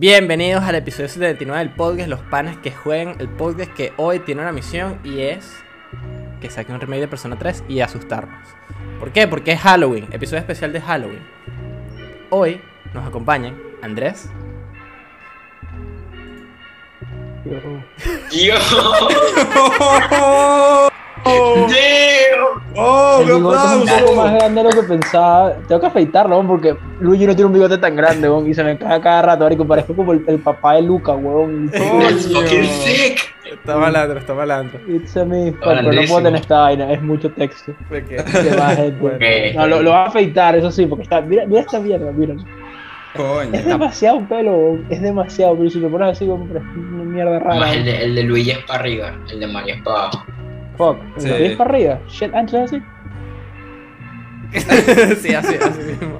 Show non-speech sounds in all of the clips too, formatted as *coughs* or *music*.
Bienvenidos al episodio 79 del podcast Los Panas que juegan, el podcast que hoy tiene una misión y es que saquen un remake de Persona 3 y asustarnos. ¿Por qué? Porque es Halloween, episodio especial de Halloween. Hoy nos acompañan Andrés, Yo. *laughs* *laughs* ¡Oh! ¡Oh, qué bigote es un poco aplauso! más grande de lo que pensaba. Tengo que afeitarlo, ¿no? porque Luigi no tiene un bigote tan grande, weón, y se me cae cada rato, marico. Parezco como el, el papá de Luca, weón. That's fucking sick. está malandro, está malandro. It's a me. Pero no puedo tener esta vaina, es mucho texto. Porque- Qué. *laughs* No, lo, lo va a afeitar, eso sí, porque está. Mira, mira esta mierda, mira. Coño. Es demasiado pelo, es demasiado, pero si lo pones así, es una mierda rara. Además, el de, el de Luigi es para arriba, el de Mario es para abajo. Fuck, Sí. ¿lo tienes para arriba? Shit, antes así. *laughs* sí, así, así mismo.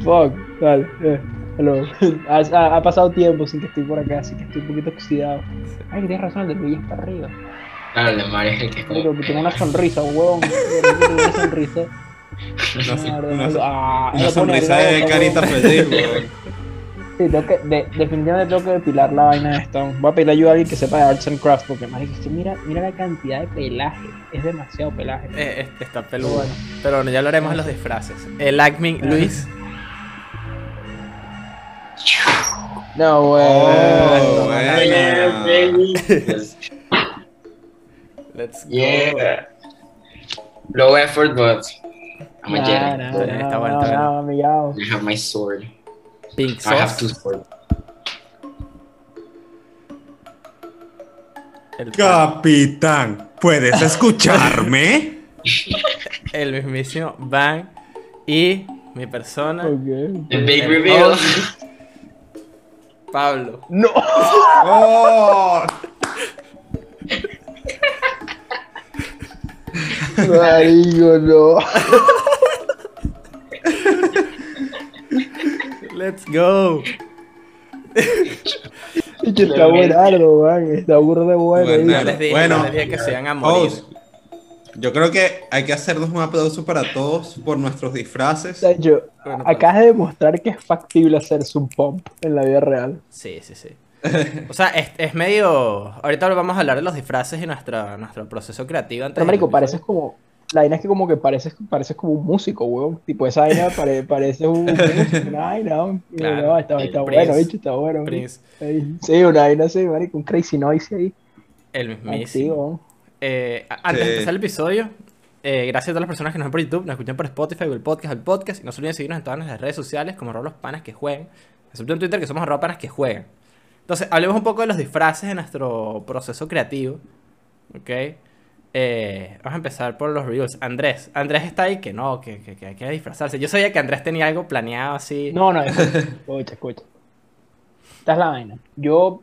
*laughs* Fuck, vale. eh, hello. *laughs* Ha, ha- ha pasado tiempo sin que estoy por acá, así que estoy un poquito oxidado. Ay, tienes razón, el de Luigi es para arriba. Claro, el de Mario es el que es como. que tengo una sonrisa, huevón. Tengo una sonrisa. Una, Mierda, una- marico. Ah, sonrisa Sí, tengo que, de- definitivamente tengo que depilar la vaina de esto. Voy a pedir ayuda a alguien que sepa de Arts and Crafts, porque es que mira, mira la cantidad de pelaje. Es demasiado pelaje. Eh, este está peludo. Bueno. Pero bueno, ya hablaremos de los disfraces. El Acme, Luis. No, Oh, baby. Yes. Let's go. Yeah. Low effort, but I'm a Nah, Jedi. nah, nah, bueno, está nah, amigado. I Pink I have two. El, Capitán, ¿puedes *laughs* escucharme? el mismísimo Van. Y mi persona, Ok. The big reveal. Pablo. No. ¡Oh! Marico, no. *laughs* Let's go. *laughs* Que está buenardo, man. Está burro de bueno. Bueno. No les dije, Bueno. no les dije que se iban a morir. Host, yo creo que hay que hacernos un aplauso para todos por nuestros disfraces. Hecho, Bueno, pues. acabas de demostrar que es factible hacerse un pump en la vida real. Sí, sí, sí. O sea, es, es medio. Ahorita vamos a hablar de los disfraces y nuestra, nuestro proceso creativo. Antes Pero, marico, pareces como... La vaina es que como que pareces, pareces como un músico, weón. Tipo, esa vaina pare- parece un *laughs* músico. Una vaina, ¿no? Claro, No, está, el está Prince. bueno, bicho, está bueno. Prince, Sí, una vaina así, marico. Un crazy noise ahí. el mismísimo. Activo. Eh, antes de empezar el episodio, eh, gracias a todas las personas que nos ven por YouTube, nos escuchan por Spotify, Google Podcast, el podcast. Y no se olviden seguirnos en todas nuestras redes sociales como arroba los panas que juegan. Excepto en Twitter, que somos arroba panas que juegan. Entonces, hablemos un poco de los disfraces de nuestro proceso creativo. ¿Ok? Eh, vamos a empezar por los reels. Andrés. Andrés está ahí que no, que, que, que hay que disfrazarse. Yo sabía que Andrés tenía algo planeado así. No, no, escucha, escucha. Esta es la vaina. Yo,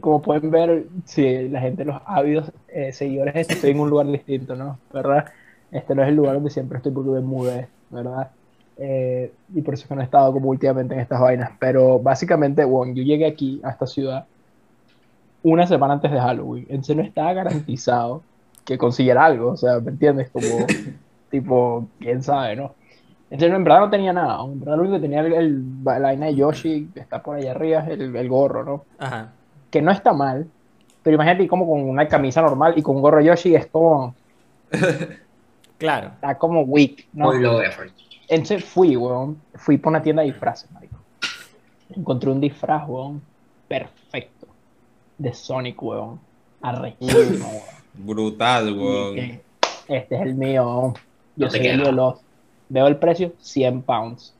como pueden ver, si la gente, los ávidos eh, seguidores, estoy en un lugar distinto, ¿no? ¿Verdad? Este no es el lugar donde siempre estoy porque me mudé, ¿verdad? Eh, y por eso es que no he estado como últimamente en estas vainas. Pero básicamente, bueno, yo llegué aquí, a esta ciudad, una semana antes de Halloween. Entonces no estaba garantizado que consiguiera algo. O sea, ¿me entiendes? Como, *laughs* tipo, quién sabe, ¿no? Entonces, en verdad no tenía nada. En verdad lo único que tenía el, el- la vaina de Yoshi, que está por allá arriba, es el, el gorro, ¿no? Ajá. Que no está mal. Pero imagínate como con una camisa normal y con un gorro Yoshi es como, *laughs* Claro. está como weak, ¿no? Muy low effort. Entonces fui, weón. Fui por una tienda de disfraces, marico. Encontré un disfraz, weón. Perfecto. De Sonic, weón. Arrechísimo, weón. Brutal, weón. que Este es el mío. Yo No soy el de los. Veo el precio, 100 pounds.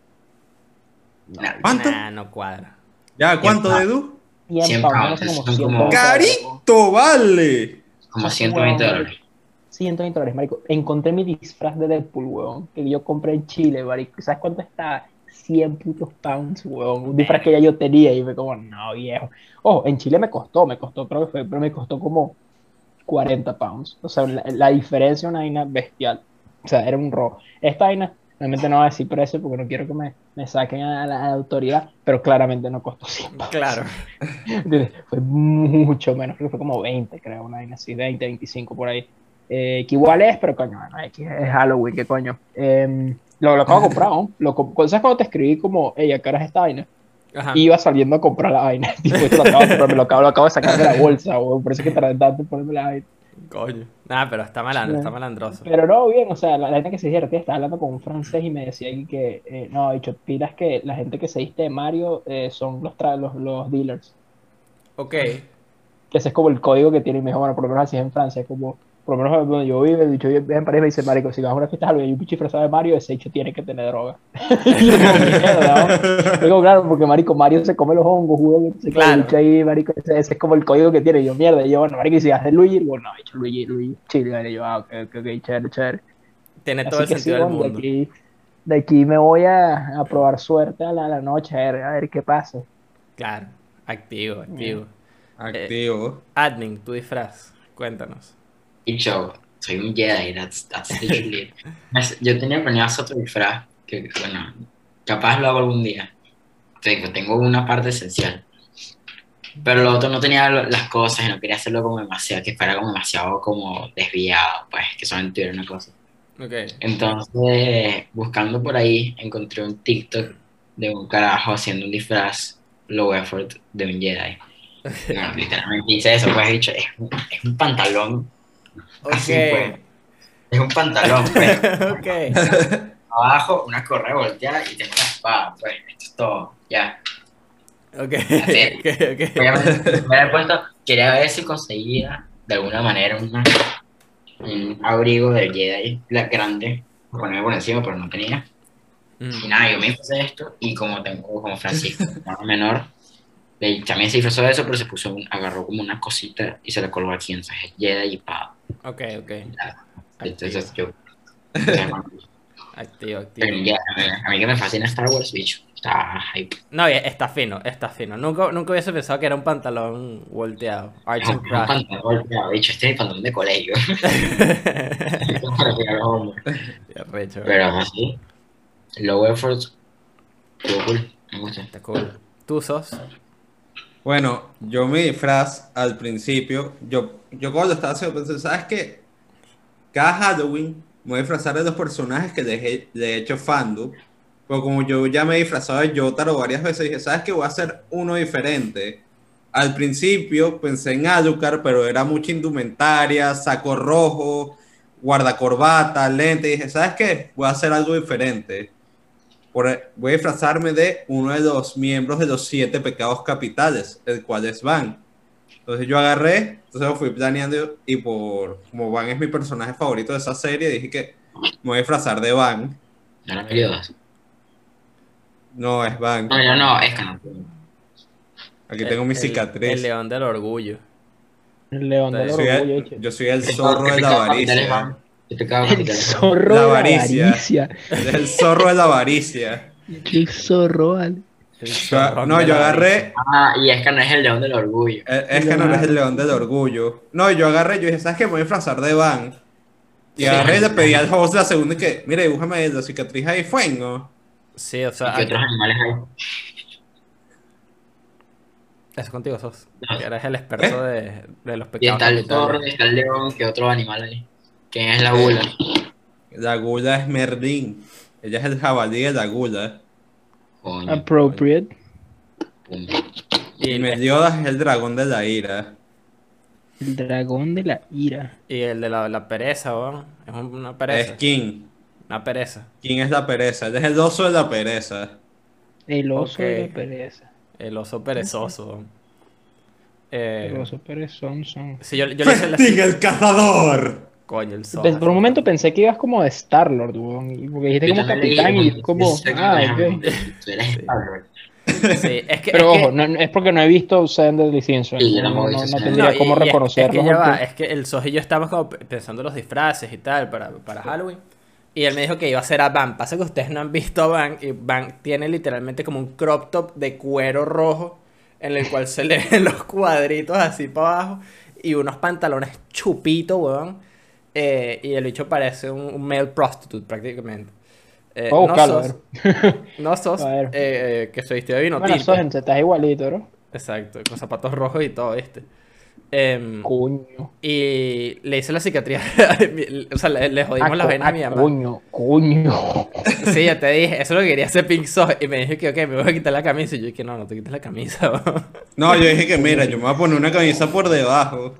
¿Cuánto? Nah, no cuadra. ¿Ya? ¿Cuánto, Cien Edu? 100 100 pounds, como son 100 como-. ¡Carito, vale! Como Esa 120 huevón, dólares. 120 dólares, marico. Encontré mi disfraz de Deadpool, weón. Que yo compré en Chile, marico. ¿Sabes cuánto está? 100 putos pounds, weón. Un disfraz que ya yo tenía y fue como, no, viejo. Oh, en Chile me costó, me costó, creo que fue, pero me costó como 40 pounds. O sea, la, la diferencia es una vaina bestial. O sea, era un robo. Esta vaina, realmente no voy a decir precio porque no quiero que me, me saquen a la, a la autoridad, pero claramente no costó 100 pounds. Claro. *laughs* Fue mucho menos, creo que fue como 20, creo, una vaina así, 20, 25 por ahí. Eh, que igual es, pero coño, bueno, es Halloween, qué coño. Em, lo, lo acabo de *laughs* comprar, ¿no? Lo, ¿Sabes cuando te escribí como, ella, ¿qué hora es esta vaina? Ajá. Iba saliendo a comprar la vaina. *laughs* Tipo, esto lo acabo de comprar, me lo acabo, lo acabo de sacar de la bolsa, *laughs* weón. Por eso es que tardé tanto en ponerme la vaina. Coño. Nada, pero está malandro, Sí. está malandroso. Pero no, bien, o sea, la, la gente que se divertía estaba hablando con un francés y me decía que, eh, no, dicho, pilas que la gente que se viste de Mario eh, son los, tra- los, los dealers. Ok. Que ese es como el código que tiene. Y me dijo, bueno, por lo menos así es en Francia. Como, por lo menos donde yo vivo, el bicho vive en París, me dice, Marico, si vas a una fiesta de Halloween y hay un disfrazado de Mario, ese hecho tiene que tener droga. *laughs* yo. Digo, claro, porque Marico, Mario se come los hongos, que se Claro. ahí, Marico, ese, ese es como el código que tiene. Y yo, mierda, y yo, bueno, Marico, y si haces Luigi, bueno, no, bicho, Luigi, Luigi, chile, y yo, ah, ok, ok, ok, chévere, chévere. Tiene todo el sí, sentido del de mundo. aquí, de aquí me voy a, a probar suerte a la, a la noche, a ver, a ver qué pasa. Claro. Activo, activo. Activo. Admin, tu disfraz. Cuéntanos. Y yo, soy un Jedi, that's, truth. Pues, *laughs* Yo tenía planeado hacer otro disfraz, que bueno, capaz lo hago algún día. Tengo, tengo una parte esencial. Pero lo otro no tenía las cosas y no quería hacerlo como demasiado, que fuera como demasiado como desviado, pues, que solamente tuviera una cosa. Ok. Entonces, buscando por ahí, encontré un TikTok de un carajo haciendo un disfraz low effort de un Jedi. *laughs* No, literalmente hice eso, pues dicho, es es un pantalón, Ok. Así fue. es un pantalón, pues. *laughs* ok. Abajo una correa volteada y tengo una espada, pues, esto es todo, ya. Ok. Así. *laughs* Ok, me había puesto, quería ver si conseguía de alguna manera una- un abrigo del Jedi la grande, ponerme por encima, pero no tenía. Y Mm. nada, yo me puse esto y como tengo como Francisco, *laughs* menor, también se disfrazó de eso, pero se puso, un- agarró como una cosita y se la colgó aquí, entonces es Jedi y pa. Ok, ok. Entonces yo, *laughs* Activo, activo. ya, a mí que me fascina Star Wars, bicho, está hype. No, está fino, está fino. Nunca, nunca hubiese pensado que era un pantalón volteado. Es un and Crafts. pantalón, ya, bicho, este es mi pantalón de colegio. *laughs* *laughs* Pero así, low effort, cool, me gusta. Está cool. ¿Tú sos? Bueno, yo mi disfraz al principio, yo, yo cuando estaba haciendo pensé, ¿sabes qué? Cada Halloween me voy a disfrazar de los personajes que le he hecho fandom. Pero como yo ya me he disfrazado de Jotaro varias veces, dije, ¿sabes qué? Voy a hacer uno diferente. Al principio pensé en Alucard, pero era mucha indumentaria, saco rojo, guardacorbata, lente. Dije, ¿sabes qué? Voy a hacer algo diferente. Por- voy a disfrazarme de uno de los miembros de los siete pecados capitales, el cual es Van. Entonces yo agarré, entonces fui planeando y por como Van es mi personaje favorito de esa serie, dije que me voy a disfrazar de Van. No era Meliodas. No, es Van. No, yo no, es que no. Aquí tengo mi El- cicatriz. El león del orgullo. El león del soy orgullo, el, yo soy el ¿Qué zorro de la avaricia. Pecado El es zorro La de la avaricia. avaricia. Es el zorro de la avaricia. El zorro, vale. Yo- no, yo agarré, Ah, y es que no es el león del orgullo. es, es que no eres el león del orgullo. No, yo agarré, yo dije, ¿sabes qué? Me voy a disfrazar de Van. Y Sí. agarré y le pedí al host la segunda y que, mire, dibújame la cicatriz ahí, fuego. Sí, o ¿Y sea, qué otros animales hay? eso contigo sos. No. Que eres el experto de, de los Y pecados. está el zorro, está el león, ¿qué otro animal hay? ¿Quién es la gula? La gula es Merlín. Ella es el jabalí de la gula. Coño, Appropriate. punto. Y Meliodas es el dragón de la ira. El dragón de la ira. y el de la, la pereza, weón. Es un- una pereza. Es King. Una pereza. King es la pereza. Él es el oso de la pereza. El oso de la pereza. El oso perezoso. weón. Eh, El oso perezón son. sí, yo, yo le hice la... *laughs* El cazador. Coño, el Pe- Por un momento pensé que ibas como de Star-Lord, weón, y- porque dijiste como capitán y es como... que Ah. Sí, es que... Pero es que- ojo, no- es porque no he visto Seven Deadly Sins, Sí, no, no tendría No, cómo y- y es- reconocerlo. Es que va, es que el Sos y yo estábamos como pe- pensando los disfraces y tal para, para Halloween. Y él me dijo que iba a ser a Van. Pasa que ustedes no han visto a Van. Y Van tiene literalmente como un crop top de cuero rojo. En el cual se le ven *laughs* los cuadritos así para abajo. Y unos pantalones chupitos, weón. Eh, y el bicho parece un, un male prostitute prácticamente. Eh, a no a sos, ver. *laughs* no sos eh, eh, que se vistió de vino Bueno, tinto. gente, estás igualito, ¿no? Exacto, con zapatos rojos y todo, ¿viste? Em, Coño. y le hice la cicatriz. *laughs* o sea, le, le jodimos Ah, las venas a ah, mi mamá. Coño, coño. *laughs* Sí, ya te dije, eso es lo que quería hacer Pink Sauce. Y me dijo que, ok, me voy a quitar la camisa. Y yo dije, no, no te quites la camisa. No, yo dije que mira, yo me voy a poner una camisa por debajo.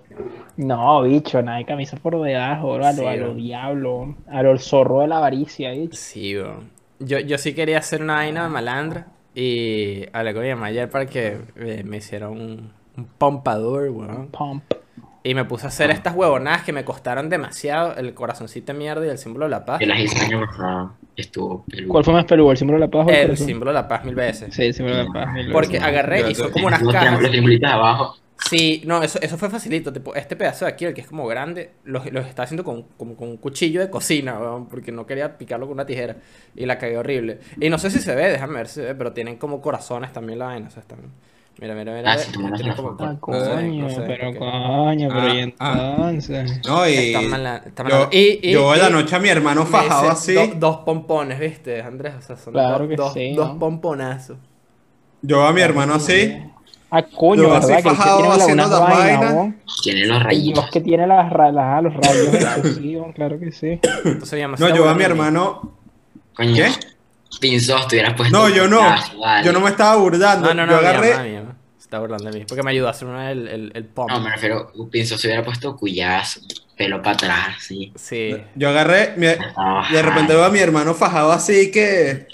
No, bicho, nada de camisa por debajo, bro, a lo, Sí, a lo bro. diablo, a lo zorro de la avaricia, bicho. Sí, weón. Yo, yo sí quería hacer una vaina malandra. Y hablé con mi mamá ayer para que eh, me hiciera un, un pompador, weón. Pump. Y me puse a hacer estas huevonadas que me costaron demasiado. El corazoncito de mierda y el símbolo de la paz. Las. Estuvo peludo. ¿Cuál fue más peludo, el símbolo de la paz o el símbolo de la paz mil veces. Sí, el símbolo de la paz. mil Porque veces. agarré y yo- como unas Los cajas. de abajo. Sí, no, eso, eso fue facilito. Tipo, este pedazo de aquí, el que es como grande, los, los estaba haciendo con, como con un cuchillo de cocina, weón, porque no quería picarlo con una tijera. Y la cagué horrible. Y no sé si se ve, déjame ver si se ve, pero tienen como corazones también la vaina. O sea, están... Mira, mira, mira. Ah, sí, como- Ah, no sé, coño, no sé, pero coño, pero Ah, y ah. entonces. No, y Está mala- está yo, y- y- yo en la noche a mi hermano fajado así. do- dos pompones, ¿viste, Andrés? O sea, son Claro dos, que dos, sí, dos ¿no? pomponazos. Yo a mi hermano así. Ah, coño, Yo así ¿verdad? Que el que fajado tiene vainas. Tiene los Y rayitos. los que tiene las, ra- las- los rayos. *laughs* sí, claro que sí. Entonces No, yo a mi hermano. Coño. ¿Qué? Pinzos, te hubieras puesto. No, yo no. vale. Yo no me estaba burlando. No, no, no, yo agarré. mamá. Se está burlando de mí. Porque me ayudó a hacer una, el, el, el pump. No, me refiero. Pinzos se hubiera puesto cuyazo. Pelo para atrás, sí. Sí. Yo agarré. mi- Ah, de repente veo a mi hermano fajado así que.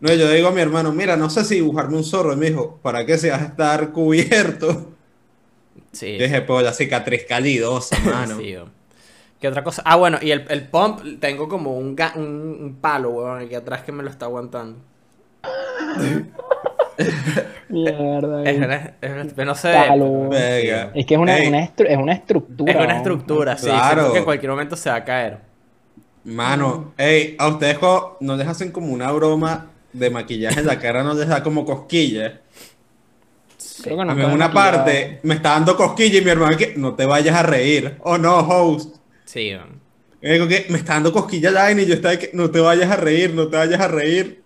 No, yo digo a mi hermano, mira, no sé si dibujarme un zorro. Y me dijo, ¿para qué se vas a estar cubierto? Sí. Yo dije, pues la cicatriz calidosa, *laughs* mano. Sí. ¿Qué otra cosa? Ah, bueno, y el, el pump, tengo como un, ga- un, un palo, weón, aquí atrás que me lo está aguantando. *laughs* Mierda, Es, es- no. Palo. Es que es una, Ey. una, estru- es una estructura. Es una estructura, sí. Claro. Que en cualquier momento se va a caer. Mano, ey, a ustedes no les hacen como una broma de maquillaje en la cara, no les da como cosquillas. Creo que no A mí en una parte me está dando cosquilla y mi hermano que no te vayas a reír. O no, host. Sí, digo que me está dando cosquilla la y yo estaba de que no te vayas a reír, no te vayas a reír.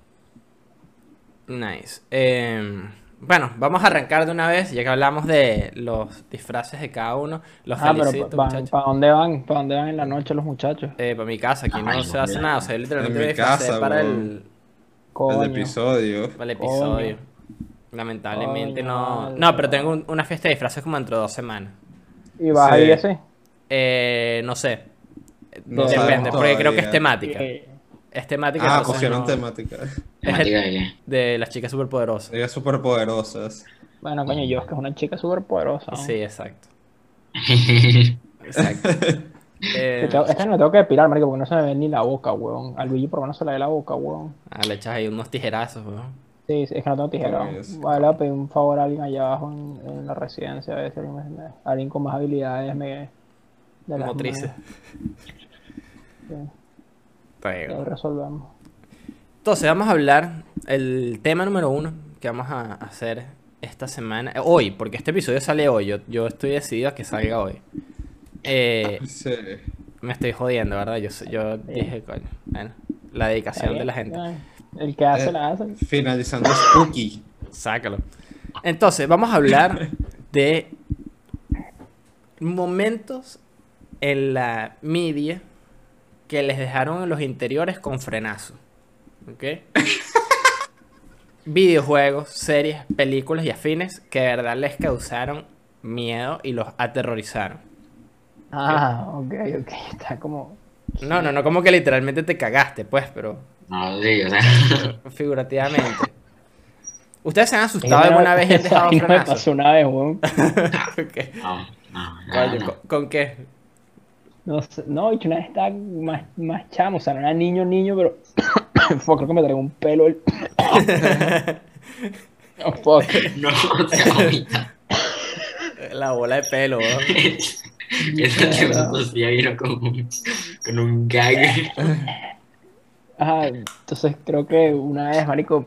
Nice. Em, bueno, vamos a arrancar de una vez, ya que hablamos de los disfraces de cada uno. Los Ah, pero ¿para dónde van? ¿Para dónde van en la noche los muchachos? Eh, para mi casa, aquí no Ay, se hace no, nada. O sea, yo literalmente En mi me disfracé casa, para el, Coño. El episodio. el episodio. Coño. Lamentablemente Coño, no. No, pero tengo un- una fiesta de disfraces como dentro de dos semanas. ¿Y vas Sí. a ir así? Eh, no sé. No Depende, porque creo que es temática. Es temática. Ah, no- temática. ¿Temática de qué? de las chicas superpoderosas. Ellas súper poderosas. Bueno, coño, yo es que es una chica súper poderosa. ¿no? Sí, exacto. *laughs* Exacto. Eh, no me tengo que depilar, marico, porque no se me ve ni la boca, weón. Al Luigi por lo menos se le ve la boca, weón. ah, le echas ahí unos tijerazos, weón. Sí, sí, es que no tengo tijera. Vale, a pedir un favor a alguien allá abajo en, en la residencia, a ver si alguien, me- alguien con más habilidades me... de las Motrices. Sí, lo resolvemos. Entonces, vamos a hablar. El tema número uno que vamos a hacer esta semana. eh, Hoy, porque este episodio sale hoy. Yo, yo estoy decidido a que salga hoy. Eh, *laughs* Sí. me estoy jodiendo, ¿verdad? Yo, sé- yo dije, coño. Bueno, la dedicación de la gente. El que hace Eh, la hace. Finalizando Spooky. *laughs* Sácalo. Entonces, vamos a hablar *laughs* de momentos en la media que les dejaron en los interiores con frenazo. ¿Ok? Videojuegos, series, películas y afines que de verdad les causaron miedo y los aterrorizaron. Ah, ok, ok. *laughs* Está como. No, no, no como que literalmente te cagaste, pues, pero No, sí, o sea. *laughs* figurativamente. ¿Ustedes se han asustado alguna vez y han *laughs* dejado vaina me frenazo? pasó una vez, weón. Ok. No, no, no, no. ¿con, con qué? No, sé, no, bicho, una vez estaba más, más chamo, o sea, no era niño, niño, pero. *coughs* Fuck, creo que me traigo un pelo el. oh, fuck. No, se. La bola de pelo, weón. Esa Mierda. tosía vino con un, con un gag. *laughs* Ajá, entonces creo que una vez, marico,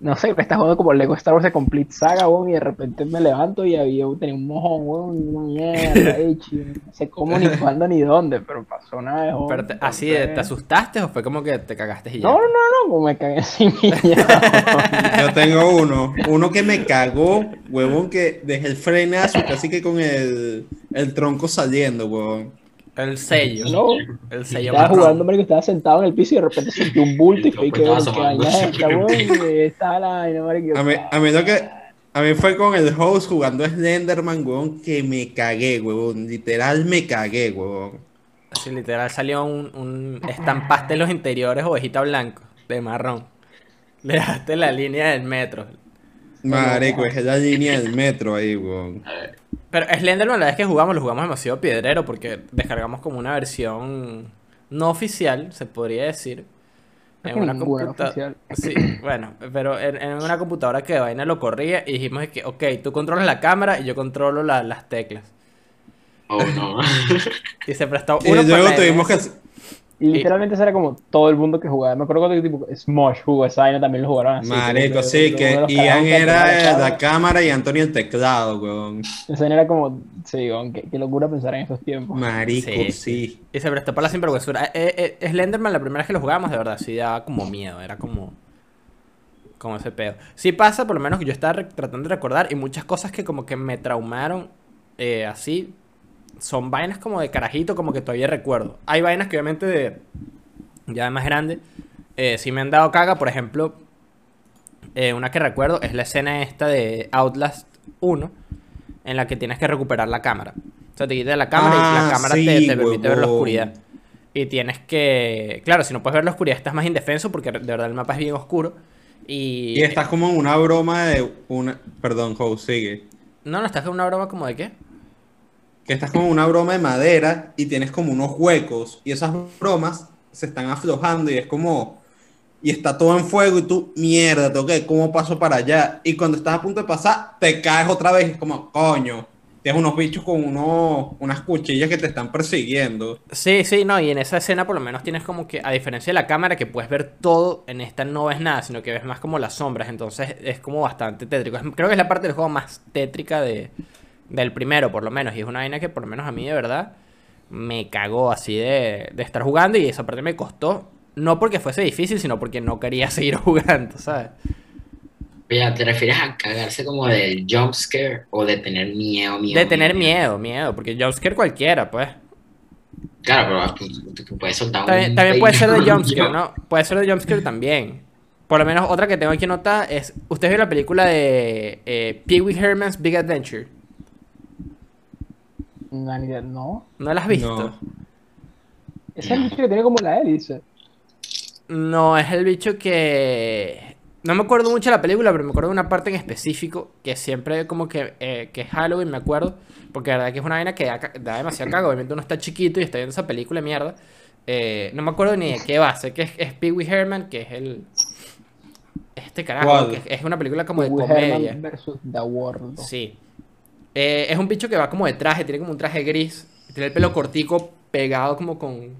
no sé, que estás jugando como Lego Star Wars The Complete Saga, weón, y de repente me levanto y había tenía un mojón, weón, una mierda, hecho, *laughs* no sé cómo, ni cuándo, ni dónde, pero pasó una vez, weón, Pero te- así, de, ¿te asustaste o fue como que te cagaste y ya? No, no, no, me cagué sin *laughs* ya. Yo tengo uno, uno que me cagó, huevón, que dejé el frenazo casi que con el, el tronco saliendo, huevón. El sello. No. El sello Estaba jugando, marico, estaba sentado en el piso y de repente sentí un bulto y fue que, Estaba bueno, que asomando. vaina es *laughs* esta, weón, y estaba la. A mí, a mí lo que a mí fue con el host jugando Slenderman, huevón, que me cagué, huevón. Literal me cagué, huevón. Así literal salió un, un estampaste los interiores ovejita blanco de marrón. Le dejaste la línea del metro. Marico, es la línea del metro ahí, huevón. Pero Slenderman la vez que jugamos lo jugamos demasiado piedrero porque descargamos como una versión no oficial, se podría decir. En una ninguna computa- oficial. Sí, bueno, pero en, en una computadora que de vaina lo corría y dijimos que, ok, tú controlas la cámara y yo controlo la- las teclas. Oh, no. Y se prestó Y uno por luego tuvimos que... Y literalmente eso era como todo el mundo que jugaba. Me acuerdo cuando tipo Smosh jugó esa vaina también lo jugaron así. Marico, sí, que Ian era la cámara y Antonio el teclado, huevón. Esa vaina era como, sí, weón, qué, qué locura pensar en esos tiempos. Marico, Sí, sí. Y se prestó para la sinvergüenzura. Eh, eh, Slenderman, la primera vez que lo jugábamos, de verdad, sí daba como miedo. Era como. Como ese pedo. Sí pasa, por lo menos que yo estaba tratando de recordar. Y muchas cosas que como que me traumaron eh, así. Son vainas como de carajito, como que todavía recuerdo. Hay vainas que obviamente de. Ya de más grande. Eh, sí me han dado caga. Por ejemplo. eh, una que recuerdo es la escena esta de Outlast 1. En la que tienes que recuperar la cámara. O sea, te quitas la cámara y Ah, la cámara sí, te, te permite ver la oscuridad. Y tienes que. Claro, si no puedes ver la oscuridad, estás más indefenso porque de verdad el mapa es bien oscuro. Y. Y estás como en una broma de una... Perdón, House, sigue. No, no, estás con una broma como de qué. Que estás como en una broma de madera y tienes como unos huecos y esas bromas se están aflojando y es como... Y está todo en fuego y tú, mierda, tengo ¿cómo paso para allá? Y cuando estás a punto de pasar, te caes otra vez. Es como, coño, tienes unos bichos con unos, unas cuchillas que te están persiguiendo. Sí, sí, no, y en esa escena por lo menos tienes como que, a diferencia de la cámara, que puedes ver todo, en esta no ves nada, sino que ves más como las sombras, entonces es como bastante tétrico. Creo que es la parte del juego más tétrica de, del primero, por lo menos, y es una vaina que por lo menos a mí de verdad me cagó así de, de estar jugando y esa parte me costó, no porque fuese difícil, sino porque no quería *laughs* seguir jugando, ¿sabes? Oye, ¿te refieres a cagarse como del jump scare o de tener miedo, miedo? De tener miedo, miedo, porque jumpscare cualquiera, pues. Claro, pero tú- tú puedes soltar También, un también puede ser de jumpscare, *laughs* ¿no? Puede ser de jumpscare también. Por lo menos otra que tengo aquí anotada es... ¿Ustedes vieron la película de eh, Pee Wee Herman's Big Adventure? No, ni idea, no. ¿No la has visto? No. Es el bicho que tiene como la hélice. No, es el bicho que... No me acuerdo mucho de la película, pero me acuerdo de una parte en específico que siempre como que, eh, que es Halloween, me acuerdo. Porque la verdad que es una vaina que da, da demasiado cago. Obviamente uno está chiquito y está viendo esa película de mierda. Eh, no me acuerdo ni de qué va. Sé que es, es Pee Wee Herman, que es el... Este carajo, que es- es una película como de Pee Wee comedia. Herman versus The World. Sí. Eh, es un bicho que va como de traje, tiene como un traje gris. Tiene el pelo cortico pegado como con,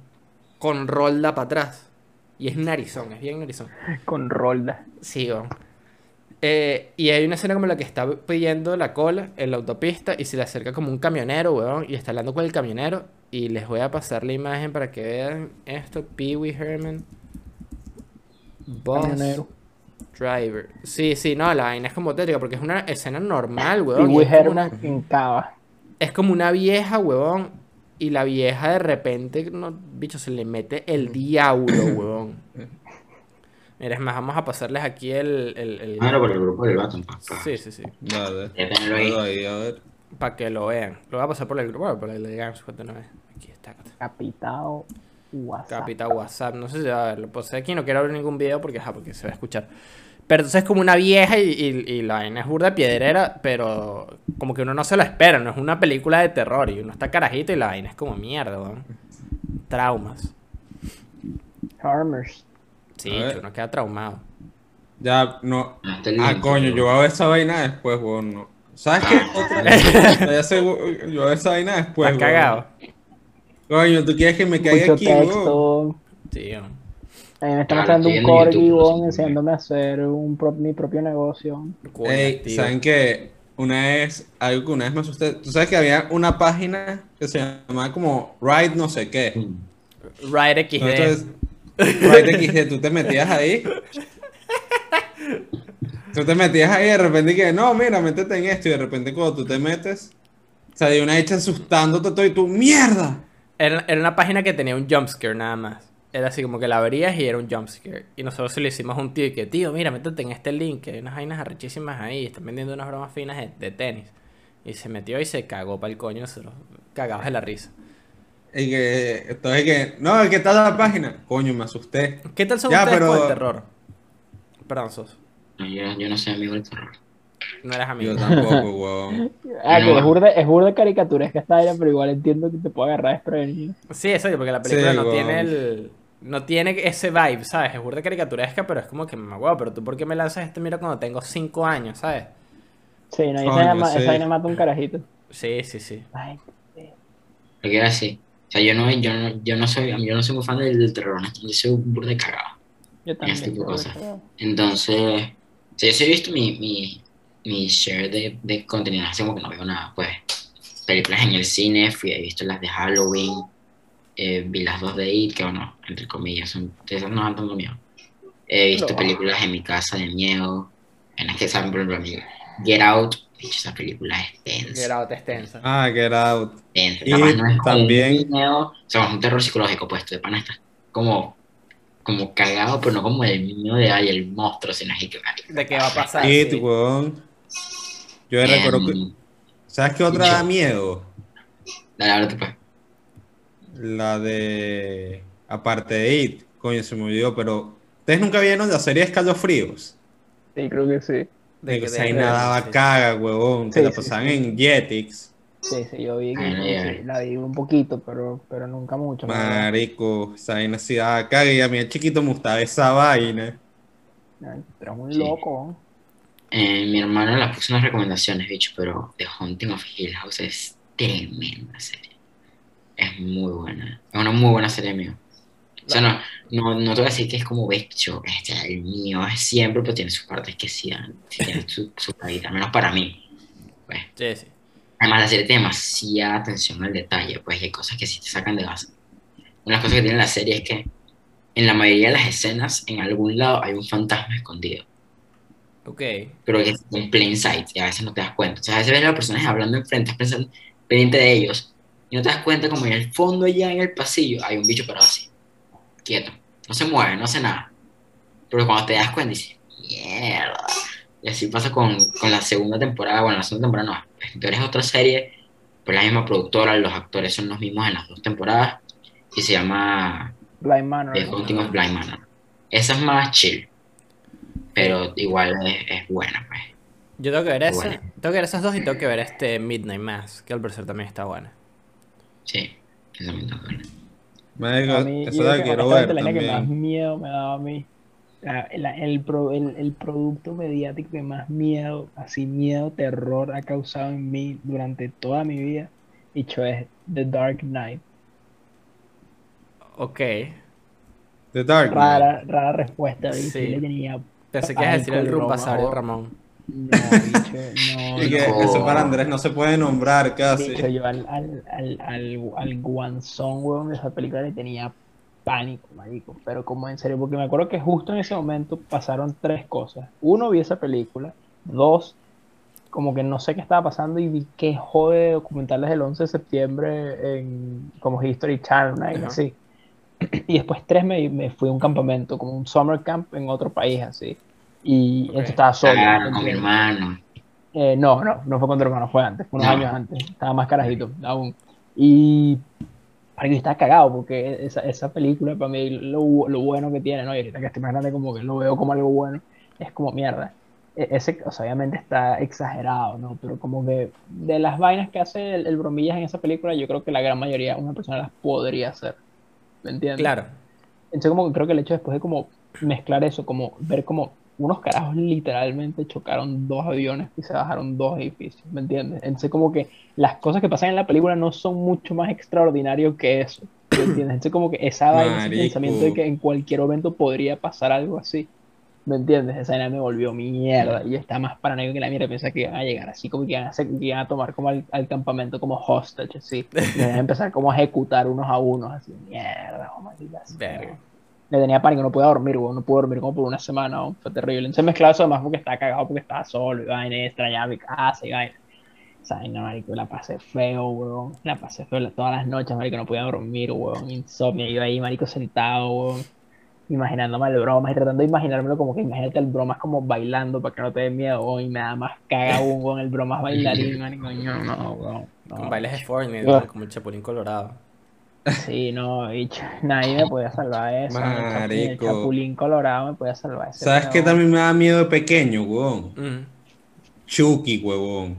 con rolda para atrás. Y es narizón, es bien narizón. *laughs* Con Rolda. Sí, weón. Eh, y hay una escena como la que está pidiendo la cola en la autopista y se le acerca como un camionero, weón, y está hablando con el camionero. Y les voy a pasar la imagen para que vean esto. Pee Wee Herman. Boss Camionero. Driver. Sí, sí, no, la vaina es como tétrica porque es una escena normal, weón. y es como una- es como una vieja, huevón. Y la vieja de repente, no, bicho, se le mete el diablo, huevón. Mira, es más, vamos a pasarles aquí el... el, el- Mándalo por el grupo del papá. Sí, sí, sí. Ahí. A ver. Para que lo vean. Lo voy a pasar por el grupo, bueno, por el de Games, no es. Aquí está. Capitao WhatsApp. Capita WhatsApp. No sé si va a ver. Lo puse aquí. No quiero abrir ningún video porque, ajá, porque se va a escuchar. Pero entonces es como una vieja y, y- y la vaina es burda piedrera, pero como que uno no se lo espera. No es una película de terror y uno está carajito y la vaina es como mierda, weón. Traumas. Charmers. Sí, uno queda traumado. Ya, no. Ah, link, coño, yo voy a ver esa vaina después, weón. no. ¿Sabes qué? Otra. *laughs* Sé, weón, yo voy a ver esa vaina después, ¿Estás weón. cagado? Coño, ¿tú quieres que me caiga Mucho aquí, texto. Sí, weón. A mí me está mostrando un corgi, enseñándome a hacer un pro- mi propio negocio. Ey. ¿saben qué? Una vez, algo que una vez me asusté. Tú sabes que había una página que se llamaba como Ride no sé qué. Ride XD. Entonces, Ride XD, tú te metías ahí. Tú te metías ahí y de repente que, no, mira, métete en esto. Y de repente cuando tú te metes, salió una hecha asustándote todo y tú, ¡mierda! Era, era una página que tenía un jumpscare nada más. Era así como que la abrías y era un jumpscare. Y nosotros se lo hicimos a un tío y que, tío, mira, métete en este link, que hay unas vainas arrechísimas ahí, están vendiendo unas bromas finas de, de tenis. Y se metió y se cagó para el coño, nosotros cagados de la risa. Y que, entonces que, no, ¿qué tal la página? Coño, me asusté. ¿Qué tal son Ya, ustedes pero- con el terror? Perdón, Sos. No, yo, yo no soy amigo del terror. No eres amigo. Yo tampoco, *laughs* weón. Ah, No. que es burda, es burda caricaturesca esta pero igual entiendo que te puede agarrar desprevenido. Sí, eso, porque la película Sí, no weón. tiene el. No tiene ese vibe, ¿sabes? Es burda caricaturesca, pero es como que, mamá, pero tú, ¿por qué me lanzas este mira cuando tengo 5 años, ¿sabes? Sí, no, y Coño, esa, llama- sí. esa vaina mata un carajito. Sí, sí, sí. Ay, Lo que era así. O sea, yo no, yo no, yo no soy, yo no soy muy fan del, del terror, ¿no? yo soy un burda de cagado. yo también. Este tipo de pero- cosas. Entonces, o sea, yo sí he visto mi, mi, mi share de, de contenido, así como que no veo nada, pues, películas en el cine, fui, he visto las de Halloween, eh, vi las dos de It, que bueno, entre comillas, son, esas no dan tanto miedo. He visto No. películas en mi casa de miedo, en las que saben, por ejemplo, Get Out, esa película es tensa. Get out extensa. Ah, Get Out. tensa. Y no es también- miedo, o sea, es un terror psicológico, pues, tú de pana estás como, como cagado, pero no como el miedo de, ay, el monstruo, sino así que, ¿De qué va a pasar? It, Sí. weón. Yo recuerdo que. Em, ¿Sabes qué otra Yo- da miedo? Dale, ábrete, pues. La de. Aparte de It. Coño, se me olvidó, pero. ¿Ustedes nunca vieron la serie Escalofríos? Sí, creo que sí. De que que- esa de- vaina daba sí. caga, huevón. Que Sí, la pasaban sí. en Jetix. Sí, sí, yo vi que sí, la vi un poquito, pero, pero nunca mucho. Marico, esa vaina sí daba caga. Y a mí el chiquito me gustaba esa vaina. Ay, Pero es un Sí. loco. Eh, mi hermano la puso unas recomendaciones, bicho, pero The Haunting of Hill House es tremenda serie. Es muy buena. Es una muy buena serie mío. O sea, no, no, no te voy a decir que es como bicho, este, el mío es siempre, pero tiene sus partes que sí, sí tiene su, su caída, al menos para mí. Pues. Sí, sí. Además, la serie tiene demasiada atención al detalle, pues y hay cosas que sí te sacan de base. Una de las cosas que tiene la serie es que en la mayoría de las escenas, en algún lado hay un fantasma escondido. Ok. Pero que es en plain sight y a veces no te das cuenta. O sea, a veces ves a los personajes hablando enfrente, estás pensando, pendiente de ellos, y no te das cuenta como en el fondo, allá en el pasillo, hay un bicho parado así, quieto. No se mueve, no hace nada. Pero cuando te das cuenta, dices, mierda. Y así pasa con, con la segunda temporada. Bueno, la segunda temporada no. Pero es otra serie, pero la misma productora, los actores son los mismos en las dos temporadas. Y se llama Blind Manor. The Haunting of Blind Manor. Esa es más chill. Pero igual es, es buena, pues. Yo tengo que ver esa. Bueno. Tengo que ver esas dos y tengo que ver este Midnight Mass, que al parecer también está buena. Sí, esa también está buena. Marico, mí, creo que quiero ver la vaina que más también. miedo me daba a mí. la- la- el, pro- el, el producto mediático que más miedo, así miedo, terror ha causado en mí durante toda mi vida, dicho es The Dark Knight. Ok. The Dark Knight. Rara, rara respuesta, ¿viste? Sí. Le tenía Pensé que ibas a decir el Rumpasario. Ramón. No, bicho, no, *laughs* No. eso para Andrés no se puede nombrar casi. Yo al, al, al, al, al guanzón, weón, de esa película le tenía pánico, marico. Pero como en serio, porque me acuerdo que justo en ese momento pasaron tres cosas. Uno, vi esa película. Dos, como que no sé qué estaba pasando y vi que jode de documentales del 11 de septiembre en como History Channel, así. *clears throat* Y después tres me, me fui a un campamento, como un summer camp en otro país, así. Y Ok. entonces estaba solo. Claro, con mi hermano. Eh, no, no, no fue con tu hermano, fue antes, fue unos No. años antes, estaba más carajito aún. Y para estaba cagado porque esa, esa película para mí lo, lo bueno que tiene, ¿no? Y ahorita que estoy más grande como que lo veo como algo bueno, es como mierda. E- Ese, o sea, obviamente está exagerado, ¿no? Pero como que de las vainas que hace el, el Bromillas en esa película, yo creo que la gran mayoría una persona las podría hacer. ¿Me entiendes? Claro. Entonces como que creo que el hecho después de como mezclar eso, como ver como unos carajos literalmente chocaron dos aviones y se bajaron dos edificios, ¿me entiendes? Entonces como que las cosas que pasan en la película no son mucho más extraordinarios que eso. ¿Me entiendes? Entonces como que esa vaina, ese pensamiento de que en cualquier momento podría pasar algo así. ¿Me entiendes? Esa vaina me volvió mierda. Y yo estaba más paranoico que la mierda. Pensaba que iban a llegar así, como que iban a, hacer- que iban a tomar como al, al campamento como hostage, así. Y iban a empezar como a ejecutar unos a unos, así. Mierda, oh, maldita. Verga. Le tenía pánico, no podía dormir, weón. No pude dormir como por una semana, weón. Fue terrible. Entonces mezclado eso además porque estaba cagado, porque estaba solo y vaina, extrañaba mi casa y vaina. Esa vaina, marico, la pasé feo, weón. La pasé feo todas las noches, marico, no podía dormir, weón. Insomnio, yo ahí, marico, sentado, weón. Imaginándome el bromas y tratando de imaginármelo como que imagínate el bromas como bailando para que no te dé miedo, weón. Y me da más caga weón, el bromas bailarín, marico. No, no, weón. no. Con bailes de Fortnite, como el Chapulín Colorado. Sí, no, bicho. Nadie me podía salvar de eso. ni el Marico. Chapulín Colorado me podía salvar de eso. ¿Sabes qué también me da miedo de pequeño, huevón? Mm. Chucky, huevón.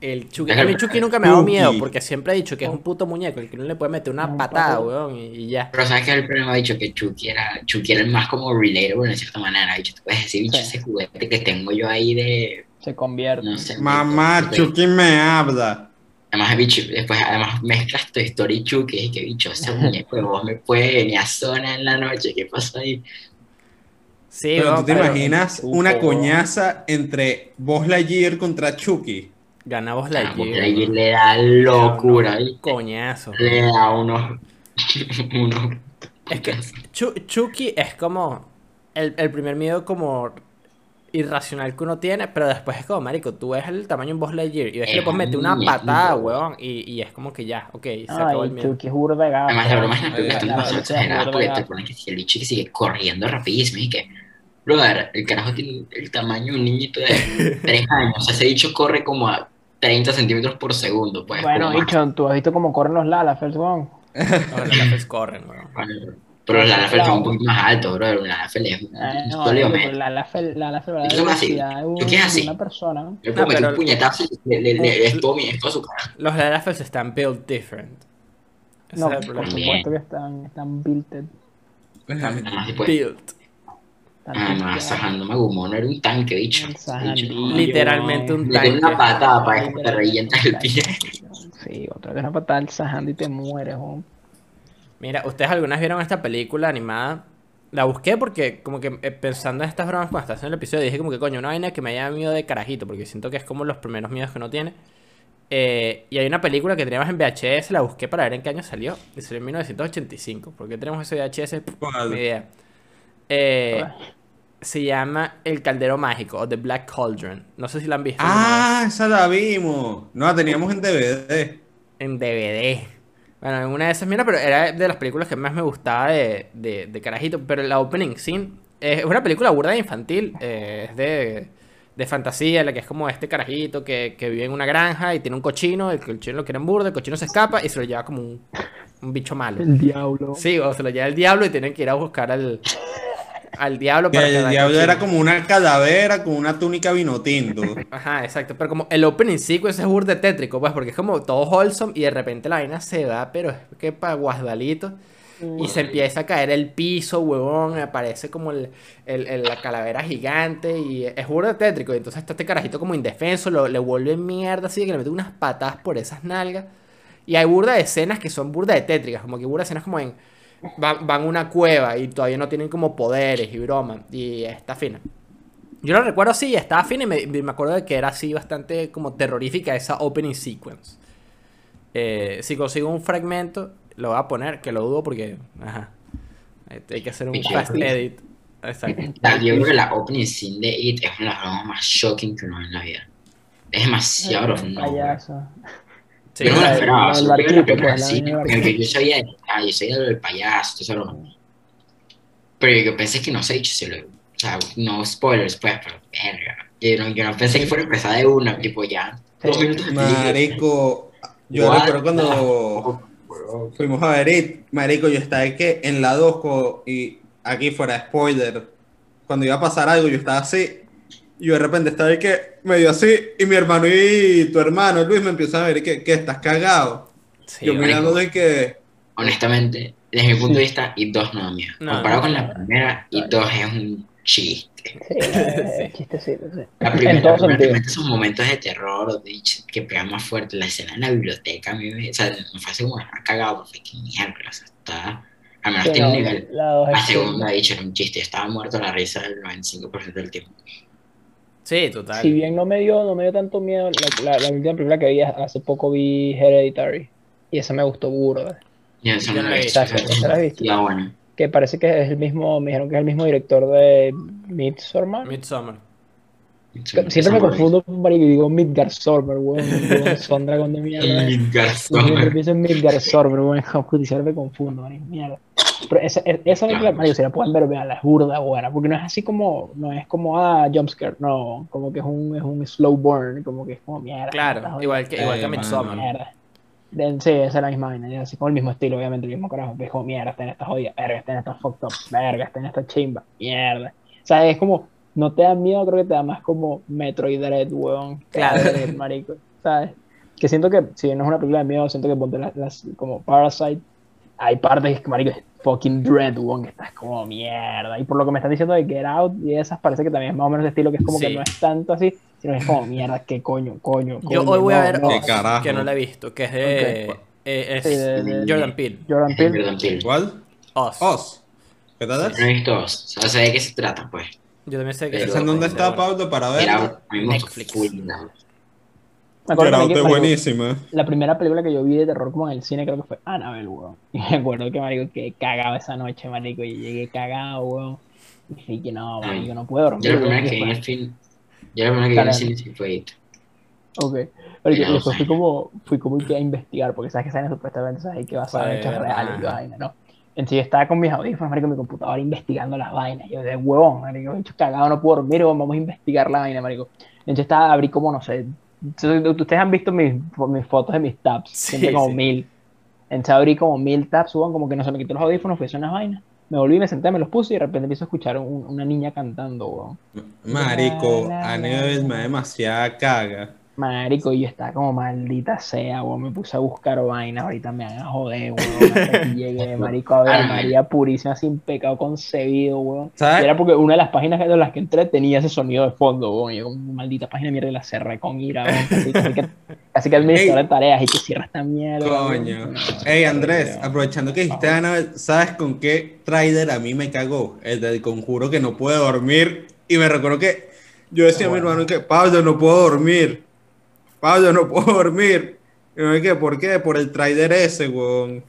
El Chucky. A mí Chucky nunca me ha dado miedo porque siempre he dicho que es un puto muñeco, el que no le puede meter una Un patada, weón, y, y ya. Pero sabes que el problema ha dicho que Chucky era, Chucky era el más como relatable de cierta manera. Dicho, tú puedes decir, bicho, Sí. ese juguete que tengo yo ahí de, Se convierte. no sé. Mamá, Chucky me habla. Además, bicho, después además mezclas tu historia y Chucky, y que bicho, ese muñeco de vos me puede venir a zona en la noche, ¿qué pasó ahí? Sí, Pero tú te pero imaginas una coñaza entre Buzz Lightyear contra Chucky. ganamos Ah, la porque ahí le da locura, ¿viste? Coñazo. Le da unos, *laughs* unos Es que Chu- Chucky es como el, el primer miedo como irracional que uno tiene, pero después es como, marico, tú ves el tamaño de un Boss Lightyear y ves que le Es puedes meter un una patada, weón. weón, y, y es como que ya, ok, se acabó el Ay, miedo. Chucky es burda de gato. Además, la broma es que Ay, están la demasiado burda porque te ponen que si el bicho que sigue corriendo rapidísimo y que, brother, el carajo tiene el tamaño de un niñito de *laughs* 3 años. O sea, ese bicho corre como a 30 centímetros por segundo, pues. Bueno, bicho, tú has visto cómo corren los Lalafels, weón. Los Lalafels corren, weón. Pero los Lalafel son un poquito más altos, brother. Un Lalafel es un Ay, no, sólido marico, metro. la a ¿Y la qué más así? velocidad de un- ¿Tú qué es así? una persona. ¿no? Le No, puedo meter un puñetazo y le, le, le- es todo, mi- es todo su cara. Los Lalafels están built different. Ese No, es el por supuesto que están, están builted. Además, después, Built. Están además, builted. Sahando Magumono era un tanque, bicho. Literalmente un Le tiene una tanque. patada para que te revientas el pie. Sí, otra vez una patada al Sahandi y te mueres, weón. Mira, ¿ustedes alguna vez vieron esta película animada? La busqué porque como que eh, pensando en estas bromas cuando estaba haciendo el episodio dije como que coño, una vaina que me haya miedo de carajito porque siento que es como los primeros miedos que uno tiene. Eh, y hay una película que teníamos en VHS, la busqué para ver en qué año salió. Y salió en 1985. ¿Por qué tenemos ese VHS? ¿Cuál? Ni idea. Eh, se llama El Caldero Mágico o The Black Cauldron. No sé si la han visto. Ah, esa la vimos. No, la teníamos en DVD. En DVD. Bueno, en una de esas, mira, pero era de las películas que más me gustaba de, de, de carajito. Pero la opening scene es una película burda infantil. eh, es de, de fantasía, en la que es como este carajito que, que vive en una granja y tiene un cochino. El cochino lo quiere en burda, el cochino se escapa y se lo lleva como un, un bicho malo. El diablo. Sí, o se lo lleva el diablo y tienen que ir a buscar al, al diablo Que para que el haga diablo era como una calavera con una túnica vino tinto. Ajá, exacto. Pero como el opening sequence es burda de tétrico, pues, porque es como todo wholesome y de repente la vaina se va, pero es que para guasdalito. Y se empieza a caer el piso, huevón. Aparece como el, el- el- la calavera gigante. Y es burda de tétrico. Y entonces está este carajito como indefenso. Lo, le vuelve mierda así de que le mete unas patadas por esas nalgas. Y hay burda de escenas que son burda de tétricas. Como que burda de escenas como en. Van, van a una cueva y todavía no tienen como poderes y broma. Y está fina. Yo lo recuerdo así, estaba fina y me, me acuerdo de que era así bastante como terrorífica esa opening sequence. Eh, si consigo un fragmento, lo voy a poner, que lo dudo porque, ajá, eh, hay que hacer un fast edit. Exacto. La- *laughs* Yo creo que la opening scene de It es una de las bromas más shocking que uno ve en la vida. Es demasiado profundo. Sí, Yo no me lo esperaba. la del la pues, la del porque yo sabía, ah, yo sabía lo del payaso, todo eso, broma. Pero yo pensé que no sé, se lo, o sea, no spoilers, pues, pero verga. Yo no, yo no pensé que fuera a empezar de una, tipo ya. Dos Sí. minutos de. Marico, yo What recuerdo cuando fuck, fuimos a ver It, Marico, yo estaba que en la 2 co- y aquí fuera spoiler, cuando iba a pasar algo yo estaba así, y yo de repente estaba ahí que medio así, y mi hermano y tu hermano Luis me empiezan a ver que, que estás cagado. sí, yo mirando de que, Honestamente, desde mi punto de vista, It 2 no miedo. No, Comparado no. con la primera, It 2 es un chiste. Sí, *laughs* es chistecito, sí. La primera, En todo la primera esos momentos de terror de que pegan más fuerte. La escena en la biblioteca, a mí me, o sea, me fue así como ha cagado, porque qué mierda, o sea, está, al menos Sí, tiene un nivel. la dos La segunda, hecho, era un chiste, estaba muerto la risa el 95% del tiempo. Sí, total. Si bien no me dio, no me dio tanto miedo, la, la, la última película que vi hace poco vi Hereditary. Y esa me gustó burda. Y Yo no la he he visto. ¿Esa la has visto? Ya, bueno. Que parece que es el mismo, me dijeron que es el mismo director de Midsommar. Midsommar. Eso- Siempre eso me he confundo, marico, y digo Midgarsommer, weón. Digo, Son dragón de mierda. El Yo siempre pienso en Midgarsommer, weón. Puta, y siempre me confundo, marico, mierda. Pero esa, esa película, marico, si la pueden ver, vean, es burda buena. Porque no es así como, no es como, ah, jumpscare, no. Como que es un, es un slow burn, como que es como mierda. Claro, igual que, igual que Eh, Midsommar. Sí, esa es la misma vaina, así como el mismo estilo, obviamente, el mismo carajo, que es como mierda, está en esta jodida, verga, está en esta fucked up, verga, está en esta chimba, mierda. O sea, es como, no te da miedo, creo que te da más como Metroid Dread, weón. Claro. Dread, marico, ¿sabes? Que siento que, si no es una película de miedo, siento que ponte las, las- como Parasite, hay partes que, marico, es fucking Dread, weón, que estás como mierda. Y por lo que me están diciendo de Get Out y esas, parece que también es más o menos de estilo, que es como que no es tanto así, sino que es como mierda, qué coño, coño, Yo coño, hoy voy a ver no. Que no la he visto, que es de... eh, es Sí, de- de- Jordan Peele. Jordan Peele. Jordan Peele. ¿Cuál? Oz. Oz. ¿Qué tal No he visto Oz. O sea, sé de qué se trata, pues. Yo también sé que Pero- ¿Esa en dónde es está. Pablo, para ver? Netflix. full. Me acuerdo que, marico, buenísima. la primera película que yo vi de terror como en el cine creo que fue Annabelle, weón. *laughs* Y me acuerdo que, marico, que cagaba esa noche, marico, y llegué cagado, weón. Y dije que no, marico, no puedo dormir. Yo la primera que vi en el film. Yo la primera que vi en el cine fue It. Ok. Pero Era y dos después fui como, fui como que a investigar, porque sabes que salen supuestamente, sabes que vas a ver hechos Fue- reales y ajá. vaina, ¿no? Entonces yo estaba con mis audífonos, marico, en mi computadora investigando las vainas. Yo de huevón, marico, hecho cagado, no puedo dormir, weón, vamos a investigar la vaina, marico. Entonces estaba, abrí como, no sé, ustedes han visto mis, mis fotos de mis tabs, Sí, siempre como sí. mil. Entonces abrí como mil tabs, weón, como que no se me quitó los audífonos, fui a hacer unas vainas. Me volví, me senté, me los puse y de repente empiezo a escuchar un- una niña cantando, weón. Marico, La, la, a la, nivel la. me da demasiada caga. Marico, y yo estaba como maldita sea, weón. Me puse a buscar vainas, ahorita me van a joder, weón. *laughs* Hasta llegué, marico, a ver. María Purísima, sin pecado concebido, weón. ¿Sabes? Y era porque una de las páginas de las que entré tenía ese sonido de fondo, weón. Y yo, como maldita página mierda, y la cerré con ira, weón. Casi que, casi que administrador de tareas y que cierra esta mierda. weón. Coño. No, Ey, Andrés, aprovechando que dijiste Annabelle, ¿sabes con qué trailer a mí me cagó? El del conjuro que no puede dormir. Y me recuerdo que yo decía a mi hermano que, Pablo, no puedo dormir. Pablo, no puedo dormir. ¿por qué? Por el trailer ese, weón.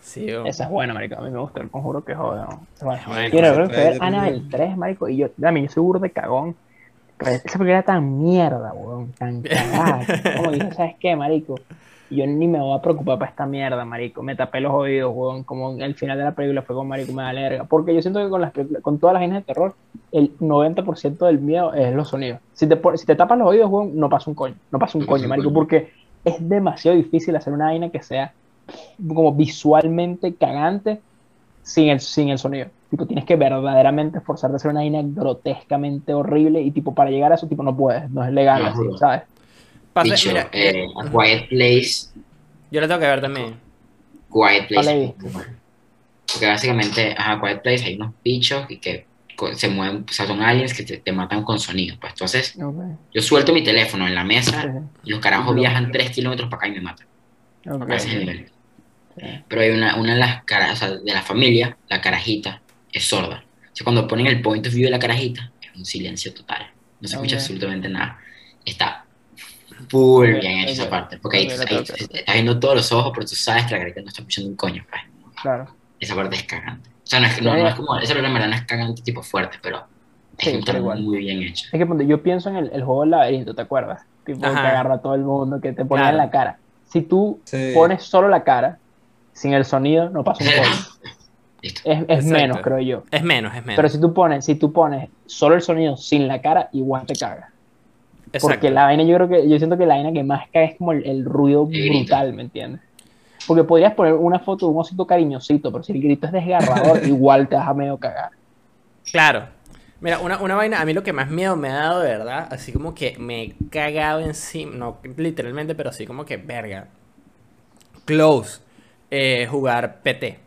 Sí, weón. Esa es buena, marico. A mí me gusta el conjuro que buena. Bueno, Quiero ver, trailer, Annabelle weón. 3, marico. Y yo, a mí, yo soy burro de cagón. Pero esa película era tan mierda, weón. Tan *laughs* cagada. Como dije, ¿sabes qué, marico? Yo ni me voy a preocupar para esta mierda, marico. Me tapé los oídos, weón. Como en el final de la película fue con marico, me da verga. Porque yo siento que con, las, con todas las vainas de terror, el 90% del miedo es los sonidos. Si te, si te tapas los oídos, weón, no pasa un coño. No pasa un No coño, marico. coño. Porque es demasiado difícil hacer una vaina que sea como visualmente cagante sin el, sin el sonido. Tipo, tienes que verdaderamente esforzarte a hacer una vaina grotescamente horrible y tipo, para llegar a eso, tipo, no puedes, no es legal, No, así. ¿sabes? Pasa- Dicho, mira, eh, A Quiet Place. yo la tengo que ver también. Quiet Place. es. Porque básicamente, ajá, Quiet Place hay unos bichos y que se mueven, o sea, son aliens que te, te matan con sonido. Pues entonces, Ok, yo suelto mi teléfono en la mesa sí. y los carajos viajan 3 kilómetros para acá y me matan. Ok, A ese nivel. Sí. Pero hay una, una de las caras, o sea, de la familia, la carajita, es sorda. O sea, cuando ponen el point of view de la carajita, es un silencio total. No se escucha absolutamente nada. Está full bien hecha esa parte. Porque ahí, ahí estás viendo todos los ojos, pero tú sabes que la carajita no está escuchando un coño. Pues. Claro. Esa parte es cagante. O sea, no es, no, no es como, esa película en verdad no es cagante tipo fuerte, pero es Sí, pero igual. muy bien hecha. Es que ponte, yo pienso en el, el juego del laberinto, ¿te acuerdas? Tipo, Ajá. que agarra a todo el mundo, que te pone Claro. en la cara. Si tú Sí. pones solo la cara, sin el sonido, no pasa un *laughs* coño. Listo. Es, es menos, creo yo. Es menos, es menos. Pero si tú pones, si tú pones solo el sonido sin la cara, igual te caga. Exacto. Porque la vaina, yo creo que, yo siento que la vaina que más caga es como el, el ruido El grito. brutal, ¿me entiendes? Porque podrías poner una foto de un osito cariñosito, pero si el grito es desgarrador, *laughs* igual te vas a medio cagar. Claro. Mira, una, una vaina, a mí lo que más miedo me ha dado, de verdad, así como que me he cagado encima, no literalmente, pero sí como que, verga. Close. eh, jugar PT.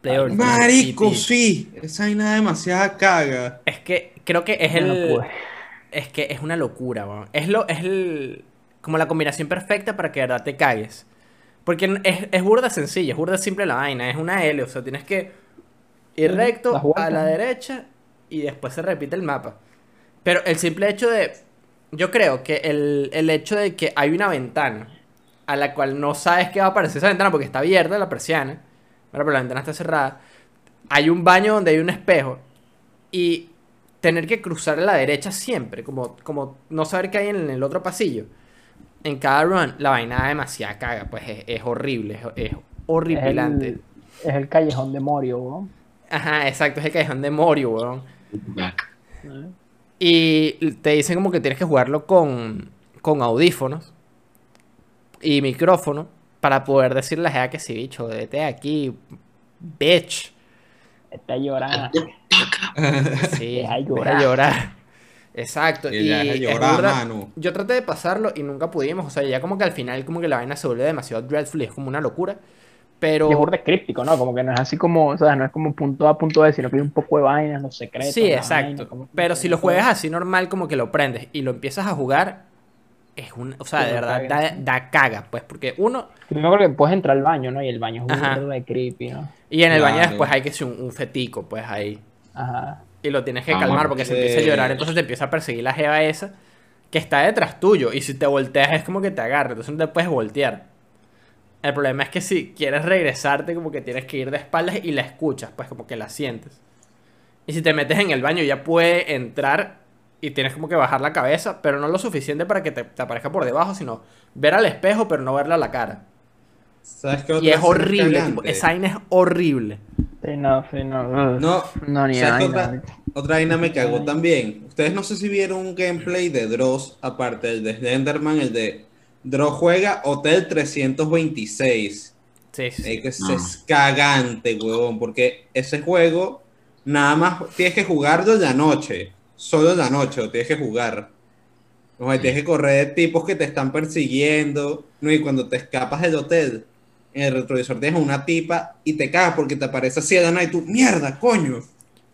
Player Marico, PT. sí. Esa vaina demasiada caga. Es que creo que es Yo no el. Es que es una locura, weón. Es lo, es el. Como la combinación perfecta para que de verdad te cagues. Porque es, es burda sencilla, es burda simple la vaina. Es una L, o sea, tienes que ir recto a la derecha y después se repite el mapa. Pero el simple hecho de. Yo creo que el, el hecho de que hay una ventana a la cual no sabes qué va a aparecer esa ventana porque está abierta la persiana, pero la ventana está cerrada. Hay un baño donde hay un espejo y tener que cruzar a la derecha siempre, como, como no saber qué hay en el otro pasillo. En cada run, la vaina da demasiada caga, pues es, es horrible, es, es Es horripilante. el, es el callejón de Morio, weón. Ajá, exacto, es el callejón de Morio, weón. Y te dicen como que tienes que jugarlo con, con audífonos y micrófono para poder decirle a la que sí, bicho, vete de aquí, bitch. Está llorando. Sí, Deja deja llorar. llorar. Exacto. Y Y, llorar, burda- mano. Yo traté de pasarlo y nunca pudimos. O sea, ya como que al final como que la vaina se vuelve demasiado dreadful y es como una locura. Pero... Y es burda críptico, ¿no? Como que no es así como, o sea, no es como punto A, punto B, sino que hay un poco de vainas, los secretos. Sí, exacto. Pero si lo juegas así normal, como que lo prendes y lo empiezas a jugar, es un... O sea, Sí, de verdad, da, cagas. da caga, pues. Porque uno... Primero que puedes entrar al baño, ¿no? Y el baño es burda de creepy, ¿no? Y en el baño después hay que ser un, un fetico, pues ahí. Ajá. Y lo tienes que Ah, calmar porque se empieza a llorar, entonces te empieza a perseguir la jeva esa que está detrás tuyo. Y si te volteas es como que te agarra, entonces no te puedes voltear. El problema es que si quieres regresarte, como que tienes que ir de espaldas y la escuchas, pues como que la sientes. Y si te metes en el baño ya puede entrar y tienes como que bajar la cabeza, pero no lo suficiente para que te, te aparezca por debajo, sino ver al espejo pero no verle a la cara. ¿Sabes qué Y es horrible, tipo, esa vaina es horrible. Sí, no, sí, no. No, no ni ¿sabes otra, otra vaina me cagó también? Ustedes no sé si vieron un gameplay de Dross, aparte del de Slenderman, el de Dross juega Hotel 326. Sí, sí. Eh, que es, No. es cagante, huevón, porque ese juego nada más tienes que jugarlo en la noche, solo en la noche lo tienes que jugar. O sea, tienes que correr de tipos que te están persiguiendo, ¿no? y cuando te escapas del hotel, en el retrovisor tienes una tipa y te cagas porque te aparece así nada y tú, mierda, coño.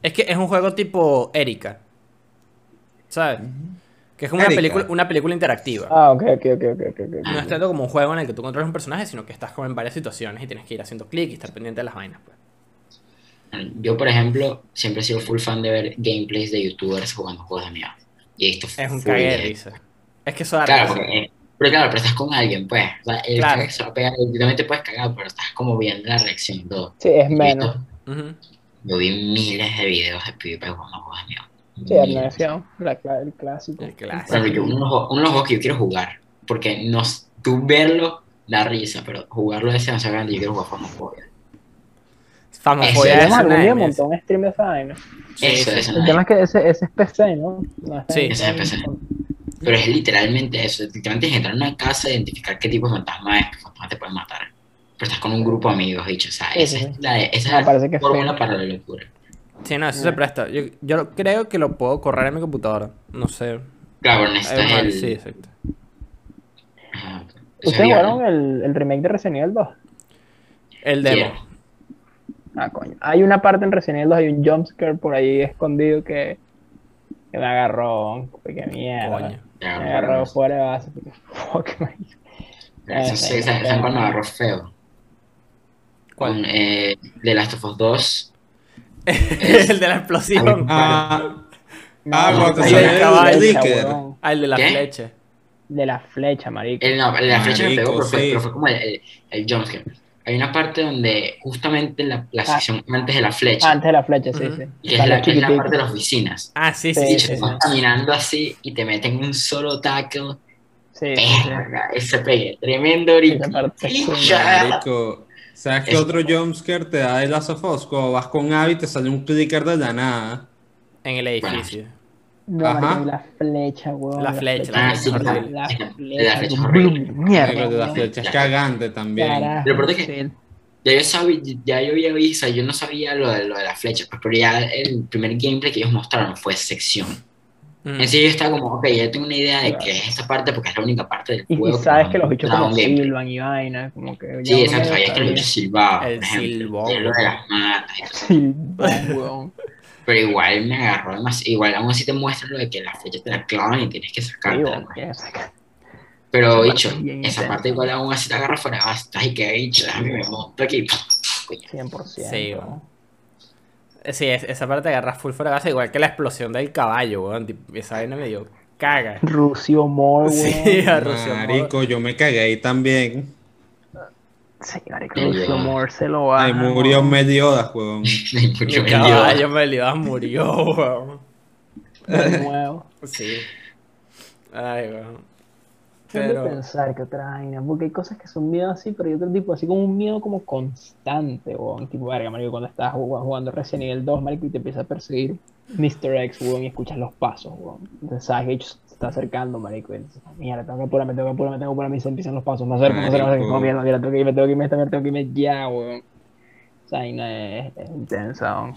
Es que es un juego tipo Erika. ¿Sabes? Que es como una película, una película interactiva. Ah, ok, ok, ok, ok, ok. ok. No es tanto como un juego en el que tú controlas un personaje, sino que estás como en varias situaciones y tienes que ir haciendo clic y estar pendiente de las vainas. Pues. Yo, por ejemplo, siempre he sido full fan de ver gameplays de youtubers jugando juegos de miedo. Y he visto Es un cague de de- risa. Es que eso da Claro, risa. porque, eh, pero claro, pero estás con alguien, pues. O sea, el Claro. que se va a pegar, tú también te puedes cagar, pero estás como viendo la reacción y todo. Sí, es menos. Yo vi miles de videos de PvP jugando juegos de miedo. Sí, amnesia, la el clásico. El clásico. Ejemplo, yo- uno, de los juegos- uno de los juegos que yo quiero jugar, porque no, tú verlo da risa, pero jugarlo es demasiado grande. Yo quiero jugar Phasmophobia. Famofobia es Además, algún una día de un stream de esa vaina. Sí, Eso, eso El tema es. que ese, ese es PC, ¿no? No Sí, ese es PC. Pero es literalmente eso. Literalmente es entrar en una casa, identificar qué tipo de fantasma es, qué fantasma te pueden matar. Pero estás con un grupo de amigos, dicho. O sea, esa sí, es la, esa es la fórmula para la locura. Sí, no, eso se presta. Yo, yo creo que lo puedo correr en mi computadora. No sé. Claro, necesitas el. Sí, exacto. ¿Ustedes jugaron el, el remake de Resident Evil 2? El demo. Quiero. Ah, coño. Hay una parte en Resident Evil 2, hay un jumpscare por ahí escondido que, que me agarró. Que mierda. Coño. Me agarró fuera de base. *laughs* Fuck, man. ¿sabes eh, cuando agarró feo? ¿Cuál? Con eh, The Last of Us 2. *laughs* el de la explosión. Ah, Ah, no, cuando sale el de caballo. flecha. Ah, el de la ¿Qué? flecha. De la flecha, marico. El, no, la flecha me pegó, pero fue, sí. pero fue como el, el, el jumpscare. Hay una parte donde justamente la, la Ah. sección antes de la flecha, Ah, antes de la flecha, sí, sí. y es la, que es la parte de las oficinas. Ah, sí, sí, Sí, Y sí. sí, caminando así y te meten un solo tackle. Sí. Verga, ese pegue, tremendo ahorita. ¿Sabes qué otro jumpscare te da de Last of Us? Cuando vas con Abby te sale un clicker de la nada. En el edificio. No, Ajá. la flecha, weón. La flecha, la la flecha es La, horrible. la flecha. flecha horrible. Mierda. La flecha es cagante también. Carajo, Pero aparte que-. Ya yo sabía, ya yo había visto, yo no sabía lo de, lo de la flecha, pues, pero ya el primer gameplay que ellos mostraron fue sección. Mm. En sí yo estaba como, ok, ya tengo una idea de que es esta parte porque es la única parte del Y, y juego. sabes no que los bichos como silban y vaina, como que... Sí, exacto, medio sabía que los bichos silbaban, El por silbón. y *laughs* eso. Silbón, weón. Pero igual me agarró demasiado, igual aún así te muestran lo de que las flechas te la clavan y tienes que Sí, sacártela. weón, pues. que saca- Pero, bien esa parte igual aún así te agarra fuera de base. Ay, que bicho, déjame me monto aquí. 100%. Sí, Sí, es- esa parte agarra full fuera de base, igual que la explosión del caballo, weón. Esa vaina me dio caga. Rucio Moore, weón. Sí, a Rucio Marico, yo me cagué ahí también. Sí, marico. Moore se lo va. Ahí murió Meliodas, weón. Mucho Mi me dio. caballo Meliodas murió, weón. De nuevo. Sí. Ay, weón. Pero... Pensar que otra vaina, porque hay cosas que son miedo así, pero hay otro tipo, así como un miedo como constante, weón. Tipo, verga, marico, cuando estás jugando, jugando Resident Evil 2, marico, y te empieza a perseguir Mr. X, weón, y escuchas los pasos, weón. Entonces sabes que está acercando, marico, dices, mierda, tengo que apurarme, tengo que apurarme, tengo que apurarme, y se empiezan los pasos, me acerco, me acerco, me acerco, Marico. no, mierda, mierda, tengo que irme, tengo que irme, tengo que irme, tengo que irme ya, weón. Esa vaina es, es intensa, weón.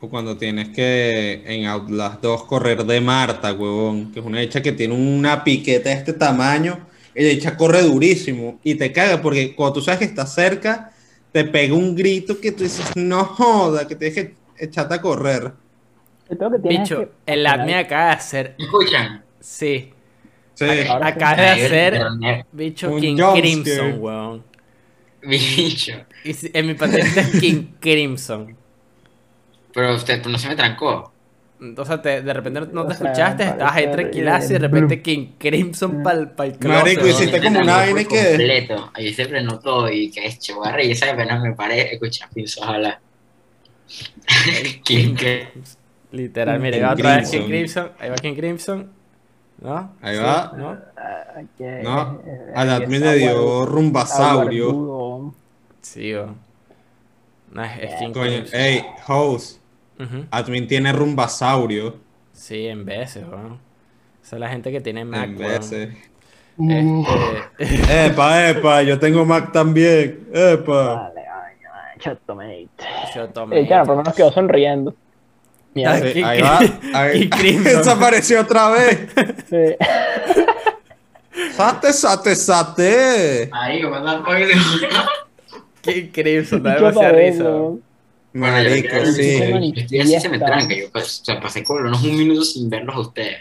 O cuando tienes que en Outlast 2 correr de Marta, huevón, que es una hecha que tiene una piqueta de este tamaño, y la hecha corre durísimo y te caga porque cuando tú sabes que está cerca, te pega un grito que tú dices, no joda, que tienes que echarte a correr. Peor que el admin acaba de hacer. ¿Me escuchan? Sí. Sí. Ahora Acaba de hacer. Bicho, Un King. Crimson, weón. Bicho. Y en mi pantalla es King Crimson. Pero usted no se me trancó. O sea, te- de repente no te O sea, escuchaste, estabas ahí tranquilazo y de repente King Crimson pa'l, pa'l closet, Marico, hiciste Me como una vaina que- completo. Ahí se frenó todo y que hecho, voy a revisar apenas me paré, escucha, pienso hablar. *laughs* King Crimson. Literal, mira, ahí King va otra vez King. Crimson. Ahí va King Crimson. ¿No? Ahí Sí, va. ¿No? Ah, que- No, eh, al eh, admin está le dio rumbasaurio. Sí, weón. No, es, es King Coño, ey, host, Ujú. admin tiene rumbasaurio Sí, en veces, weón. Esa es la gente que tiene Mac, en veces. Este, Epa, epa, yo tengo Mac también. Epa. Vale, vale, vale, chato, mate. yo tomé. Eh, claro, por lo menos quedó sonriendo. Sí, King- ahí va. *laughs* Ahí. Desapareció otra vez. sí. Sate, sate, sate. Ahí. Oye, King Crimson, da Qué demasiada risa. Bueno, yo Marico, que sí. Estoy así se me tranca. Yo pues, o sea, pasé como unos un minuto sin verlos a ustedes.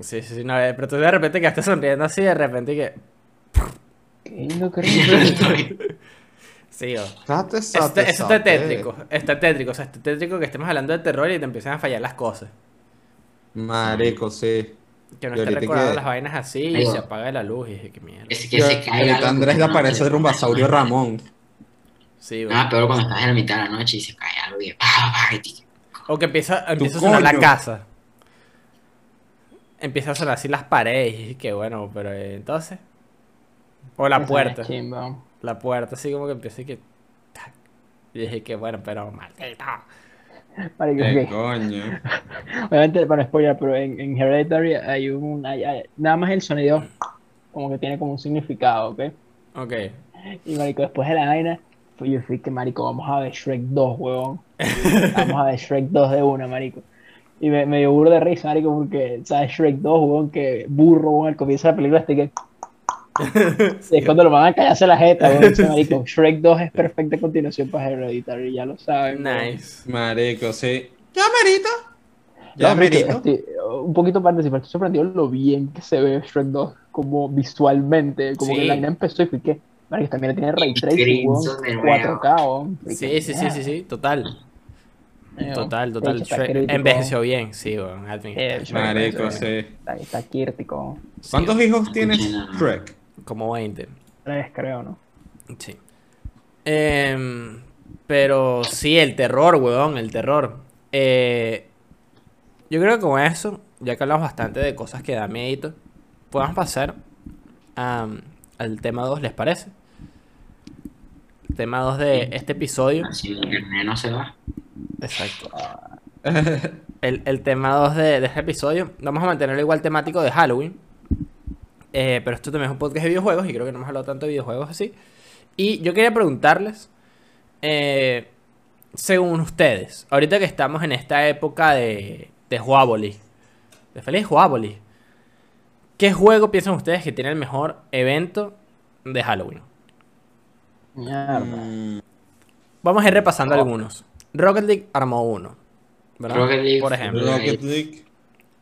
Sí, sí, sí, no, eh, pero tú de repente quedaste sonriendo así, de repente que. Qué lindo *laughs* creo. Sí, o. Sate, Eso, sate, eso está sate. tétrico, está tétrico, o sea, está tétrico que estemos hablando de terror y te empiezan a fallar las cosas. Marico, sí. Que no esté recordando que- las vainas así y se apaga la luz y dije, qué mierda. Es que Yo- se cae ahorita Andrés le aparece el rumbasaurio Ramón. Sí, weón. Ah, peor cuando estás en la mitad de la noche y se cae algo y O que empieza, empieza a sonar la casa. Empieza a sonar así las paredes y que bueno, pero eh, entonces. O la puerta. La puerta, así como que empieza y que. tac. Y dije que bueno, pero maldito. Marico, Eh, ok. coño. *laughs* Obviamente, para no spoiler, pero en, en Hereditary hay un. hay- hay- nada más el sonido, como que tiene como un significado, ¿ok? Ok. Y marico, después de la vaina, pues yo fui que marico, vamos a ver Shrek 2, huevón. *laughs* Vamos a ver Shrek 2 de una, marico. Y me, me dio burro de risa, marico, porque, ¿sabes? Shrek 2, huevón, que burro, huevón, al comienzo de la película, este que... *laughs* Sí, es cuando lo van a callarse la jeta, *laughs* marico. Shrek 2 es perfecta continuación para Hereditary, ya lo saben. Nice. Marico, sí. Ya merito. Ya, marico, merito. estoy- un poquito participar, estoy sorprendido lo bien que se ve Shrek 2, como visualmente, como Sí. que la vaina empezó y fui que, marico, también tiene ray tracing, Crimson huevón, de nuevo. 4K, huevón. Fui que, Sí, sí, sí, sí, sí, total. Total, total. hecho, Shrek envejeció bien, sí, weón. Admin. Eh, Marico, sí. Está, está. Sí, ¿Cuántos hijos tiene. Shrek? Como 20. Tres, creo, ¿no? Sí. Em, pero sí, el terror, weón, el terror. Eh, yo creo que con eso, ya que hablamos bastante de cosas que da miedo, podemos pasar al tema 2, ¿les parece? Tema 2 de este episodio. Así el internet no se va. Exacto. El, el tema 2 de, de este episodio, vamos a mantenerlo igual temático de Halloween. Eh, pero esto también es un podcast de videojuegos y creo que no hemos hablado tanto de videojuegos así. Y yo quería preguntarles, eh, según ustedes, ahorita que estamos en esta época de, de Huaboli, De Feliz Juápolis. ¿Qué juego piensan ustedes que tiene el mejor evento de Halloween? Mierda. Mm, Vamos a ir repasando algunos. Rocket League armó uno. ¿verdad? Rocket League, Por ejemplo. Rocket League.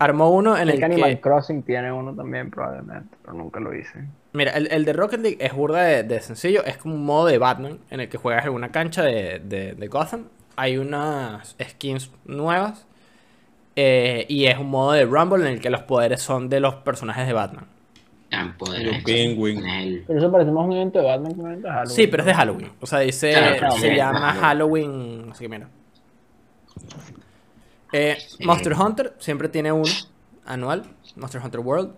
Armó uno en El el que Animal. Crossing tiene uno también, probablemente, pero nunca lo hice. Mira, el, el de Rocket League es burda de, de sencillo. Es como un modo de Batman en el que juegas en una cancha de, de- de Gotham. Hay unas skins nuevas. eh, y es un modo de Rumble en el que los poderes son de los personajes de Batman. Dan poder. Los Penguin. El- Pero eso parece más un evento de Batman que un evento de Halloween. Sí, pero es de Halloween. O sea, dice. Claro, se llama Halloween. Halloween. Así que mira. Eh, Sí. Monster Hunter siempre tiene uno anual. Monster Hunter World.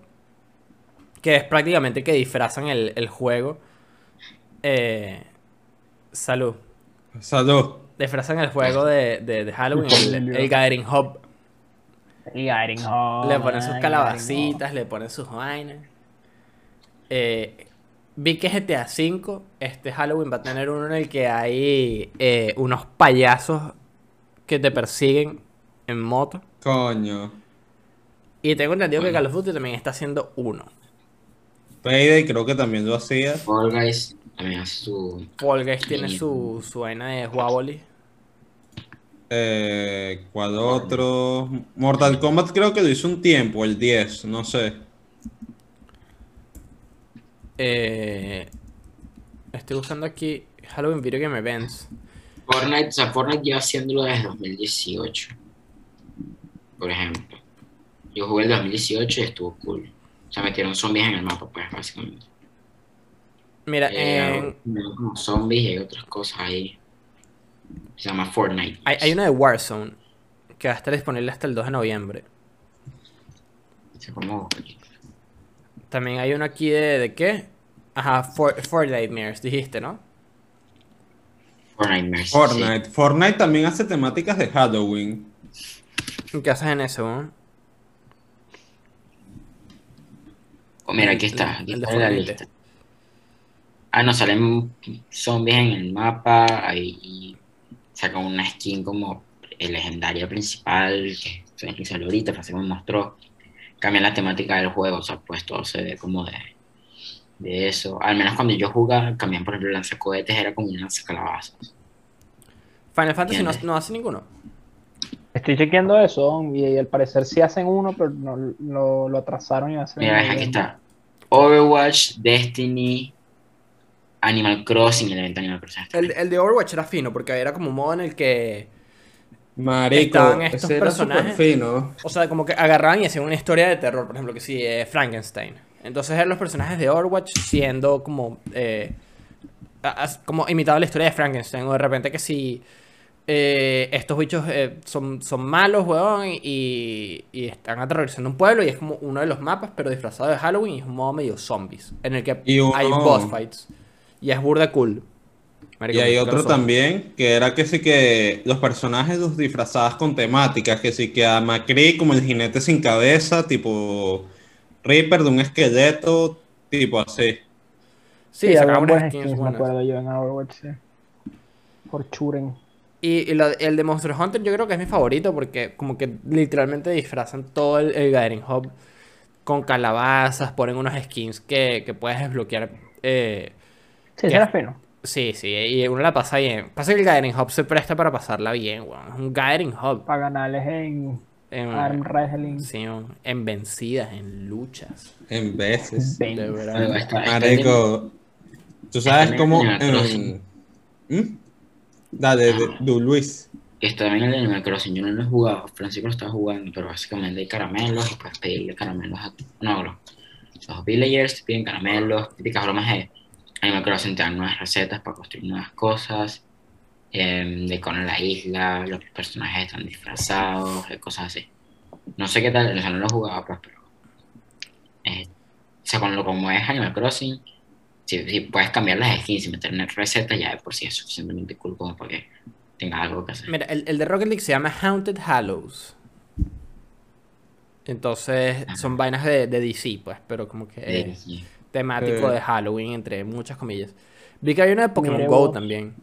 Que es prácticamente que disfrazan el, el juego. Eh, salud. Salud. Disfrazan el juego de, de, de Halloween. El, el Gathering Hub. Y Gathering Hall, Le ponen sus calabacitas, le ponen sus vainas. Eh, vi que GTA V, este Halloween va a tener uno en el que hay eh, unos payasos que te persiguen en moto. Coño. Y tengo entendido que Call of Duty también está haciendo uno. Payday creo que también lo hacía. Fall Guys también hace su. Fall Guys tiene su, su vaina de Huawoli. Eh, ¿Cuál otro? Mortal Kombat creo que lo hizo un tiempo, el 10, no sé. Eh, estoy buscando aquí Halloween Video Game Events. Fortnite, o sea, Fortnite lleva haciéndolo desde 2018. Por ejemplo. Yo jugué el 2018 y estuvo cool. O sea, metieron zombies en el mapa, pues, básicamente. Mira, Eh, en- como zombies y hay otras cosas ahí. Se llama Fortnite. hay, hay uno de Warzone que va a estar disponible hasta el 2 de noviembre. O sea, como- También hay uno aquí de, ¿de qué? Ajá, For, Fortnite Mirrors, dijiste, ¿no? Fortnite Fortnite. Fortnite también hace temáticas de Halloween. ¿Qué haces en eso? sí. Oh, mira, aquí está. Aquí está la lista. Ah, no, salen zombies en el mapa. Ahí sacan una skin como el legendaria principal. Que, que salió ahorita, Francisco me mostró. Cambian la temática del juego. O sea, pues todo se ve como de, de eso. Al menos cuando yo jugaba, cambian, por ejemplo, lanzacohetes era como un lanzacalabazas. Final Fantasy no hace ninguno. Estoy chequeando eso y, al parecer sí hacen uno, pero no, lo, lo atrasaron y hacen Mira, aquí está. Overwatch, Destiny, Animal Crossing, el evento Animal Crossing. El, el de Overwatch era fino porque era como un modo en el que. Marico, Estaban estos ese era súper personajes. fino. O sea, como que agarraban y hacían una historia de terror, por ejemplo, que sí, eh, Frankenstein. Entonces eran los personajes de Overwatch siendo como. eh, como imitado la historia de Frankenstein. O de repente que si. Eh, estos bichos eh, son, son malos, weón, y, y están aterrorizando un pueblo y es como uno de los mapas, pero disfrazado de Halloween y es un modo medio zombies, en el que uno- hay boss fights. Y es burda cool. Marico, Y hay otro también, que era que sí que los personajes los disfrazadas con temáticas, que sí que a Macri como el jinete sin cabeza, tipo Reaper de un esqueleto, tipo así. Sí, Sí, había buenas skins skins, me acuerdo yo en Overwatch, sí. Por Churen. Y, y lo- el de Monster Hunter yo creo que es mi favorito porque como que literalmente disfrazan todo el, el Gathering Hub con calabazas, ponen unos skins que, que puedes desbloquear. eh, Sí, era fino. sí, sí, y uno la pasa bien. Pasa que el Gathering Hub se presta para pasarla bien, weón. Es un Gathering Hub. Para ganarles en En, Arm Wrestling. sí, en vencidas, en luchas. En veces. Está- está Marico, tú sabes cómo... en en-. ¿Mm? Dale, de- du Luis. Está también el de Animal Crossing, yo no lo he jugado, Francisco lo está jugando, pero básicamente hay caramelos y puedes pedirle caramelos a no, los, los villagers te piden caramelos, típicas bromas de Animal Crossing te dan nuevas recetas para construir nuevas cosas, eh, decoran la isla, los personajes están disfrazados, cosas así. No sé qué tal, o sea, no lo he jugado, pues, pero eh, o sea, con lo como es Animal Crossing, si, si puedes cambiar las skins y meter en recetas, ya de por sí es suficientemente cool como para que tengas algo que hacer. Mira, el, el de Rocket League se llama Haunted Hallows. Entonces son vainas de, de DC, pues, pero como que Eh, es sí. temático Eh. de Halloween, entre muchas comillas. Vi que hay uno de Pokémon Mire Go vos. también.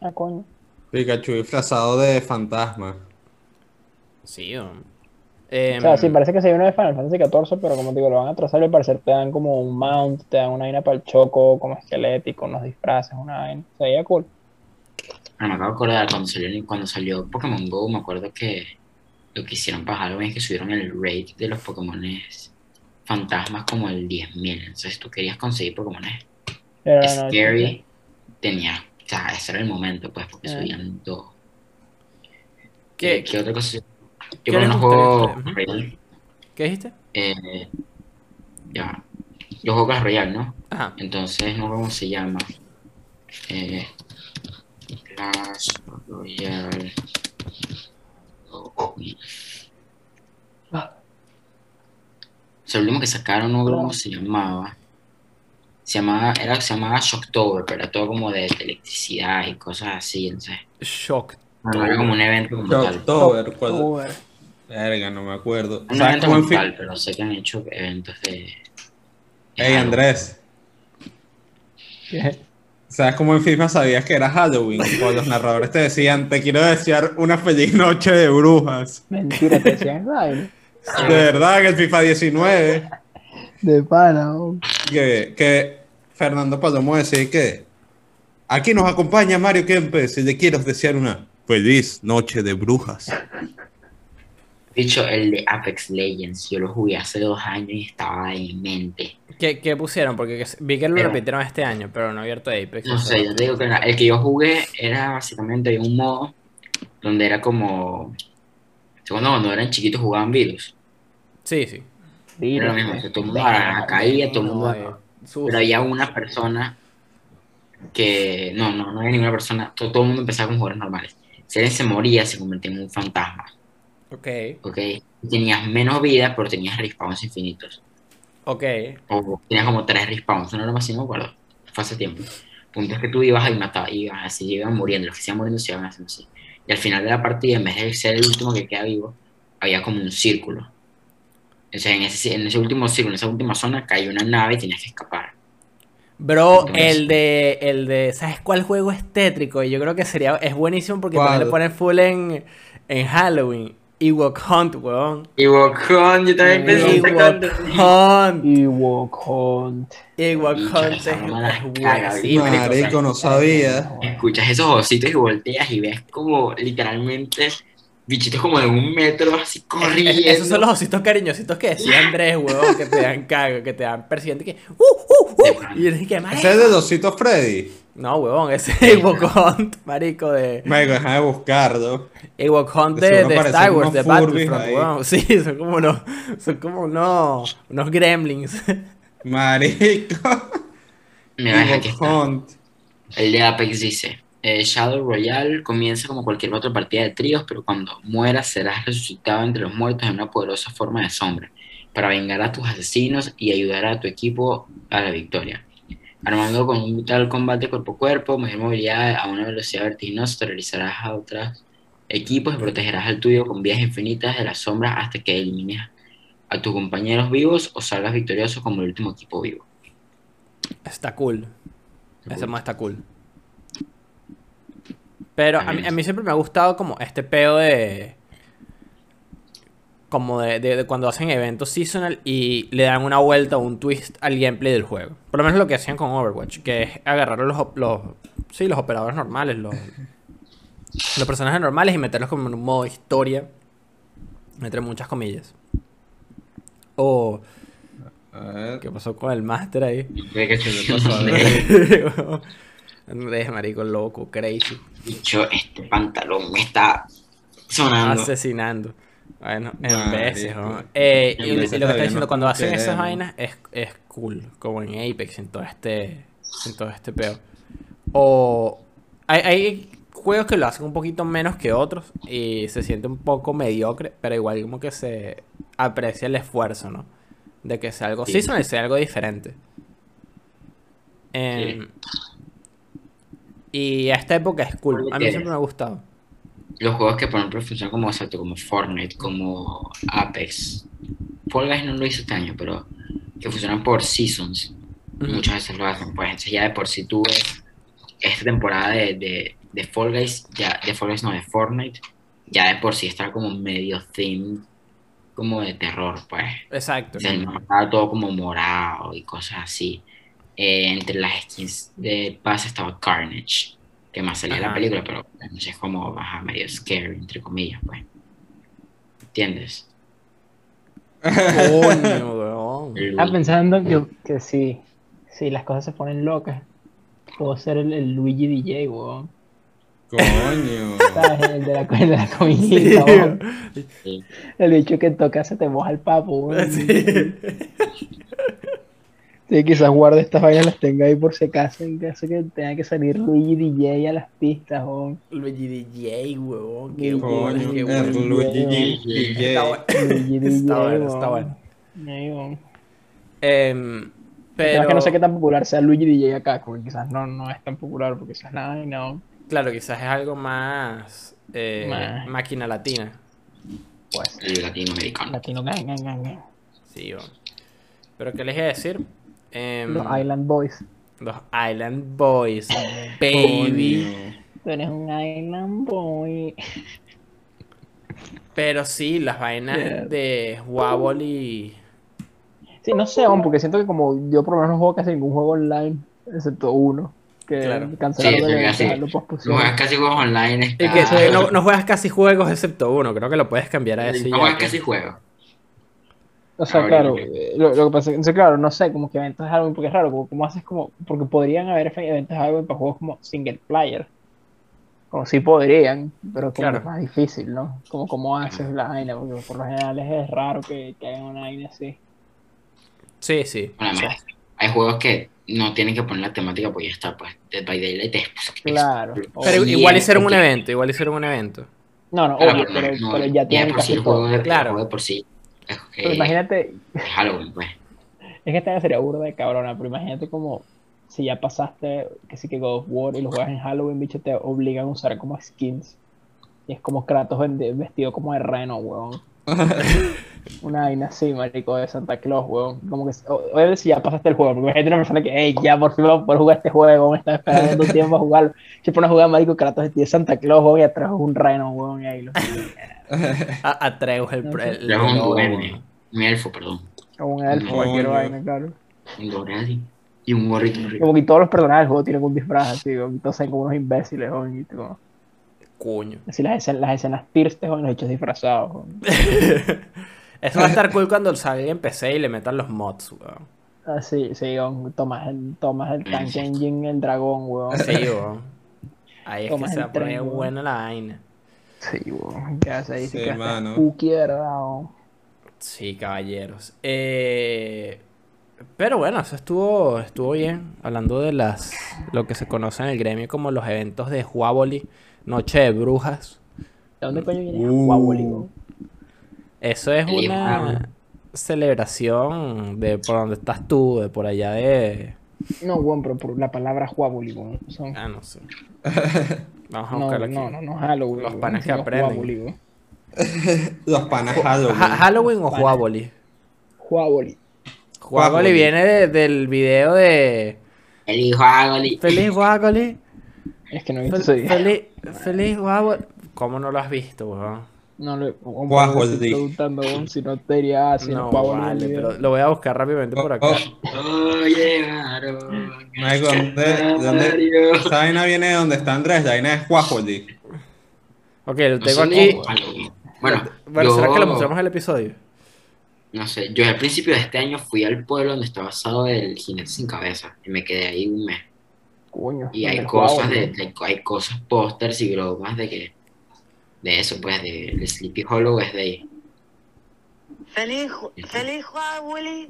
Ah, coño. Pikachu disfrazado de fantasma. Sí, um, Em, O sea, sí, parece que se viene de Final Fantasy XIV, pero como te digo, lo van a trazar y al parecer te dan como un mount, te dan una vaina para el choco, como esquelético, unos disfraces, una vaina. Se veía cool. Ah, me acabo de acordar cuando salió, cuando salió Pokémon Go, me acuerdo que lo que hicieron para Halloween es que subieron el rate de los Pokémones fantasmas como el 10.000. Entonces, si tú querías conseguir Pokémones Pero no, Scary, tenía, o sea, ese era el momento, pues, porque Ah. subían dos. ¿Qué- ¿Qué, qué otra cosa? Yo cuando gustaría juego ¿Qué dijiste? eh, ya, yo juego Clash Royale, ¿no? Ajá. Entonces, no sé cómo se llama. Eh, Clash Royale. O sea, el último que sacaron, no cómo se llamaba. Se llamaba, era, se llamaba Shocktober, pero era todo como de, de electricidad y cosas así, entonces. Shock. No era como un evento como tal. October. Verga, no me acuerdo. Un ¿Sabes evento como tal, pero sé que han hecho eventos de. Ey, Andrés, ¿Qué? ¿sabes cómo en FIFA sabías que era Halloween? Cuando los narradores te decían, te quiero desear una feliz noche de brujas. Mentira, te decían vaina. *laughs* De verdad, que el FIFA 19, De pana, ¿no? que, que Fernando Palomo decía que aquí nos acompaña Mario Kempes y le quiero desear una feliz noche de brujas. Dicho, el de Apex Legends, yo lo jugué hace dos años y estaba en mente. ¿Qué, qué pusieron? Porque que- vi que lo Era- repitieron este año, pero no abierto Apex. No o sé, yo te digo que era- el que yo jugué era básicamente un modo donde era como. Segundo, cuando eran chiquitos jugaban virus. Sí, sí. Era lo mismo, o sea, todo el mundo caía, todo el mundo. Eh. Pero había una persona que. No, no, no había ninguna persona. Todo, todo el mundo empezaba con jugadores normales. Si alguien se moría, se convertía en un fantasma. Ok, ¿Ok? Tenías menos vida, pero tenías respawns infinitos. ok. O tenías como tres respawns, no era más así, no me acuerdo. Fue hace tiempo. Punto es que tú ibas y matabas, ibas así, iban muriendo. Los que se iban muriendo se iban haciendo así. Y al final de la partida, en vez de ser el último que queda vivo, había como un círculo. O sea, en ese, en ese último círculo, en esa última zona, cayó una nave y tenías que escapar. Bro, el de, el de, ¿sabes cuál juego es tétrico? Y yo creo que sería, es buenísimo porque ¿Cuál? también le ponen full en, en Halloween. Ewok Hunt, weón. Y Wokon, yo también pensé en Ewok Hunt. Ewok Hunt. Ewok Hunt es, sí, Marico, no sabía. Escuchas esos ositos y volteas y ves como literalmente bichitos como de un metro así corriendo. es- *laughs* esos son los ositos cariñositos que decía Andrés, weón, que te dan cago, que te dan persiguiente que, uh, uh, uh, y eres que, marico. Ese es de Dosito Freddy. No, weón, ese es Ewok Hunt, marico, de Marico, déjame de buscarlo. Ewok Hunt De Star Wars, de Battlefront, weón. *laughs* Sí, son como unos, son como unos, unos gremlins. Marico. Ewok está. Hunt. El de Apex dice, eh, Shadow Royale comienza como cualquier otra partida de tríos, pero cuando mueras serás resucitado entre los muertos en una poderosa forma de sombra, para vengar a tus asesinos y ayudar a tu equipo a la victoria. Armando con un brutal combate cuerpo a cuerpo, mayor movilidad a una velocidad vertiginosa, terrorizarás a otros equipos y protegerás al tuyo con vías infinitas de las sombras hasta que elimines a tus compañeros vivos o salgas victorioso como el último equipo vivo. Está cool. Ese mod está cool. Pero a mí, a mí siempre me ha gustado como este peo de... Como de, de- de cuando hacen eventos seasonal y le dan una vuelta o un twist al gameplay del juego. Por lo menos lo que hacían con Overwatch, que es agarrar los, los, sí, los operadores normales, los, *laughs* los personajes normales y meterlos como en un modo historia, entre muchas comillas. O... ¿Qué pasó con el máster ahí? Me pasó? *laughs* Andrés, marico, loco, crazy. Dicho, este pantalón me está sonando. Asesinando. Bueno, en veces, ¿no? Eh, y, lo que está diciendo, cuando hacen esas vainas es, es cool, como en Apex, en todo este, en todo este peo. O hay, hay juegos que lo hacen un poquito menos que otros y se siente un poco mediocre, pero igual como que se aprecia el esfuerzo, ¿no? De que sea algo Sí. seasonal sea algo diferente. Em, Y esta época es cool. A mí siempre me ha gustado. Los juegos que por ejemplo funcionan como exacto, como Fortnite, como Apex. Fall Guys no lo hizo este año, pero que funcionan por seasons. Muchas veces lo hacen. Pues entonces ya de por sí tú ves esta temporada de, de, de Fall Guys, ya, de Fall Guys no, de Fortnite, ya de por sí está como medio themed como de terror, pues. Exacto. Mapa estaba todo como morado y cosas así. Eh, entre las skins de paz estaba Carnage, que más salía de la película, pero Carnage es como baja medio scary, entre comillas, pues. ¿Entiendes? Coño, Estaba pensando que, que sí, si las cosas se ponen locas, puedo ser el, el Luigi DJ, weón. Coño. ¿Sabes? El de la, el de la comidita. Sí. El bicho que toca se te moja el papo, weón. Sí. Sí, quizás guarde estas vainas las tenga ahí por si acaso, en caso que tenga que salir Luigi DJ a las pistas, weón. Luigi DJ, weón. Qué bueno, Coño, qué bueno. Luigi DJ. Está bueno. *laughs* Está bueno, está weón. bueno. Ahí, weón. Em, Pero... pero, que no sé qué tan popular sea Luigi DJ acá, porque quizás no, no es tan popular, porque quizás nada, y no. claro, quizás es algo más eh, Más. máquina latina. Pues, el latinoamericano. latino, gang, gang, gang, gang. Sí, weón. Pero ¿qué les iba a decir? Em, Los Island Boys. los Island Boys, *coughs* baby. Tú eres un Island Boy. Pero sí, las vainas Yeah. de Wobbly. Sí, no sé, aún, porque siento que como yo por lo menos no juego casi ningún juego online, excepto uno, que Claro. cancelaron Sí, evento, casi. lo No juegas casi juegos online. Y que no, no juegas casi juegos excepto uno, creo que lo puedes cambiar a ese y No juegas casi juegos. O sea, claro, eh, lo, lo que pasa es que, claro, no sé, como que eventos Halloween, porque es raro, como, como haces como, porque podrían haber eventos Halloween para juegos como single player. Como sí podrían, pero como Claro. es más difícil, ¿no? Como cómo haces la vaina, porque por lo general es, raro que, que hagan una vaina así. Sí, sí. Bueno, hay juegos que no tienen que poner la temática porque ya está, pues, Dead by Daylight es... Claro. Pero Sí, igual hicieron un evento, igual hicieron un evento. No, no, Claro, obvio, pero, pero, no, pero ya ya tienen por sí el juego el Claro. juego de por sí Pero imagínate, Halloween, pues. Es que esta sería burda de cabrona, pero imagínate como si ya pasaste, que sí que God of War y lo juegas en Halloween, bicho, te obligan a usar como skins. Y es como Kratos vestido como de reno, weón. *laughs* Una vaina así, marico, de Santa Claus, weón. Como que, obviamente si ya pasaste el juego, porque imagínate una persona que, hey, ya por fin vamos a poder jugar este juego, me estaba esperando un tiempo a jugarlo. Se pone a jugar, marico, Kratos de Santa Claus, weón, y atrás un reno, weón, y ahí lo Atreus, el, el, el un duende, elfo, perdón. O un elfo, cualquier vaina, claro. Un así. Y un gorrito. Como que todos los personajes del juego tienen un disfraz así, weón, y todos son como unos imbéciles, weón, y tipo... Coño. Así las escenas, las escenas tristes o los hechos disfrazados. weón. *laughs* Eso va a estar cool cuando salga en PC y le metan los mods, weón. Así, sí, weón, tomas el, tomas el tank Sí. engine, el dragón, weón. Sí, weón. Ahí es que Tomas se va a poner tren, buena la vaina. Sí, weón. ¿Qué haces ahí? Sí, mano. spooky, ¿verdad? weón? Sí, caballeros. Eh, pero bueno, eso estuvo, estuvo bien. Hablando de las lo que se conoce en el gremio como los eventos de Huaboli, Noche de Brujas. ¿De dónde coño viene Uh. Eso es El una celebración de por donde estás tú, de por allá de... No, weón, pero por la palabra weón. Son... Ah, no sé. *laughs* Vamos a No, buscarlo aquí. no, no, no, Halloween. Los weón, panas que sino aprenden. Weón. *laughs* Los panas Halloween. Ha- ¿Halloween o Vale. Huaboli? Huaboli Huaboli. viene de- del video de... El hijo Agoli. Feliz Huaboli. Es que no he visto ese Fel- video. Feliz, feliz Huaboli. ¿Cómo no lo has visto, weón? No Huawoli. porque estoy preguntando, weón, si no te diría, ah, si no, No, vale, pero lo voy a buscar rápidamente por acá. Oh, Oye, Aaron, Marico, ¿dónde- dónde- esa vaina viene de donde está Andrés, la vaina es Guajoli. Ok, lo No tengo sé aquí. Bueno, Bueno, ¿será que lo mostramos en el episodio? No sé, yo al principio de este año fui al pueblo donde está basado el jinete sin cabeza y me quedé ahí un mes. Coño, Y ¿dónde hay cosas de, de- hay cosas, pósters y bromas de que de eso, pues, de, de Sleepy Hollow es de ahí. Feliz, Ju- feliz Halloween.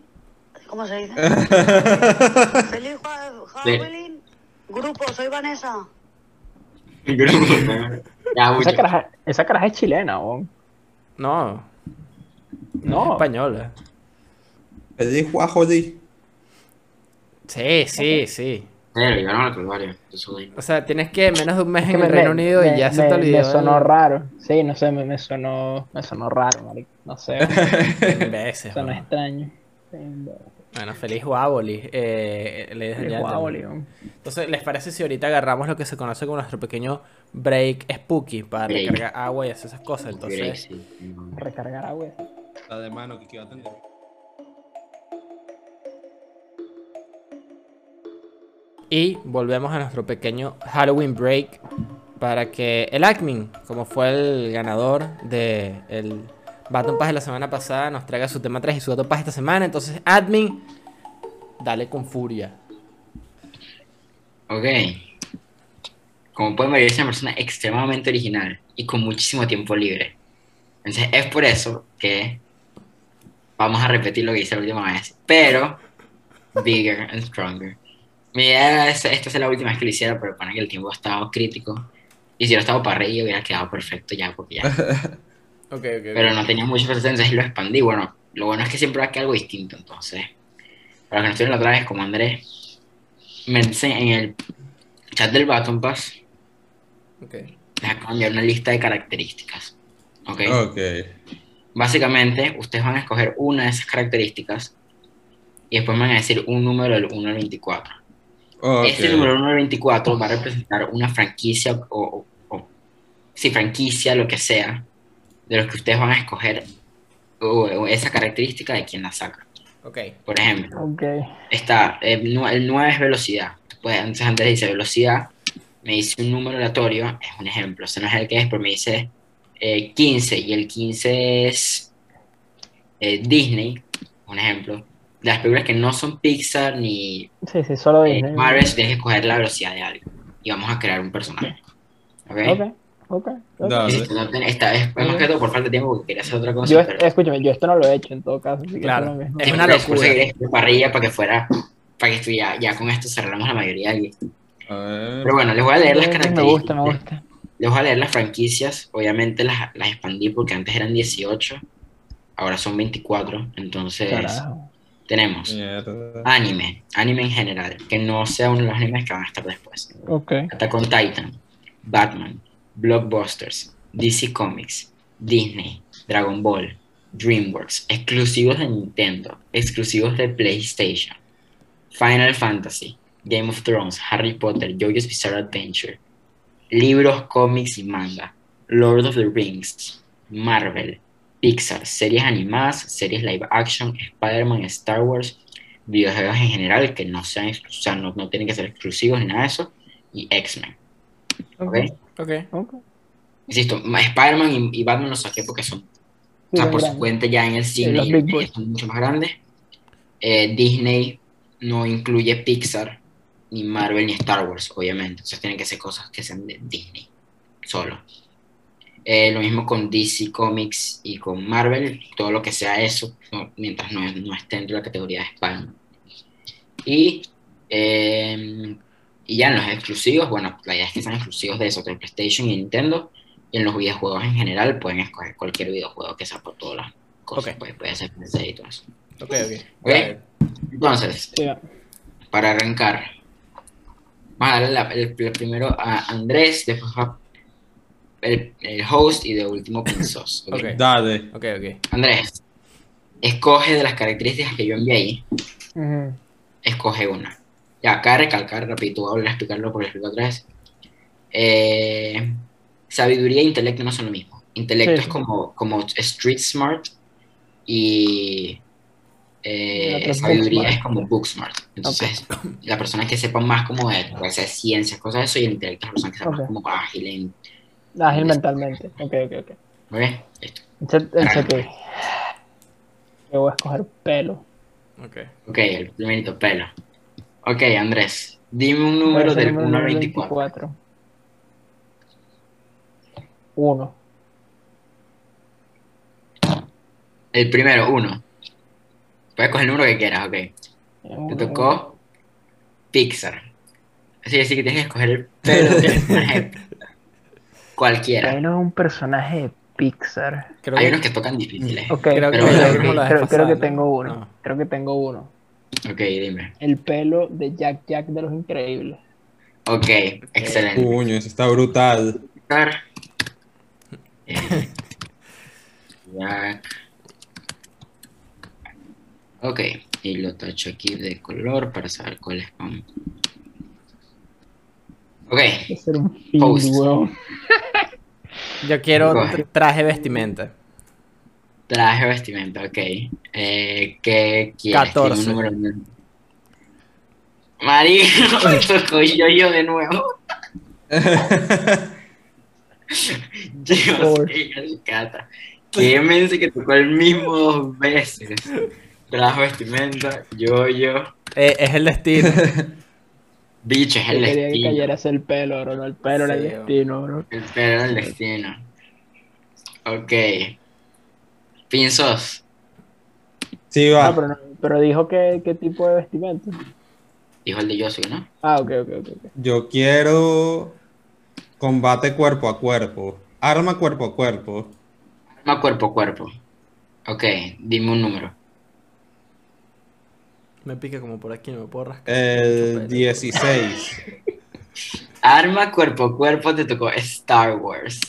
¿Cómo se dice? *laughs* Feliz Halloween. Grupo, soy Vanessa. ya. Esa caraja, esa caraja es chilena, weón. No. No. Es española. Feliz Guajoli. Sí, sí, sí. Llegaron al calvario. O sea, tienes que menos de un mes Es que en me- el Reino me- Unido me- y ya se te olvidó. Me sonó el- raro. Sí, no sé, me, me sonó, me sonó raro, marico. No sé, Imbécil, sonó extraño. Bueno, feliz Huaboli. Eh, weón. Entonces, ¿les parece si ahorita agarramos lo que se conoce como nuestro pequeño break spooky para Break. recargar agua y hacer esas cosas? Entonces, Sí, sí. Recargar agua. La de mano que quiero atender. Y volvemos a nuestro pequeño Halloween break para que el admin, como fue el ganador del el Baton Pass de la semana pasada, nos traiga su tema 3 y su Baton Pass esta semana. Entonces, admin, dale con furia. Ok. Como pueden ver, soy una persona extremadamente original y con muchísimo tiempo libre. Entonces, es por eso que vamos a repetir lo que hice la última vez, pero bigger and stronger. Mi idea es, esta es la última vez que lo hiciera, pero para que el tiempo ha estado crítico. Y si hubiera estado para arriba, hubiera quedado perfecto ya, porque ya. *laughs* Ok, ok. Pero no tenía mucha presencia, entonces lo expandí. Bueno, lo bueno es que siempre va a quedar algo distinto, entonces. Para los que no estuvieron la otra vez, como Andrés, me enseña en el chat del Baton Pass, Ok. les acabo de enviar una lista de características. ¿Ok? Ok. Básicamente, ustedes van a escoger una de esas características y después me van a decir un número del 1 al 24. Este número 1 al 24 va a representar una franquicia o, o, o- sí, franquicia, lo que sea, de los que ustedes van a escoger o, o esa característica de quien la saca. Ok. Por ejemplo, Ok. está, el, el 9 es velocidad. Pues, entonces antes dice velocidad, me dice un número aleatorio, es un ejemplo, ese no es el que es, pero me dice eh, 15 y el 15 es eh, Disney, un ejemplo. De las películas que no son Pixar ni Sí, sí, solo eh, Disney. Marvel, tienes que escoger la velocidad de algo y vamos a crear un personaje. ¿Ok? Ok, ok. ok. Dale. Listo, no ten- esta es, es más que todo por falta de tiempo porque quería hacer otra cosa. Yo, pero- escúchame, yo esto no lo he hecho en todo caso. así que Claro. me- Es una locura. escribir parrilla para que fuera, para que estuviera, ya con esto cerramos la mayoría. A ver. Pero bueno, les voy a leer las Me características. gusta, me gusta. Les voy a leer las franquicias. Obviamente las, las expandí porque antes eran 18, ahora son 24. Entonces, Carajo. Tenemos Mierda. anime, anime en general, que no sea uno de los animes que van a estar después. Ok. Attack on Titan, Batman, Blockbusters, DC Comics, Disney, Dragon Ball, DreamWorks, exclusivos de Nintendo, exclusivos de PlayStation, Final Fantasy, Game of Thrones, Harry Potter, JoJo's Bizarre Adventure, libros, cómics y manga, Lord of the Rings, Marvel, Pixar, series animadas, series live action, Spider-Man, Star Wars, videojuegos en general que no sean, o sea, no, no tienen que ser exclusivos ni nada de eso, y X-Men. Ok. ¿ok? Ok. ok. Insisto, ma- Spider-Man y, y Batman los saqué porque son, o sea, por su cuenta ya en el cine y son mucho más grandes. Eh, Disney no incluye Pixar, ni Marvel, ni Star Wars, obviamente. Entonces tienen que ser cosas que sean de Disney, solo. Eh, lo mismo con DC Comics y con Marvel, todo lo que sea eso, no- mientras no, no esté dentro de la categoría de Spider-Man. Y, eh, y ya en los exclusivos, bueno, la idea es que sean exclusivos de eso, de PlayStation y Nintendo. Y en los videojuegos en general pueden escoger cualquier videojuego que sea por todas las cosas, Ok. pues puede ser PC y todo eso. Ok, ok. Entonces, para arrancar, vamos a darle la- el, el primero a Andrés, después va el, el host y de último Pinzos. *coughs* ¿ok? Ok. Dale. Ok, ok. Andrés, escoge de las características que yo envié ahí, escoge una. Ya, acá recalcar, rapidito, voy a volver a explicarlo porque lo explico otra vez. Eh, sabiduría e intelecto no son lo mismo. Intelecto Sí. es como, como street smart y eh, book sabiduría es como book smart. Entonces, la persona que sepa más como de, puede ser ciencias, cosas de eso, y el intelecto es la persona que sepa Ok. más como ágil en... Ágil mentalmente. Ok, ok, ok. ¿Ok? Listo. El. CT. Yo voy a escoger pelo. Ok. Ok, el primerito, pelo. Ok, Andrés, dime un número del el 1 al número 24. 1. El primero, uno. Puedes coger el número que quieras, ok. Te tocó Pixar. Así que sí que tienes que escoger el pelo del *laughs* Cualquiera. Pelo es un personaje de Pixar. Creo Hay que, unos que tocan difíciles. Ok, creo que Pero creo, creo pasada, que ¿no? tengo uno. No. Creo que tengo uno. Ok, dime. El pelo de Jack Jack de los Increíbles. Ok, excelente. Puño, eso está brutal. Pixar. *laughs* Eh, Jack. Ok, y lo tacho aquí de color para saber cuál es. Ok, un Post. weón. *laughs* Yo quiero Coge. traje vestimenta. Traje vestimenta, ok. Eh, ¿Qué quieres? 14. Dime un número *laughs* tocó yo yo de nuevo. *laughs* Dios, qué cata. Qué mensa que tocó el mismo dos veces. Trajo vestimenta, yo, yo. Eh, es el destino. Bicho, es el quería que destino. cayeras el pelo, bro. El pelo era el destino, bro. El pelo era el destino. Ok. Pinzos. Sí, va. Ah, pero, no- pero dijo que, qué tipo de vestimenta. Dijo el de Yosuke, ¿no? Ah, ok, ok, ok. ok. Yo quiero combate cuerpo a cuerpo. Arma cuerpo a cuerpo. Arma cuerpo a cuerpo. Ok, dime un número. Me pica como por aquí, no me puedo rascar. El Mucho pelo. 16. *laughs* Arma cuerpo a cuerpo te tocó Star Wars.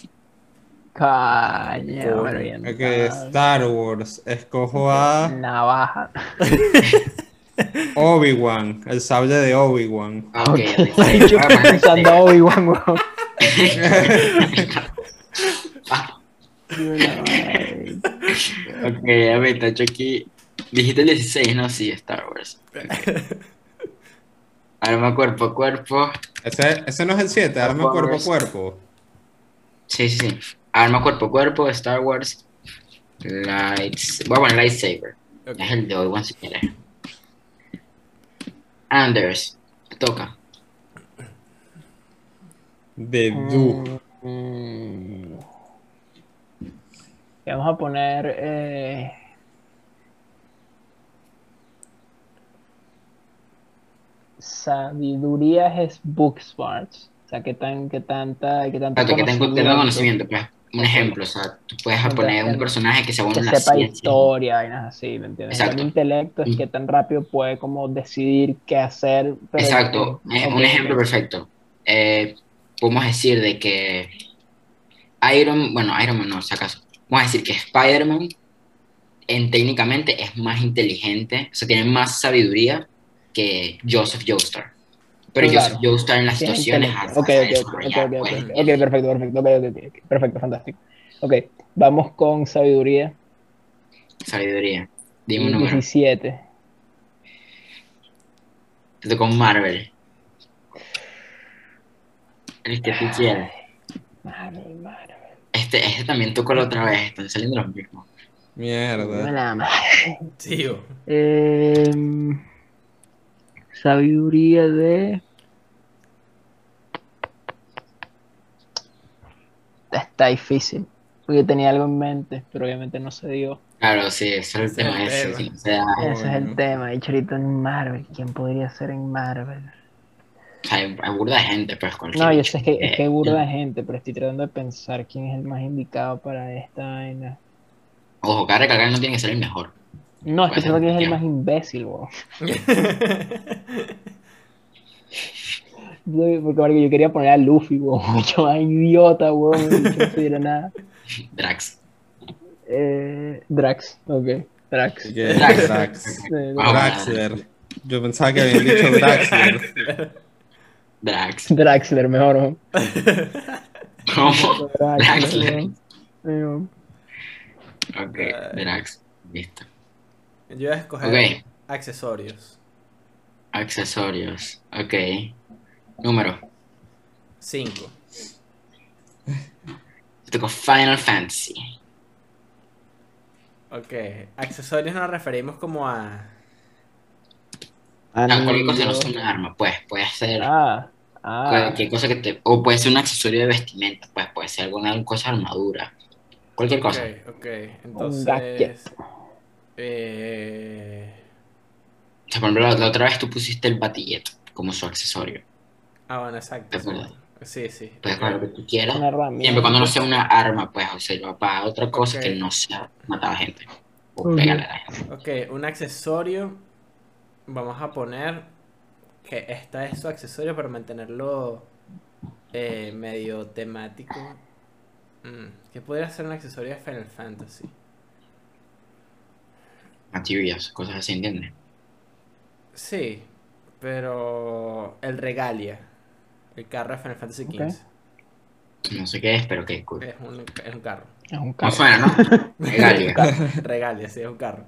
Caña, bien. Ok, Star Wars. Escojo a Navaja. *laughs* Obi-Wan. El sable de Obi-Wan. Ok, *laughs* Yo poner pensando este. Obi-Wan, weón. Ah, Ok, a ver, tacho aquí. Dijiste el 16, no, sí, Star Wars. Arma cuerpo a cuerpo. Ese, ese no es el 7, arma cuerpo a cuerpo. Sí, sí, sí. Arma cuerpo a cuerpo, Star Wars. Lights. Voy a poner lightsaber. Es el de Obi-Wan si quieres. Anders, te toca. De Du. Mm. Vamos a poner. Eh... Sabiduría es book smarts. O sea, qué tan, qué tanta, qué tanto que tengo, conocimiento, pues. Un ejemplo, o sea, tú puedes poner un personaje que bueno que la sepa ciencia. historia, vainas así, ¿me entiendes? Exacto. El intelecto es Mm. que tan rápido puede como decidir qué hacer. pero- Exacto, es un ejemplo perfecto. Eh, podemos decir de que Iron, bueno, Iron Man no, si acaso. Vamos a decir que Spider-Man en, técnicamente es más inteligente, o sea, tiene más sabiduría que Joseph Joestar. Pero Claro. Joseph Joestar en las situaciones intelecto. hace- Ok, hace ok, ok, desarrollar, ok, ok, pues, ok, ok, perfecto, perfecto, ok, ok, ok, perfecto, fantástico. Ok, vamos con sabiduría. sabiduría. Dime un número. 17. Te tocó Marvel. El que tú quieras. Madre, madre. Este, este también tocó la otra vez, están saliendo los mismos. Mierda. Buena madre. Tío. Em, sabiduría de. Está difícil. Porque tenía algo en mente, pero obviamente no se dio. Claro, sí, ese es el tema ese. tema. sí, o sea, Ese es el tema. Y chorito en Marvel. ¿Quién podría ser en Marvel? hay, hay burda de gente, pues cualquier No, yo sé que, es que hay burda de eh, gente, pero estoy tratando de pensar quién es el más indicado para esta vaina. Ojo, cada recalcar no tiene que ser el mejor. No, Puede ser pensando quién es el más imbécil, weón. *laughs* Porque marico, yo quería poner a Luffy, weón. *laughs* Yo, ay, idiota, weón. Yo no pudiera nada. Drax. Eh, Drax, ok. Drax. Que Drax. Draxler. Yo pensaba que habían dicho Draxler. Drax. Draxler, mejor, weón. ¿Cómo? Draxler. Ok, Drax. Listo. Yo voy a escoger accesorios. accesorios. Ok. Número. 5. Te tocó Final Fantasy. Ok. Accesorios nos referimos como a. A cualquier cosa que no sea una arma, pues. Puede ser Ah, ah. cualquier cosa que te. O puede ser un accesorio de vestimenta, pues. Puede ser alguna cosa de armadura. Cualquier cosa. Ok. Entonces. Eh... O sea, por ejemplo, la, la otra vez tú pusiste el batillete como su accesorio. Ah, bueno, exacto. Sí, sí. Puedes ok. coger lo que tú quieras. Una herramienta. Siempre cuando no sea una arma, pues, o sea, para otra cosa Ok. que no sea matar a gente. O pegarle a la gente. Ok, un accesorio. Vamos a poner que esta es su accesorio para mantenerlo eh, medio temático. Mm, ¿Qué podría ser un accesorio de Final Fantasy? Materials, cosas así, ¿entiendes? Sí, pero el Regalia, el carro de Final Fantasy. XV, No sé qué es, pero qué cool. es, un, es un carro. Es un No carro. suena, ¿no? Regalia. *laughs* Regalia, sí, es un carro.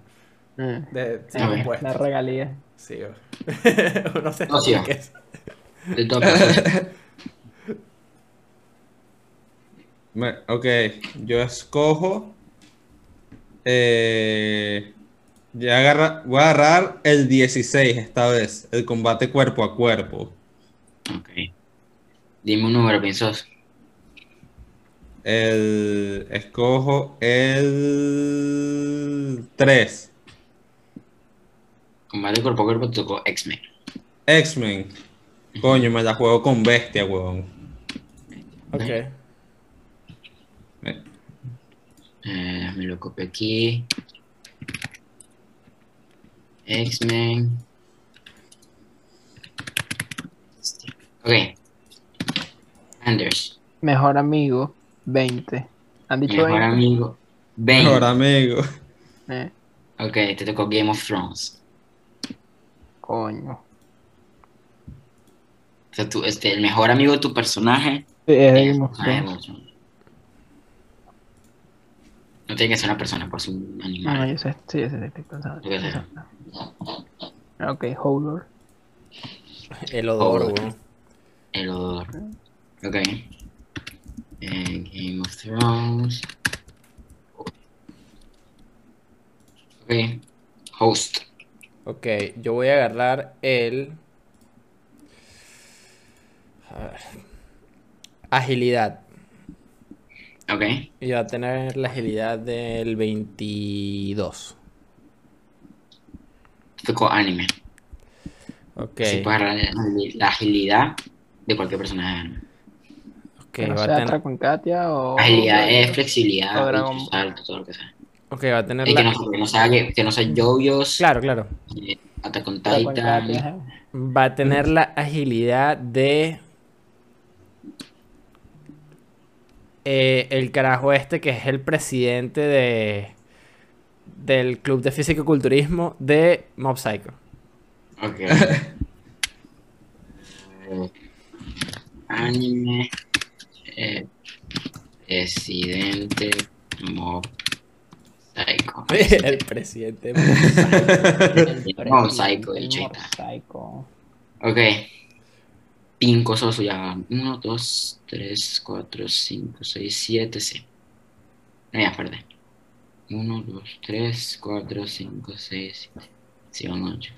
De, sí, impuestos. La regalía. Sí, *laughs* no sé Socio. qué es. Te toca. socio. *laughs* Me- ok, yo escojo. eh, ya agarra- voy a agarrar el 16 esta vez, el combate cuerpo a cuerpo. Ok. Dime un número, piensos. El, escojo el 3. Combate cuerpo a cuerpo te tocó X-Men. X-Men. Coño, me la juego con bestia, huevón. Ok. Me- Eh, me lo copio aquí. X-Men. Ok. Anders. Mejor amigo, 20. ¿Han dicho Mejor 20? amigo. 20. Mejor amigo. Eh, Ok, te tocó Game of Thrones. coño. O sea, tú, este, el mejor amigo de tu personaje. Sí, es Game of ah, Thrones. No tiene que ser una persona, puede ser un No, no, animal. yo sé, sí, yo sé, estoy pensando. Yo sé. Exacto. Ok, Hodor. El odor. El odor. Ok. Eh, Game of Thrones. Ok. Host. Ok, yo voy a agarrar el. A ver. Agilidad. Ok. Y va a tener la agilidad del 22. Te tocó anime. Ok, Sí, puedes agarrar la, agilidad de cualquier personaje de anime. ok, Que no va a sea tener, Attack on Katia o... Agilidad es flexibilidad, O Dragon y salto, todo lo que sea. ok, va a tener Y que la. no, que no sea, que, que no sea JoJo's, Claro, claro. eh, Titan. Katia, ajá. Va a tener la agilidad de. Eh, el carajo este que es el presidente de. Del club de físico-culturismo de Mob Psycho. Ok. *laughs* Eh, anime. eh, presidente Mob Psycho. *laughs* el presidente de *laughs* Mob Psycho. El Mob Psycho, El Mob. Psycho. Ok. Cinco sosos ya. Uno, dos, tres, cuatro, cinco, seis, siete, sí. No, ya, perdí. Uno, dos, tres, cuatro, cinco, seis, siete. Sí, un ocho.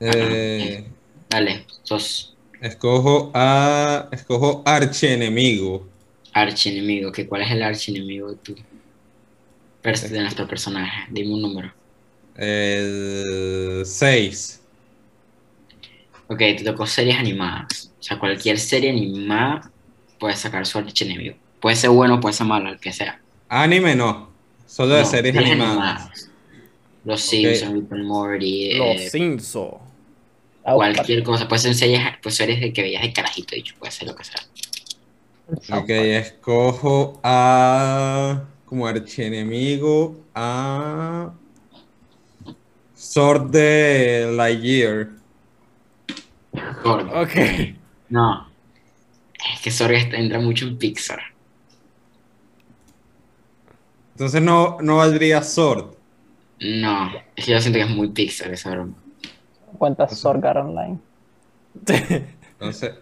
Eh, Dale, sos escojo a. Escojo archienemigo. archienemigo. ¿Qué, ¿Cuál es el archienemigo de tu de nuestro personaje? Dime un número. El 6. Ok, te tocó series animadas. O sea, cualquier serie animada puede sacar su archienemigo. Puede ser bueno, puede ser malo, el que sea. Anime no. Solo de series animadas. Los Simpsons, Rick and Morty, Los eh, Simpsons. Cualquier cosa. Puede ser series, pues series de que veías de carajito, dicho, puede ser lo que sea. Ok, escojo a. Como archienemigo a. Sword de Lightyear. Sorg. Ok. No. Es que Sorg está- entra mucho en Pixar. Entonces no, no valdría Sword. No, es que yo siento que es muy Pixar esa broma. ¿Cuántas Sorgar Online? *laughs* Entonces.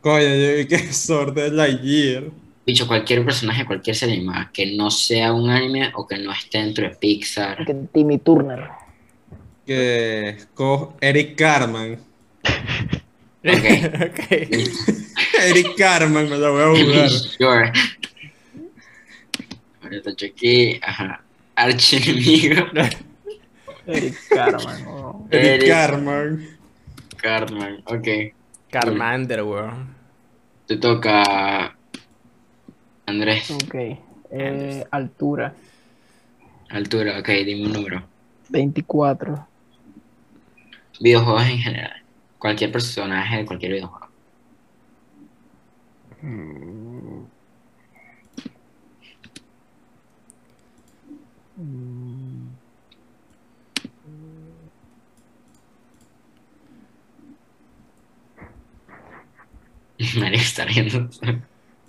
Coño, yo vi que es Sword de Lightyear. Dicho, cualquier personaje, cualquier serie animada que no sea un anime o que no esté dentro de Pixar. Que Timmy Turner. Que Eric Carman. Ok. *laughs* ok. *laughs* Eric Carman me la voy a *laughs* jugar. Sure. Ahorita aquí, ajá. Archienemigo. Eric Carman. oh. Eric Eric. Carman. Cartman, ok. Carmander, weón. Te toca. Andrés, Ok. Eh, altura. altura, ok, dime un número. 24. Videojuegos en general. Cualquier personaje de cualquier videojuego. *laughs* Mario está riendo.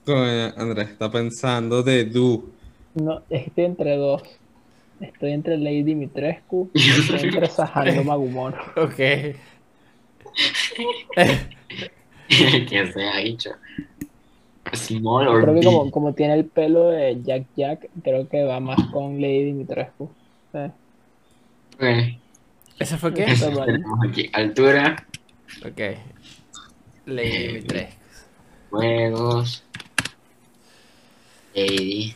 Coño, Andrés está pensando de Du. No, estoy entre dos. Estoy entre Lady Dimitrescu *laughs* y estoy entre Sajando Magumon. Ok. *laughs* que se ha dicho. Small or Creo que como, como tiene el pelo de Jack Jack, creo que va más con Lady Dimitrescu. Sí. Ok. ¿Ese fue qué? Tenemos aquí altura, Ok. Lady Dimitrescu. juegos. Lady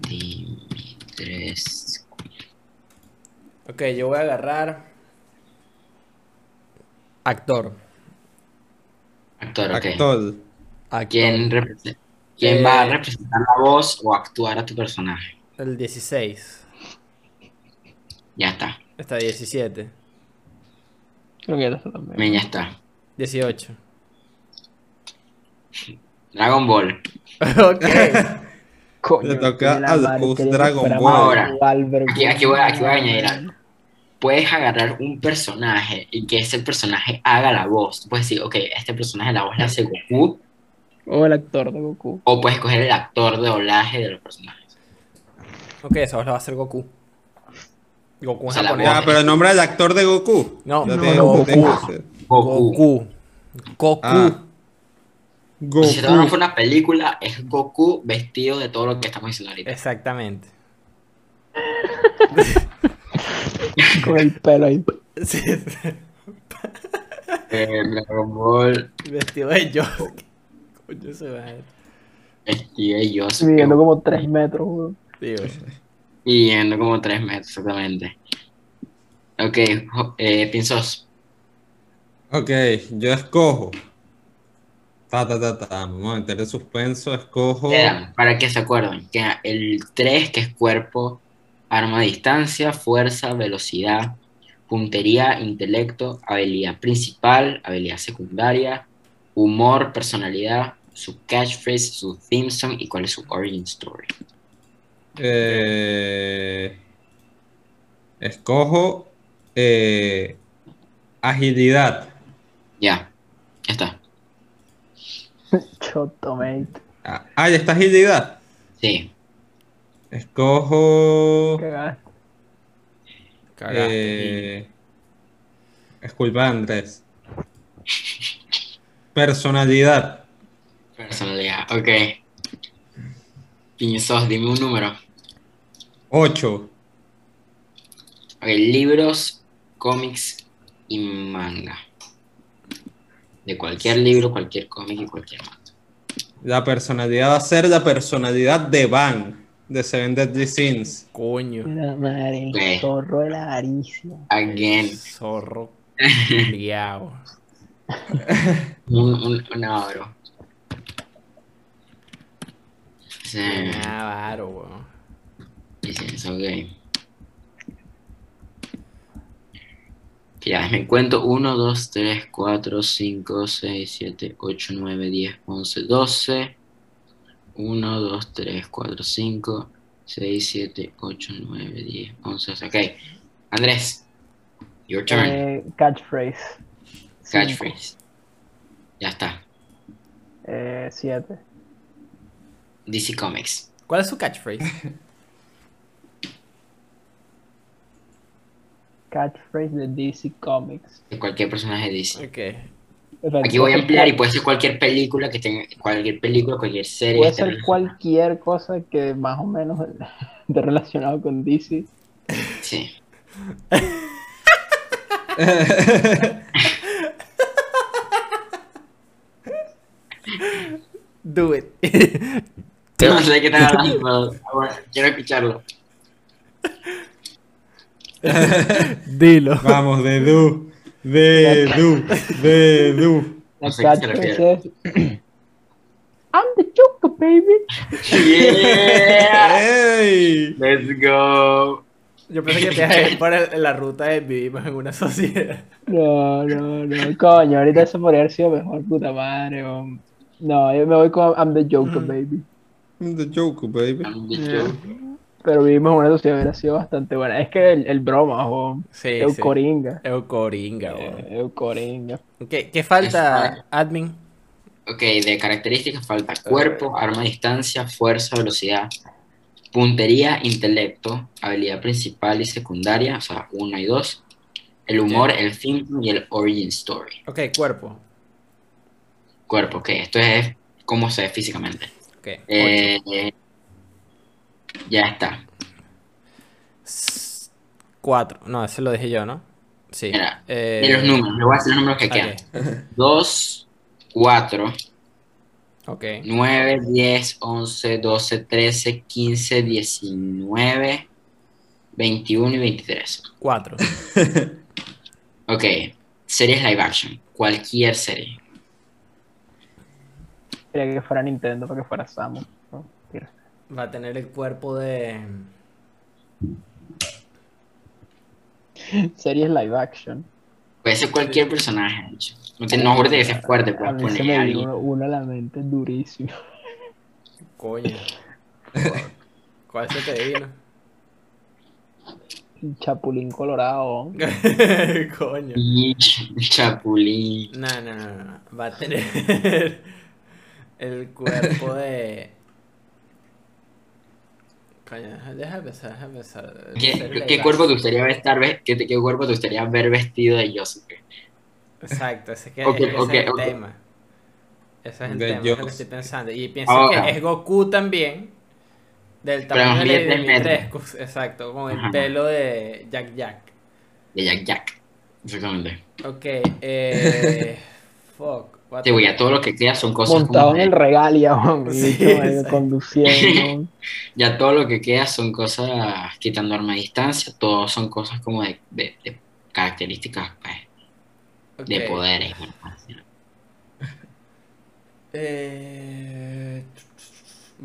Dimitrescu. Ok, yo voy a agarrar. Actor. Actor, ok. Actor. Actor. ¿Quién, quién Eh, va a representar la voz o actuar a tu personaje? El 16. Ya está. Está 17. Creo que eso también. Bien, ya está. 18. Dragon Ball. *laughs* ok. Coño, Le toca que Dragon Ball. Ahora, aquí- aquí voy- aquí voy a añadir algo. Puedes agarrar un personaje y que ese personaje haga la voz. Tú puedes decir, ok, este personaje la voz la hace Goku. O el actor de Goku. O puedes coger el actor de doblaje de los personajes. Ok, esa voz la va a hacer Goku. Goku en O sea, japonés. Ya, pero el nombre del actor de Goku. No, no, tiene- Goku. Goku. Goku. Goku. Ah. Si esto no Goku. fue una película, es Goku vestido de todo lo que estamos diciendo ahorita. Exactamente. *laughs* *laughs* Con el pelo ahí. Sí, Eh, Dragon Ball, Vestido de Yosuke. Coño, se va. vestido de Yosuke. Midiendo como 3 metros, weón. Tío. Midiendo como 3 metros, exactamente. Ok, eh, Pinzos. Ok, yo escojo. Ta, ta, ta, ta. Vamos a meter el suspenso. Escojo. Eran, para que se acuerden, que el 3, que es cuerpo, arma a distancia, fuerza, velocidad, puntería, intelecto, habilidad principal, habilidad secundaria, humor, personalidad, su catchphrase, su theme song y cuál es su origin story. Eh, escojo eh, agilidad. Ya, ya está. *laughs* Choto, mate. Ah, ah, ya está agilidad. Sí, Escojo. Cagaste. Cagaste. Eh, es culpa de Andrés. Personalidad. personalidad, ok. Pinzos, dime un número. 8. Ok, libros, cómics y manga. De cualquier libro, cualquier cómic y cualquier manga. La personalidad va a ser la personalidad de Van de Seven Deadly Sins. Coño. La madre, zorro de la avaricia. Again, Zorro. *laughs* Liao. un, un, una oro. Sí, Ah, varo, weón. ok. Que Ya, me cuento 1, 2, 3, 4, 5, 6, 7, 8, 9, 10, 11, 12. 1, 2, 3, 4, 5, 6, 7, 8, 9, 10, 11. Ok. Andrés, your turn. Eh, catchphrase. Catchphrase. Ya está. 7. DC Comics. ¿Cuál es su catchphrase? *laughs* Catchphrase de DC Comics. De cualquier personaje de DC. Ok. Aquí voy a ampliar y puede ser cualquier película que tenga, cualquier película, cualquier serie. Puede ser cualquier cosa que más o menos *laughs* esté relacionado con DC. Sí. Do it. Yo no sé de qué *laughs* están hablando, pero ahora quiero escucharlo. Dilo. Vamos, de Du. De Du. De Du. *laughs* No sé qué I'm the Joker, baby. Yeah. Let's go. Yo pensé que te ibas a ir por el- la ruta de vivimos en una sociedad. No, no, no, coño, ahorita eso podría haber sido mejor, puta madre. No, yo me voy con I'm the Joker, baby. I'm the Joker, baby. I'm the Joker. Pero vivimos en una sociedad hubiera sido bastante buena. Es que el, el broma, hom. Sí, Eucoringa. sí. Eucoringa, weón. Eh, Eucoringa. ¿Qué, qué falta, admin? Ok, de características falta cuerpo, arma a distancia, fuerza, velocidad, puntería, intelecto, habilidad principal y secundaria, o sea, una y dos, el humor, el fin y el origin story. Ok, cuerpo. Cuerpo, ok, esto es cómo se ve físicamente. Ok. ocho. Eh, ya está. Cuatro. No, ese lo dije yo, ¿no? Sí. Mira, Eh, De los números, le voy a decir los números que quedan. ok. 2, 4, Ok. 9, 10, 11, 12, 13, 15, 19, 21 y 23. Cuatro. *laughs* Ok, series live action, cualquier serie. Quería que fuera Nintendo para que fuera Samus. Va a tener el cuerpo de. Series live action. Puede ser cualquier personaje, de hecho. No te no juro que sea fuerte, A puedes se poner me a alguien. uno, a la mente durísimo. Coño. ¿Cuál se te vino? Chapulín Colorado. *laughs* Coño. Chapulín. No, no, no. Va a tener *laughs* el cuerpo de. Coño, deja- pensar, deja pensar. ¿Qué, qué cuerpo te gustaría ver, estar, qué, qué cuerpo te gustaría ver vestido de Yosuke? Exacto, ese es, que, Ok, es que ese ok, es el ok. tema. Ese es el De tema, es lo que estoy pensando. Y pienso Ahora. que es Goku también. Del tamaño de de Dimitrescu, exacto, con el Ajá. pelo de Jack Jack. De Jack Jack. Exactamente. Ok, eh. *laughs* fuck. Sí, güey, ya todo lo que queda son cosas Montado como en el de- regalia, y Sí, exacto. conduciendo. *laughs* Ya todo lo que queda son cosas, quitando arma a distancia, todo son cosas como de, de- de características pues, de Ok. poderes. *laughs* Eh,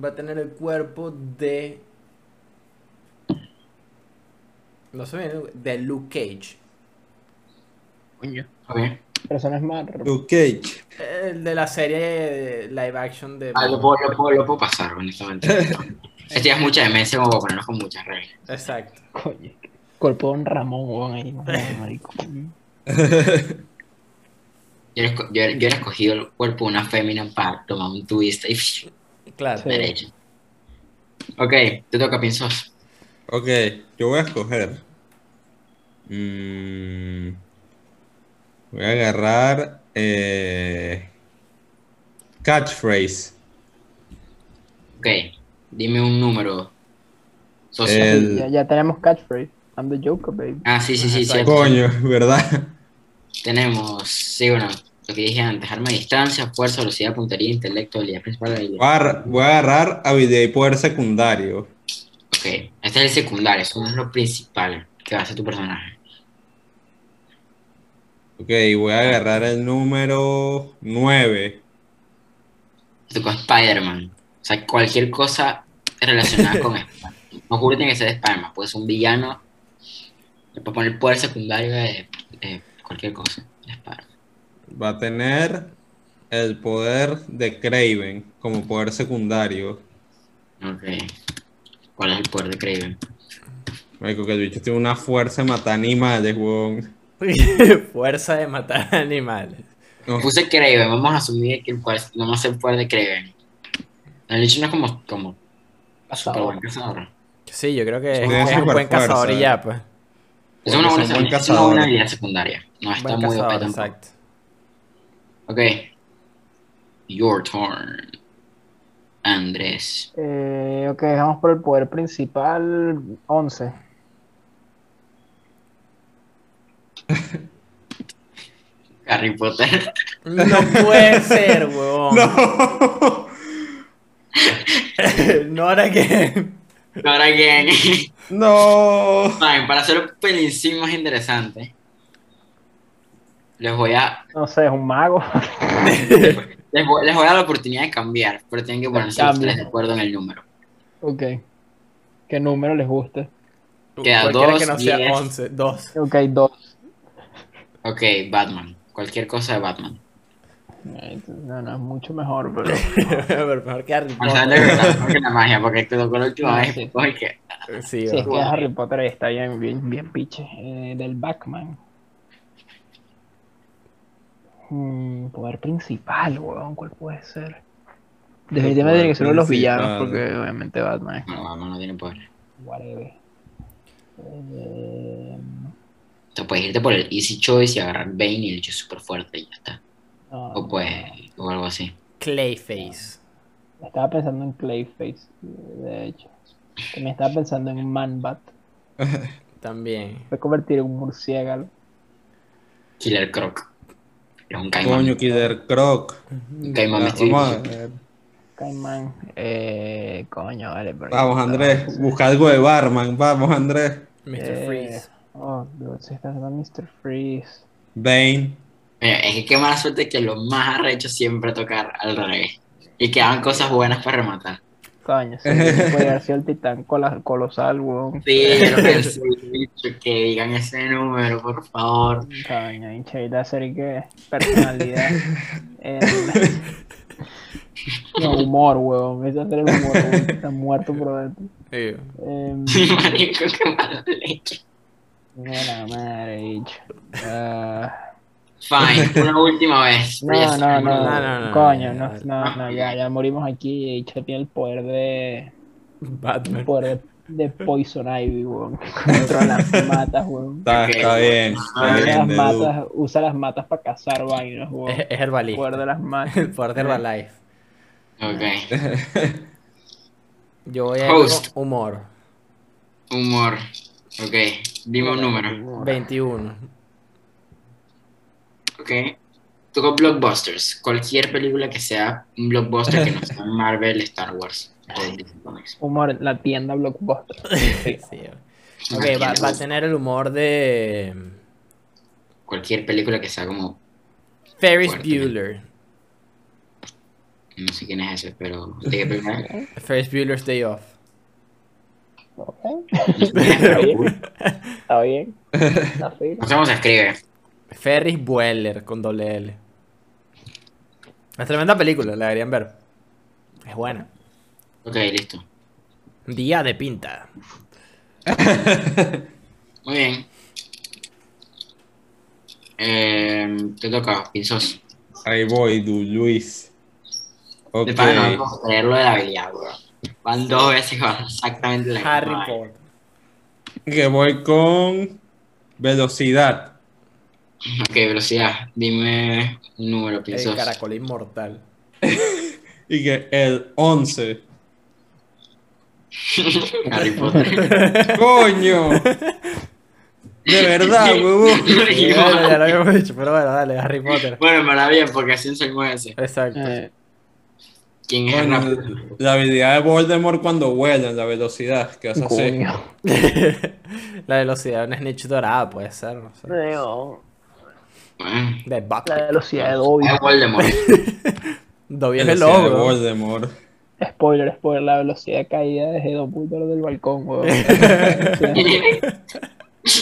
va a tener el cuerpo de. No sé bien, de Luke Cage. Ok. Pero es más. Luke Cage. El de la serie live action de. Ah, lo puedo, lo puedo- lo puedo pasar, honestamente. *laughs* Este ya es mucha demencia como para ponernos con muchas reglas. Exacto. Coño. Cuerpo de Don Ramón, weón, ahí. no, *laughs* marico. Yo yo hubiera- yo hubiera escogido el cuerpo de una fémina para tomar un twist y Claro. Sí. derecho. Ok, te toca pinzos. Ok, yo voy a escoger. Mm, voy a agarrar. eh, catchphrase. Ok, dime un número. Social. El- Ya, ya tenemos catchphrase. I'm the Joker, baby. Ah, sí, sí, sí, cierto. Coño, ¿verdad? Tenemos, sí, bueno, lo que dije antes, arma de distancia, fuerza, velocidad, puntería, intelecto, habilidad principal, habilidad. Voy a, voy a agarrar habilidad y poder secundario. Ok, este es el secundario, eso no es lo principal que va a ser tu personaje. Ok, voy a agarrar el número 9. Te tocó Spider-Man. O sea, cualquier cosa relacionada con Spider-Man. No juro que tiene que ser de Spider-Man, puede ser un villano. Le puedes poner poder secundario de, de cualquier cosa. Va a tener el poder de Craven como poder secundario. Ok. ¿Cuál es el poder de Kraven? Marico, que el bicho tiene una fuerza de matar animales, weón. *laughs* Fuerza de matar *laughs* animales. No, Puse Kraven, vamos a asumir que el poder, vamos a hacer el poder de Kraven. El bicho no es como, como super buen cazador. Sí, yo creo que Sí, es, un buen cazador fuerza. y ya, pues. Es una buena, buen es una cazador. buena habilidad secundaria. No está Buen muy cazador, exacto. Ok. Your turn. Andrés. Eh, ok, vamos por el poder principal. 11. *laughs* Harry Potter. No puede ser, huevón. No. *laughs* No era que. Ahora que. No. Saben, para hacerlo un pelín más interesante, les voy a. No sé, es un mago. *laughs* Les voy, les voy a dar la oportunidad de cambiar, pero tienen que ponerse tres de acuerdo en el número. ok. ¿Qué número les guste? Queda Cualquiera dos, que no sea diez. 11, 2. Ok, 2. Ok, Batman. Cualquier cosa de Batman. No, no, es mucho mejor, pero. *laughs* Pero mejor que Harry O sea, de Potter. verdad, mejor que la magia, porque te tocó la última Ah, vez. sí. porque- Sí, Sí, es que Harry Potter está bien, bien, bien piche. Eh, del Batman. Mm, poder principal, weón, ¿cuál puede ser? Definitivamente tiene que ser uno de los villanos, porque obviamente Batman es No, Batman no tiene poder. whatever. Eh, O sea, puedes irte por el easy choice y agarrar Bane y el hecho es súper fuerte y ya está. no, O pues, o algo así. Clayface. Estaba pensando en Clayface, de hecho. También estaba pensando en Manbat. *laughs* También. Fue convertir en un murciélago. Killer Croc. Es un caimán. Coño, Killer Croc. Un caimán Ah, a. Caimán. Eh, coño, vale. Vamos, Andrés, busca algo de Barman. Vamos, Andrés. Mr. Eh, Freeze. Oh, Dios, se está haciendo Mr. Freeze. Bane. Mira, es que qué mala suerte que lo más arrecho siempre tocar al revés. Y que hagan cosas buenas para rematar. Coño, sí, puede haber sido el titán cola- colosal, weón. Sí, yo que sí, bicho, que digan ese número, por favor. Coño, hincha, y la serie que personalidad. *laughs* Eh, no, humor, weón. Esa serie es humor, weón. Está muerto por dentro. Sí. Eh, *laughs* Marico, qué mala leche. Buena madre, bicho. Ah, Fine, una última vez. *laughs* no, no, no, No, Coño, no, no, no, ya, ya morimos aquí. y Bicho tiene el poder de. El Batman. poder de, de Poison Ivy, weón. *laughs* Controla las matas, weón. Está, está bien. Está Usa bien, las matas, usa las matas para cazar vainas, weón. Es, es El herbalista. poder de las *laughs* matas. El poder de Herbalife. Ok. Yo voy a Host. humor. Humor. Ok. Dime un número. 21. Ok. Tú con blockbusters. Cualquier película que sea un blockbuster que no *laughs* sea Marvel, Star Wars. Humor, la tienda Blockbuster. *laughs* Sí. Ok, va, va a tener el humor de Cualquier película que sea como. Ferris Fuerte. Bueller. No sé quién es ese, pero. ¿de qué? *laughs* Ferris Bueller's Day Off. Ok, Pero, *laughs* uy, Está bien. Está. No sé cómo se escribe. Ferris Bueller con doble L. Es tremenda película, la deberían ver. Es buena. Ok, listo. Día de pinta. *laughs* Muy bien. Eh, te toca, Pinzos. Ahí voy, du Luis. Ok. De pana no vamos a creer lo de la habilidad, bro. Van dos veces exactamente la misma Harry. Potter. Que voy con velocidad. Ok, velocidad. Dime un número, El Pinzos. caracol inmortal. *laughs* Y que el 11. *laughs* Harry Potter. *laughs* ¡Coño! De verdad, huevón. Ya lo habíamos dicho, pero bueno, dale, Harry Potter. bueno, me la bien, porque así soy ese. Exacto. Eh, ¿Quién es el la habilidad de Voldemort cuando vuela, la velocidad que hace coño. *laughs* la velocidad de una snitch dorada puede ser, no sé. Bueno, De La Buckley. velocidad de Dobby. es Voldemort. *laughs* Dobby es el Velocidad de lobo. Voldemort. Spoiler, spoiler, la velocidad de caída de Dumbledore del balcón, weón.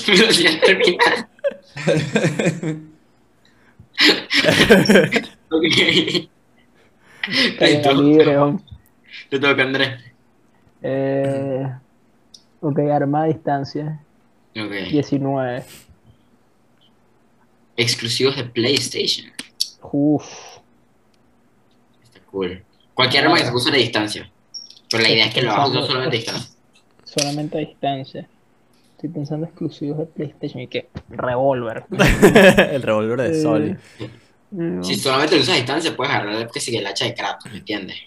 Velocidad *laughs* terminal. ok. Te libre, toca, weón. te toca, Andrés. Eh, ok, arma a distancia. Ok. 19. Exclusivos de PlayStation. Uf. Está cool. Cualquier arma que se use a distancia. Pero la idea es que lo hagas no solo a distancia. Solamente a distancia. Estoy pensando exclusivos de PlayStation y que revólver. *laughs* el revólver de Soli. No. Si solamente lo usas a distancia, puedes agarrar que sigue el hacha de Kratos, ¿me entiendes?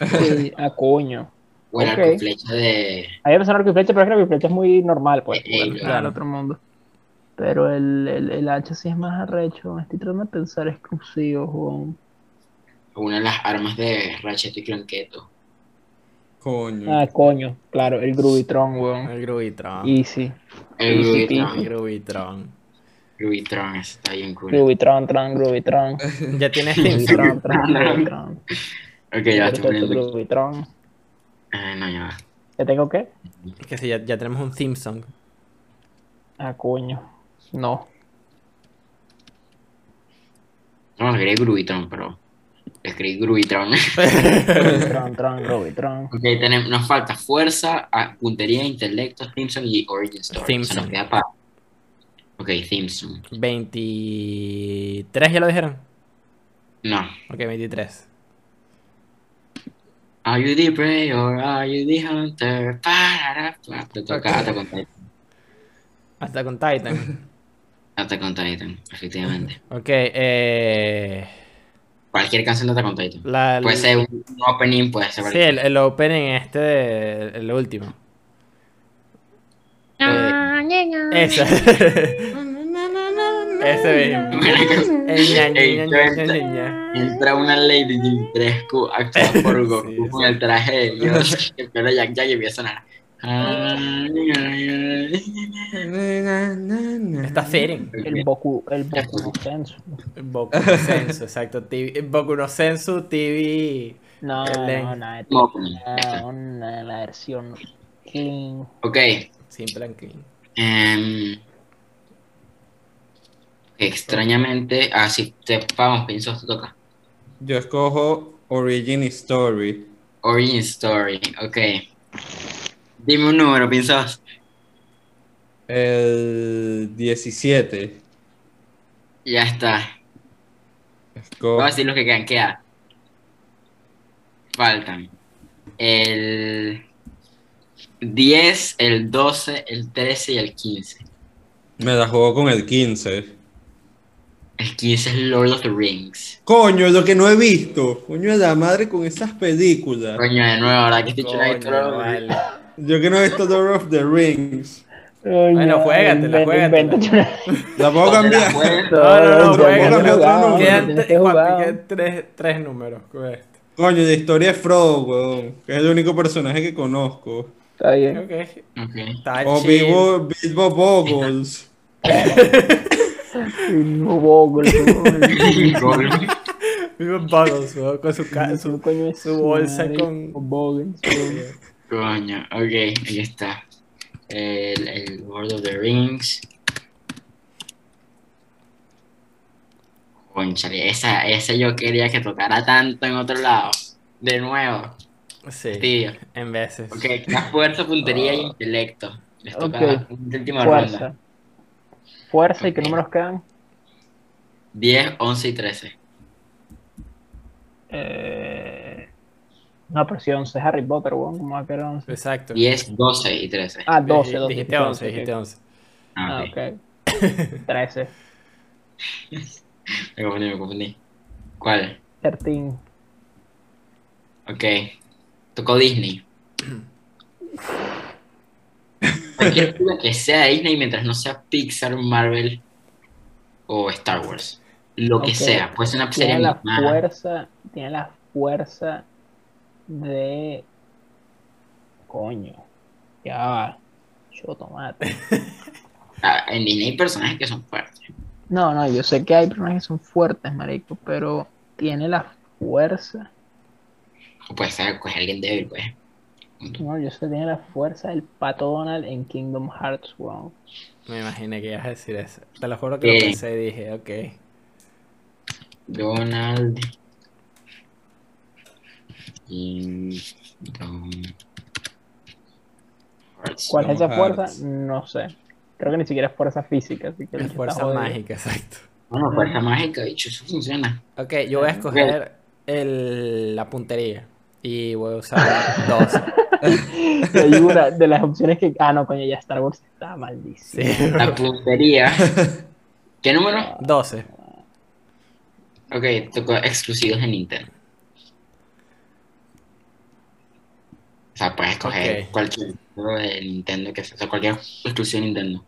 Sí, a coño. O el Ok. arco y flecha de. A mí me pensaba arco y flecha, pero es que arco y flecha es muy normal, pues. Eh, Bueno, claro. del otro mundo. Pero el, el, el hacha sí es más arrecho. Estoy tratando de pensar exclusivos, weón. Una de las armas de Ratchet y Clanketo. Coño. Ah, coño. Claro, el Grubitron, weón. El Grubitron. Easy. El Sí, sí, El Grubitron. Ese está bien cool. Grubitron, tron, Grubitron. *laughs* Ya tienes Theme Song. *laughs* Grubitron, tron, Grubitron. Ok, ya estoy poniendo. Grubitron. Eh, no, ya va. ¿Ya tengo qué? Es que sí, ya, ya tenemos un theme song. Ah, coño. No. No, escribí Grubitron, pero. Escribí Grubitron. Grubitron, *laughs* tron, Grubitron. ok, tenemos, nos falta fuerza, puntería, intelecto, Simpson y Origin Story. Theme O sea, nos song. queda para. Ok, Simpson. 23 ya lo dijeron. No. Ok, 23. Are you the prey or are you the hunter? Te toca Ok. Attack on Titan. Hasta con Titan. *laughs* Attack on Titan, efectivamente. Ok, eh. Cualquier canción de Attack on Titan. La, Puede ser un, un opening, puede ser Sí, el, el opening este, de- el último. Eh, ese. ese ña. Entra una Lady Dimitrescu actuada *laughs* por Goku Sí, con el traje de *laughs* Dios, el pelo Jack Jack y empieza a sonar. Está Seren. El Boku, el Boku no Sensu. Boku no Sensu, exacto. TV, Boku no Sensu TV. No, no, no, No, opening. no, no, la versión clean. Ok, Simple and clean. Em, extrañamente, ah, sí, te vamos, Pinzos, te toca. Yo escojo Origin Story. Origin Story, ok. Dime un número, Pinzos. El 17. Ya está. Escojo- Vamos a decir los que quedan. Queda. Faltan. El 10, el 12, el 13 y el 15. Me la juego con el 15. El 15 es Lord of the Rings. Coño, lo que no he visto. Coño de la madre con esas películas. Coño, de nuevo, ahora que estoy Coño, vale. Yo que no he visto Lord of the Rings. Bueno, juégatela, juégatela. La puedo cambiar. No, no, no, otro, Quedan, quedan tres, tres números. Coño, de historia es Frodo, weón. Que es el único personaje que conozco. Está bien. Ok. Ok. Está O. Bilbo, Bilbo Boggles. Vivo en Buggles, weón, con su, ca- su, coño su bolsa madre, con- Bogle, su- Coño, ok, aquí está. El, el Lord of the Rings. Conchale, esa, esa yo quería que tocara tanto en otro lado. De nuevo, Sí, en veces. Ok, la fuerza, puntería y intelecto. Les toca Ok. la última ronda. Fuerza. Fuerza, ¿y qué números quedan? 10, 11 y 13. Eh... No, pero si 11 es Harry Potter, ¿cómo va a quedar 11? Exacto. 10, 12 y 13. Ah, 12, Dij- 12. Dijiste 11, dijiste 11. Ah, Ah, ok. 13, *laughs* *laughs* Me confundí, me confundí. ¿Cuál? 13. Ok. Tocó Disney. Cualquier *laughs* película que sea Disney mientras no sea Pixar, Marvel o Star Wars. Lo que sea. Puede ser una serie Tiene la fuerza, tiene la fuerza de... Coño. Ya va. Yo tomate. *laughs* Ah, En Disney hay personajes que son fuertes. No, no, yo sé que hay personajes que son fuertes, marico, pero tiene la fuerza. O puede ser pues, alguien débil, pues. No, yo sé que tiene la fuerza del pato Donald en Kingdom Hearts, weón. Me imaginé que ibas a decir eso. Te lo juro que lo Eh. pensé y dije, ok. Donald. Kingdom Hearts. ¿Cuál es esa fuerza? Hearts. No sé. Creo que ni siquiera es fuerza física, así que Es fuerza mágica, exacto. Bueno, fuerza mágica, dicho, eso funciona. Ok, yo voy a escoger el, la puntería. Y voy a usar 12. Y hay una de las opciones que. Ah, no, coño, ya Star Wars está malísimo. Sí, La puntería. ¿Qué número? 12. Ok, tocó exclusivos de Nintendo. O sea, puedes escoger cualquier juego de Nintendo que sea, o sea, cualquier exclusivo de Nintendo.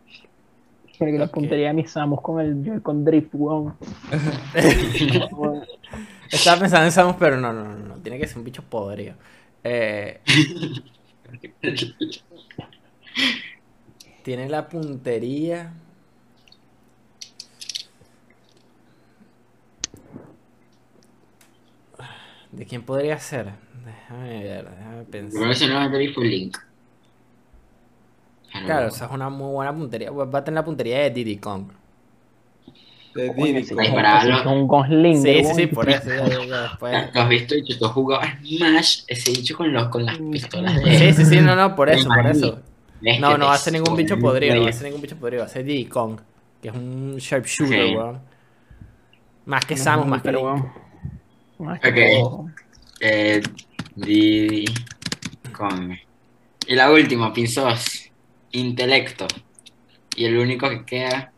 Porque la Ok. puntería de mis Samus con el Joy-Con Drift, weón. *laughs* *laughs* Estaba pensando en Samus, pero no, no, no, no. Tiene que ser un bicho podrido. Eh, tiene la puntería. ¿De quién podría ser? Déjame ver, déjame pensar. Primero se lo metería fue Link. Pero- Claro, esa es una muy buena puntería. Va a tener la puntería de Diddy Kong. De Diddy lo- un Gosling. Sí, sí, sí, por eso. *laughs* ¿Tú has visto dicho, tú has jugado a Smash, ese dicho con, los, con las pistolas de... Sí, sí, sí, no, no, por eso, por eso. Es No, no ser ningún bicho podrido, no ser ningún bicho podrido, va a ser Diddy Kong, que es un sharpshooter, weón. Más que Samus, más que weón. Ok. Eh, Diddy Kong. Y la última, Pinzos. Intelecto. Y el único que queda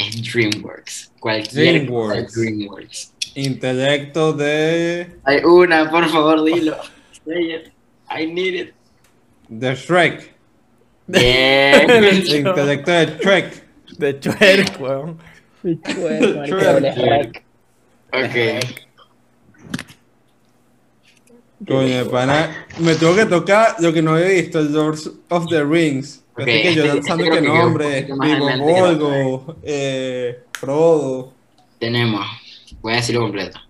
es DreamWorks. Cualquier cosa de DreamWorks. DreamWorks. Intelecto de. Hay una, por favor, dilo. Say it. I need it. de Shrek. Bien. *laughs* Intelecto de Shrek. De Shrek, weón. Marico, Shrek. ok. Coño, de pana. Me tengo que tocar lo que no había visto, el Lord of the Rings. Que yo este- lanzando este que creo que quedó un nombre, poquito más Vivo Volgo, eh, Frodo. Tenemos, voy a decirlo completo.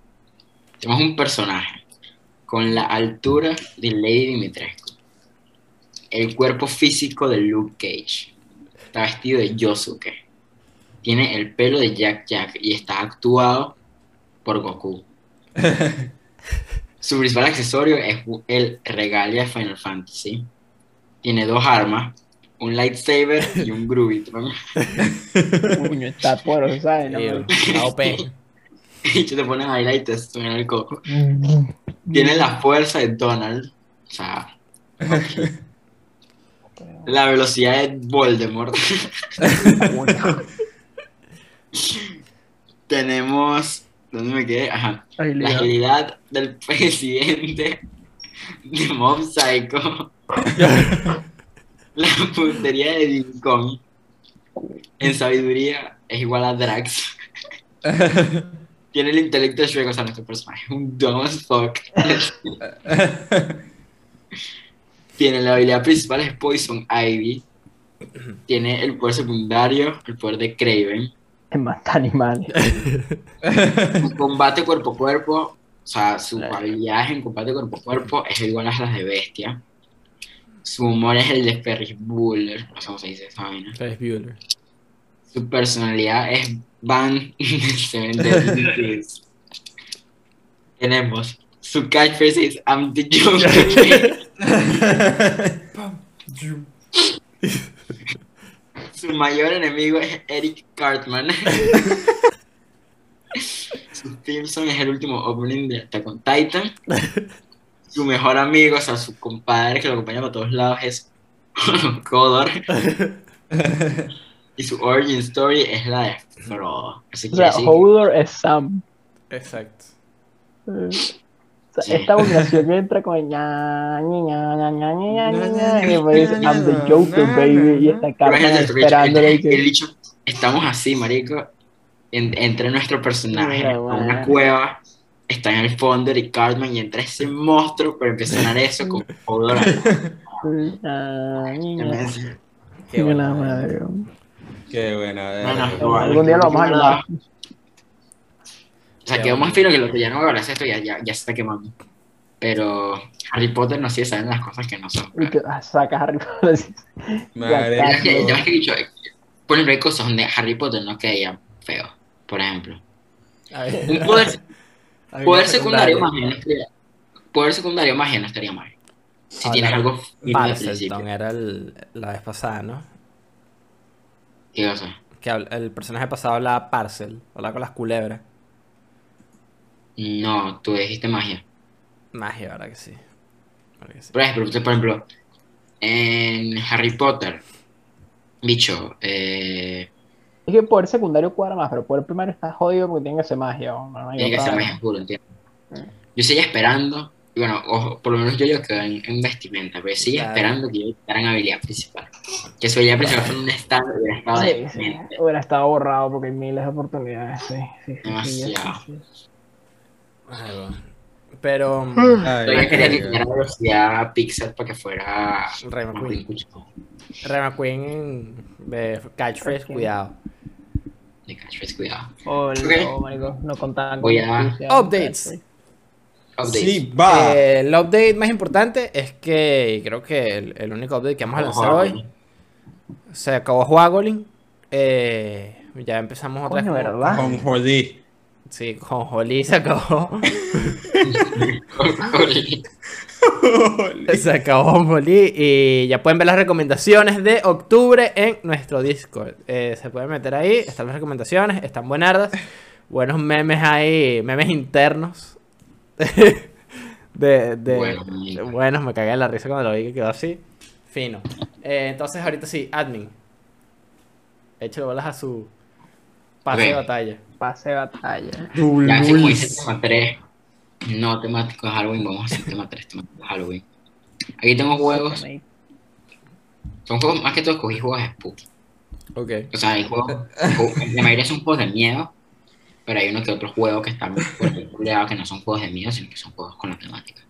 Tenemos un personaje con la altura de Lady Dimitrescu, el cuerpo físico de Luke Cage, está vestido de Yosuke, tiene el pelo de Jack Jack y está actuado por Goku. *laughs* Su principal accesorio es el regalia de Final Fantasy. Tiene dos armas, un lightsaber y un. Coño, *laughs* está poderoso, ¿sabes? No, OP. *laughs* Y te pones y te suena el coco. Tiene la fuerza de Donald. O sea, *laughs* la velocidad de Voldemort. Tenemos. ¿Dónde me quedé? Ajá. La agilidad del presidente de Mob Psycho. *laughs* la puntería de Lincoln. En sabiduría es igual a Drax. *laughs* Tiene el intelecto de Shrek, o sea, nuestro personaje es un dumb as fuck. *laughs* Tiene la habilidad principal es Poison Ivy. Tiene el poder secundario, el poder de Craven. Que mata animales. En combate cuerpo a cuerpo, o sea, su habilidad en combate cuerpo a cuerpo es igual a las de Bestia. Su humor es el de Ferris Bueller, no sé cómo se dice esa vaina. Ferris Bueller. Su personalidad es Van. *laughs* Tenemos su catchphrase es I'm the Joker. *laughs* Su mayor enemigo es Eric Cartman. su theme song es el último opening de Attack on Titan. *laughs* su mejor amigo, o sea, su compadre que lo acompaña por todos lados es *laughs* Kodor. *laughs* y su origin story es la de Frodo. Así que o sea, Hodor es Sam. Exacto. Esta obligación entra con ña, ña, ña, y me dice, I'm the Joker, baby, y esta cámara estamos así, marico, entre nuestro personaje, a una cueva, está en el fondo Eric Cartman y entra ese monstruo, pero empieza a sonar eso con *laughs* ña. Qué buena madre. Qué buena. eh. Bueno. Algún día lo vamos a. O sea, quedó más fino que lo que ya no hablar de esto, ya, ya, ya se está quemando. Pero Harry Potter no sigue saben las cosas que no son. Y que ah, saca Harry Potter. Madre Ya, Ya que, mía. ya es que he dicho, por ejemplo, hay cosas donde Harry Potter no quedaría feo, por ejemplo. Un poder, poder secundario magia no estaría, poder secundario magia no estaría mal. Si Ahora, tienes algo principio. era el, la vez pasada, ¿no? ¿Qué cosa? Que el personaje pasado hablaba Parcel, hablaba con las culebras. No, tú dijiste magia. Magia, ¿verdad que sí? ¿Verdad que sí? Por ejemplo, por ejemplo, en Harry Potter, bicho, eh, Es que poder secundario cuadra más, pero poder primario está jodido porque tiene que ser magia. No, hay tiene que ser magia puro, ¿entiendes? Yo seguía esperando, y bueno, ojo, por lo menos yo yo quedé en, en vestimenta, pero seguía Claro. esperando que yo quedara en habilidad principal. Que su habilidad principal fuera un estado, hubiera estado Sí, sí. Hubiera estado borrado porque hay miles de oportunidades. Sí, sí, Demasiado. sí, sí. Ay, bueno. Pero mm, Ay, Todavía quería que verga. tuviera velocidad pixel para que fuera McQueen. bien Ray McQueen de Catchphrase, cuidado. De catchphrase, cuidado. Oh, Ok. no, marico, no contaban con a-. Updates. Updates. Sí, va. Eh, el update más importante es que creo que el, el único update que vamos a lanzar hoy se acabó Juagolin. Eh, ya empezamos otra vez. con- ¿verdad? Con. Sí, con Jolí se acabó. se acabó Jolí. Y ya pueden ver las recomendaciones de octubre en nuestro Discord. Eh, se pueden meter ahí, están las recomendaciones, están buenardas. Buenos memes ahí, memes internos. *laughs* de, de- Bueno, bueno, me cagué de la risa cuando lo vi que quedó así. Fino. Eh, entonces, ahorita sí, admin. Échale bolas a su pase de batalla. Pase de batalla. Ya así como dice tema 3, no temático de Halloween, vamos a hacer tema 3, temático de Halloween. Aquí tengo juegos, son juegos, más que todo escogí juegos de spooky. Ok. O sea, hay juegos, ju- *laughs* la mayoría son juegos de miedo, pero hay uno que otro juego que están culeados que no son juegos de miedo, sino que son juegos con la temática.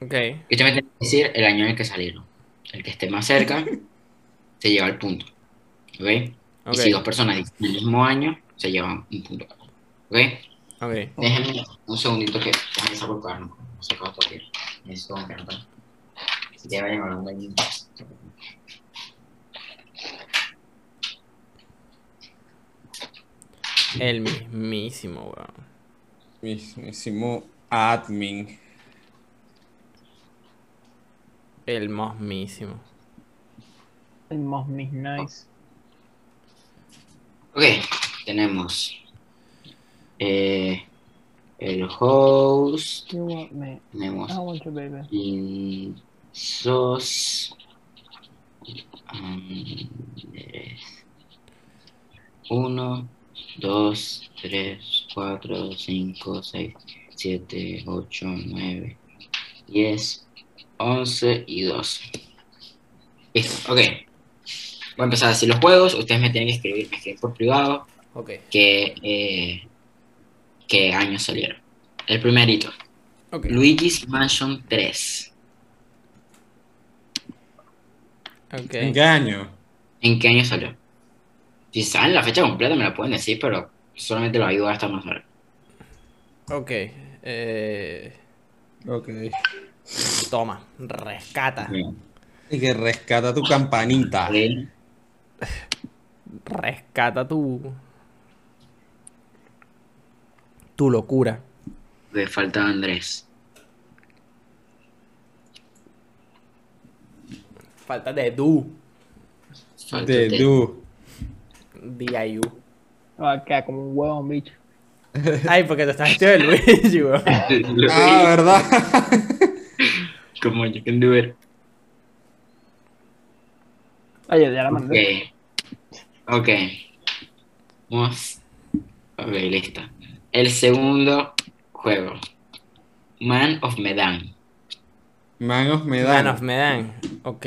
Ok. Y usted me tiene que decir el año en el que salieron. El que esté más cerca se lleva el punto. ¿Ok? Ok. Y si dos personas dicen el mismo año, se llevan un punto. ¿Ok? Ok. Déjenme un segundito que déjenme sacar el cuaderno. No sé cómo todavía. Necesito un cuaderno. Si te vayan hablando ahí. El mismísimo, weón. Mismísimo admin. El mismísimo. El Mosmis Nice. Ok, tenemos eh, el host, You want me. tenemos. Insos, Andrés. Uno, dos, tres, cuatro, cinco, seis, siete, ocho, nueve, diez, once y doce. Listo, ok. Voy a empezar a decir los juegos. Ustedes me tienen que escribir, me escriben por privado Ok. que, eh, qué años salieron. El primerito, Ok. Luigi's Mansion 3. Ok. ¿En qué año? ¿En qué año salió? Si saben la fecha completa me la pueden decir, pero solamente lo ayudo a estar más cerca. Ok. Eh, Ok. toma. Rescata. Y que rescata tu campanita. Ok. Rescata tu. Tu locura. Me falta Andrés. Falta de Du. Falta De Ted. Du. D.I.U. Va a quedar como un huevo, bicho. *laughs* Ay, porque te estás vestido de Luigi, *laughs* weón. Ah, ¿verdad? *laughs* Como you can do it. Oye, ya la mandé. Ok. Ok. Vamos. Ok, listo. El segundo juego. Man of Medan. Man of Medan. Man of Medan. Ok.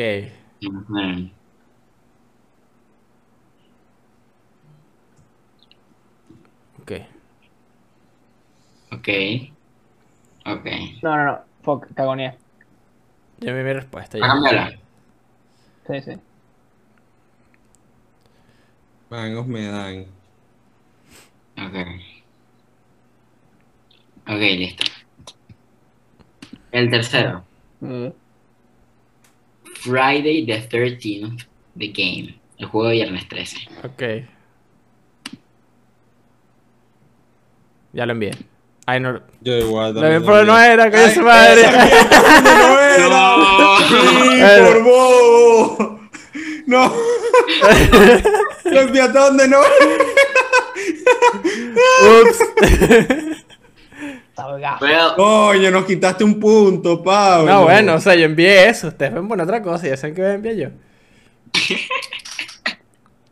Ujú. Ok. Ok. Ok. No, no, no. Fuck, cagonía. Ya vi mi respuesta. ¿Va a Ya. cambiarla? Sí, sí. Man of Medan. Ok. Ok, listo. El tercero. Mm. Friday the 13th, The Game. El juego de viernes 13. Ok. Ya lo envié. Ay, no. Lo Yo igual. envié, también pero no era, coño su madre. ¡No era! *laughs* ¡Sí, Bueno. por bobo! ¡No! *laughs* ¡Lo enviaste a donde no! Ups. *laughs* Coño, nos quitaste un punto, Pablo. No, bueno, o sea, yo envié eso. Ustedes ven poner otra cosa. Ya saben que voy a enviar yo. *laughs*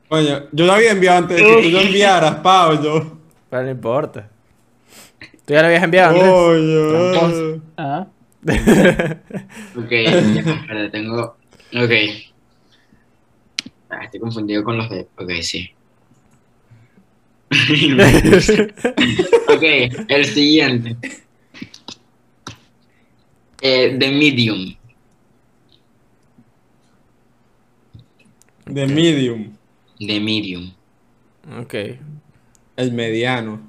Coño, yo lo había enviado antes de que tú lo enviaras, Pablo. Pero no importa. ¿Tú ya lo habías enviado, Andrés? Coño. Ajá. *laughs* ok, ya, espérate, tengo. Ok. Ah, estoy confundido con los de. Ok, sí. *laughs* ok, el siguiente. Eh, The Medium. The Medium. The Medium. ok. El mediano.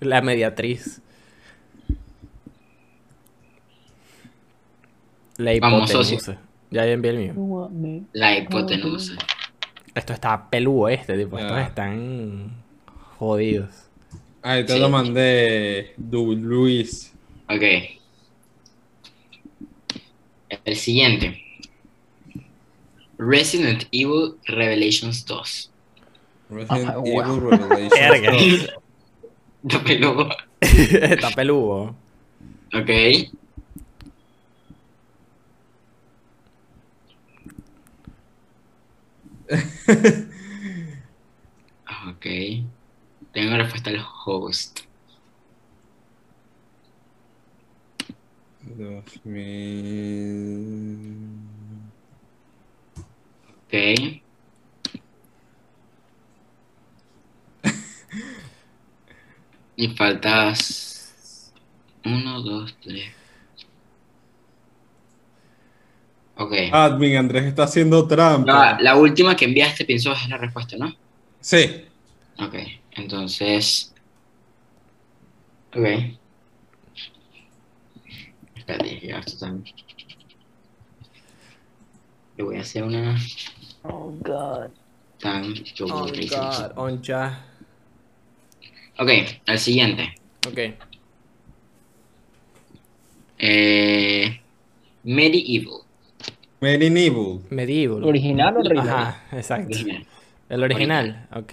La mediatriz. La Vamos, hipotenusa. Ya envié el mío. La hipotenusa. Esto está peludo este, tipo. Estos Ya. están jodidos. Ahí te Sí. lo mandé, Du Luis. Ok. El siguiente. Resident Evil Revelations 2. Resident Evil. Revelations *laughs* Verga. 2. *laughs* Está peludo. *laughs* está peludo. Ok. Ok. Tengo respuesta al host. 2000. Ok. *laughs* y faltas. Uno, dos, tres. Ok. Admin, Andrés está haciendo trampa. La, la última que enviaste, pienso, es la respuesta, ¿no? Sí. Ok, entonces. Ok. Espérate, ya esto también. Le voy a hacer una Oh, God. tan Oh, God, on ya. Ok, el siguiente. Ok. Eh, medieval. Medieval. Medieval. ¿Original o remake? Ajá, exacto. Original. El original, ok.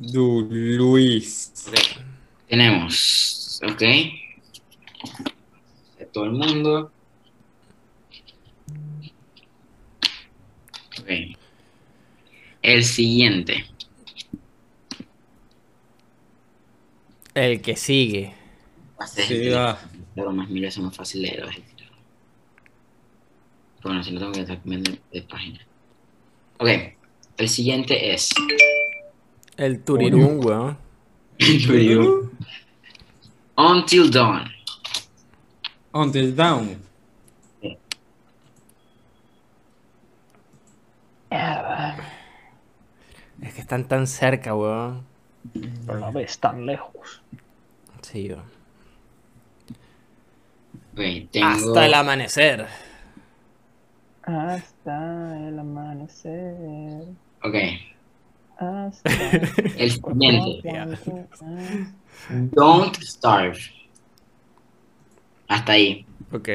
Du Luis. Ok. Tenemos, ok. De todo el mundo. Ok. El siguiente. El que sigue. Sí, va. Pero más mil veces más fácil el tirado. Bueno, si no tengo que estar cambiando de, de página. Ok. El siguiente es. El Turirún, weón. Until Dawn. Until Down. Es que están tan cerca, weón. Pero no ves tan lejos. Sí, weón. Tengo. Hasta el amanecer. Hasta el amanecer. Ok. Hasta El siguiente. siguiente. *laughs* Don't starve. Hasta ahí. Ok.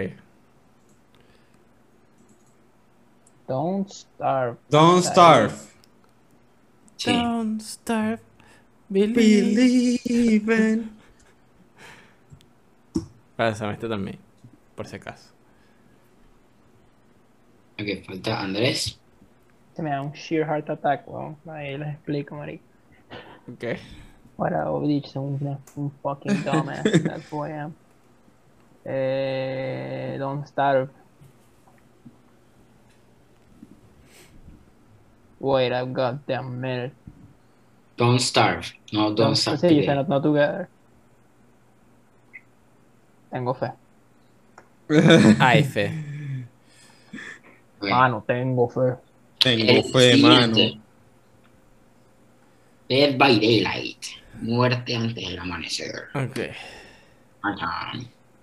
Don't starve. Don't Starve. Sí. Don't starve. Believe. Believe in- Pásame este también. Por si acaso. Ok, falta Andrés. Se me da un sheer heart attack, weón. Ahí les explico, marico. Ok. What I dicho, son una, un fucking dumbass. That's who I am. Eh, don't starve. Wait a goddamn minute. Don't starve. No, don't starve. Sí, you today. said not, not together. Tengo fe. *laughs* Ay, fe. Ok. Mano, tengo fe. Tengo El fe, mano. Dead by Daylight. Muerte antes del amanecer. Ok. Ajá.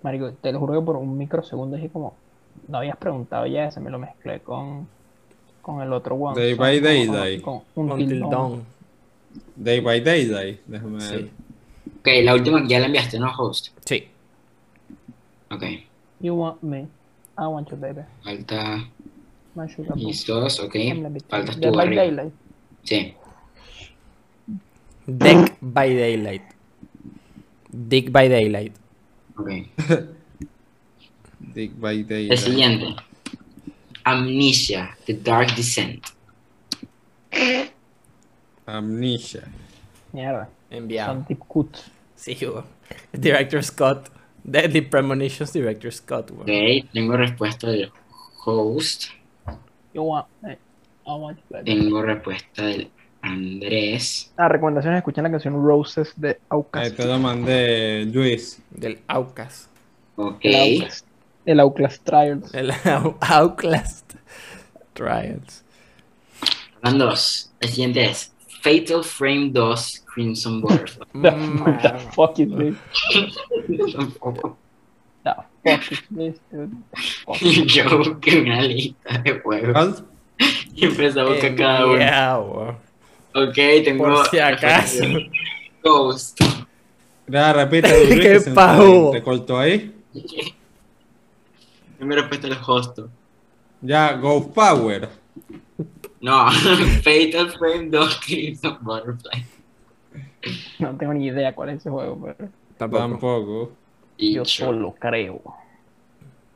Marico, te lo juro que por un microsegundo dije como, no habías preguntado ya ese, me lo mezclé con, con el otro one. Day by Daylight. Con, con Until Dawn. Day by Daylight. Déjame ver. Sí. Ok, la última que ya la enviaste, ¿no, host? Sí. Ok. You want me, I want you, baby. Falta Dos, ok. Bitch. Faltas tú by. Daylight. Sí. Deck by daylight. Dick by daylight. Ok. *laughs* Day by El Daylight. siguiente. Amnesia, The Dark Descent. Amnesia. Mierda. Enviado. Son tip cut. Sí, weón. Director Scott. Deadly Premonitions Director Scott, weón. Ok, tengo respuesta del host. You want me, I want you, baby. Tengo respuesta del Andrés. Ah, recomendaciones, escuchen la canción Roses de Ahí Outkast. te lo mandé, Luis. Del Outcast. Ok. El Outlast Trials. El Outlast Trials. Van dos. El siguiente es Fatal Frame 2 Crimson Butterfly. The, the fuck is *laughs* this? Tampoco. The *laughs* Yo busqué una lista de juegos ¿Cuál? y empecé a buscar cada uno. enviado. Ok, tengo. Por si acaso. *laughs* Ghost. Ya, repite, *laughs* Qué pavo. te cortó ahí. Primero puesto el hosto. Ya, Ghost Power. No, Fatal Frame 2 Crimson Butterfly. No tengo ni idea cuál es ese juego, pero Tampoco. Tampoco. Y yo solo creo.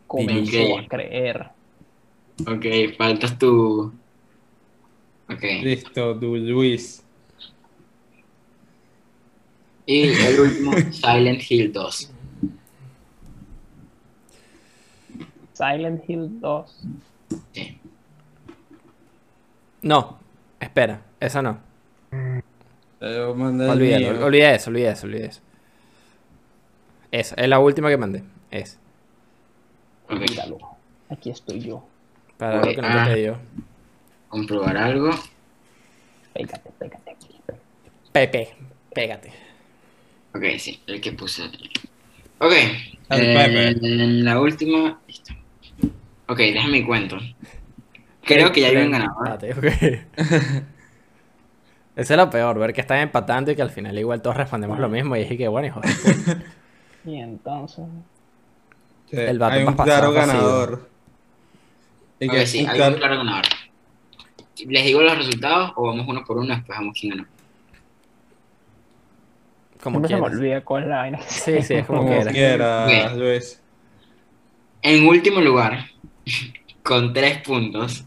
Comenzó a creer. Ok, faltas tú. Ok. Listo, du Luis. Y el último, *laughs* Silent Hill 2. Silent Hill 2. Sí. No, espera, esa no. Te voy a mandar el Olvídalo, mío. olvida eso, olvida eso, olvida eso. Esa, es la última que mandé. Es. Ok. Míralo. Aquí estoy yo. Para algo que no Ah. te dio. Comprobar algo. Pégate, pégate aquí. Pepe, pégate. Ok, sí, el que puse. Ok. Eh, la última. Listo. Ok, déjame cuento. Creo que ya hay un ganador. Empate, ok. *laughs* Ese es lo peor, ver que están empatando y que al final igual todos respondemos lo mismo y dije que bueno, hijo de puta. *laughs* Y entonces. Sí, el hay un claro ganador. Y que sí, un hay claro- un claro ganador. ¿Les digo los resultados o vamos uno por uno después vamos quién ganó? Como Siempre se me quieras. olvida es la vaina. Sí, sí, es como, Como quieras. quieras, Ok. Luis. En último lugar, *laughs* con tres puntos,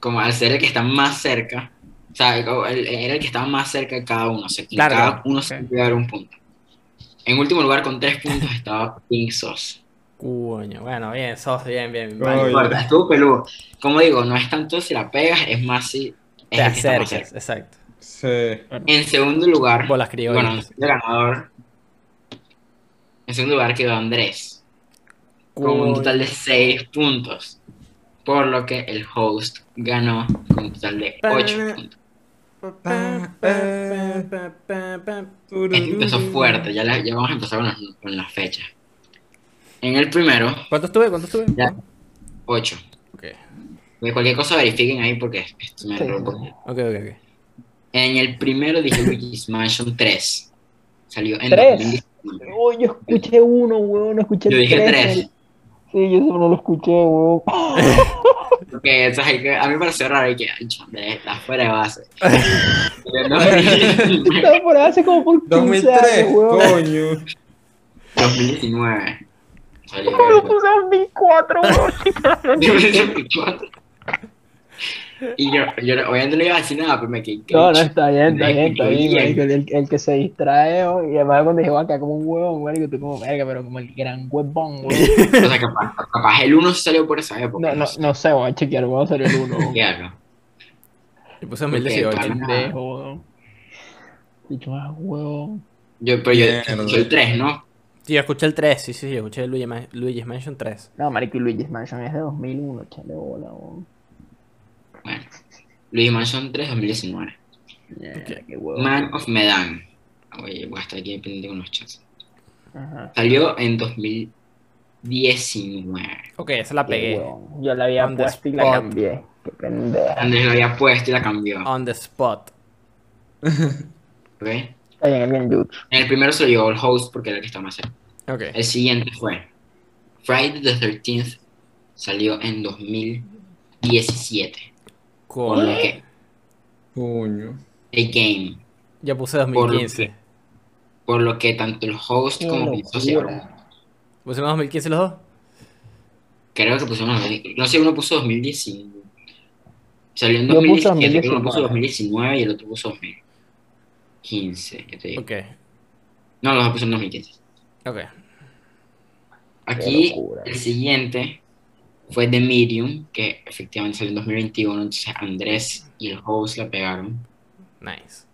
como al ser el que está más cerca, o sea, el- era el que estaba más cerca de cada uno, o sea, Claro, cada uno se a dar un punto. En último lugar, con tres puntos, estaba Pink Sauce. Coño, bueno, bien, sos bien, bien. Vale. Estuvo peludo. Como digo, no es tanto si la pegas, es más si es Te acercas, cerca. exacto. Sí. En segundo lugar, Bolas criollas. bueno, el ganador. En segundo lugar quedó Andrés, con un total de 6 puntos. Por lo que el host ganó con un total de 8 puntos. Empezó fuerte, ya, la- ya vamos a empezar con las, con las fechas. En el primero, ¿Cuánto estuve? ¿Cuánto estuve? ya 8. Ok, De cualquier cosa verifiquen ahí porque esto me Sí, erró un sí, poco. sí. ok, ok. ok. En el primero dije Luigi's Mansion 3. Salió en ¿Tres? 2019. Oh, yo escuché uno, weón. No escuché Yo dije tres. 3. Sí, yo eso no lo escuché, weón. *laughs* Porque eso es que a mí me pareció raro y que de está fuera de base. No, 2019. No, por hace como por 15 2003, años, weón. coño. 2019. Salió. No lo puse en 2004, weón. *laughs* 2024. Y yo, yo obviamente no iba a decir nada, pero me quedé. No, no, está bien, está bien, está bien, Bien. marico, El, el que se distrae, weón, y además cuando dije, va acá como un huevón, marico, tú como, verga, pero como el gran huevón, *laughs* weón. O sea, capaz, capaz el 1 salió por esa época. No, no, no sé, voy a chequear, voy a hacer el uno, weón. Claro. Yo puse 2018. Pendejo, weón. Dicho más huevón. Yo, pero yo, Mierda. soy 3, ¿no? Sí, yo escuché el 3, sí, sí, yo escuché el Luigi Luigi's Mansion 3. No, marico, y Luigi's Mansion es de 2001, chale bola, weón. Bueno. Luigi Mansion 3, 2019. Mierda, Ok. qué huevón. Man of Medan. Oye, voy a estar aquí pendiente con los chats. Ajá. Salió en 2019. Ok, esa la pegué. Yo la había On the puesto y la spot. cambié. Qué pendeja. Andrés lo había puesto y la cambió. On the spot. ¿Ok? El. En el primero se lo llevó el host porque era el que estaba más cerca. Ok. El siguiente fue Friday the 13th. Salió en 2017. Por Coño. lo que Coño. The Game. Yo puse Por lo 2015. que- Por lo que tanto el host como mi socio. ¿Pusimos 2015 los dos? Creo que pusimos. No sé, uno puso 2019. Salió en Yo puse 2017, uno puso 2019. 2019 y el otro puso 2015. ya te digo. Ok, No, los dos pusieron 2015. ok. Aquí el siguiente fue The Medium, que efectivamente salió en 2021, entonces Andrés y el host la pegaron. Nice.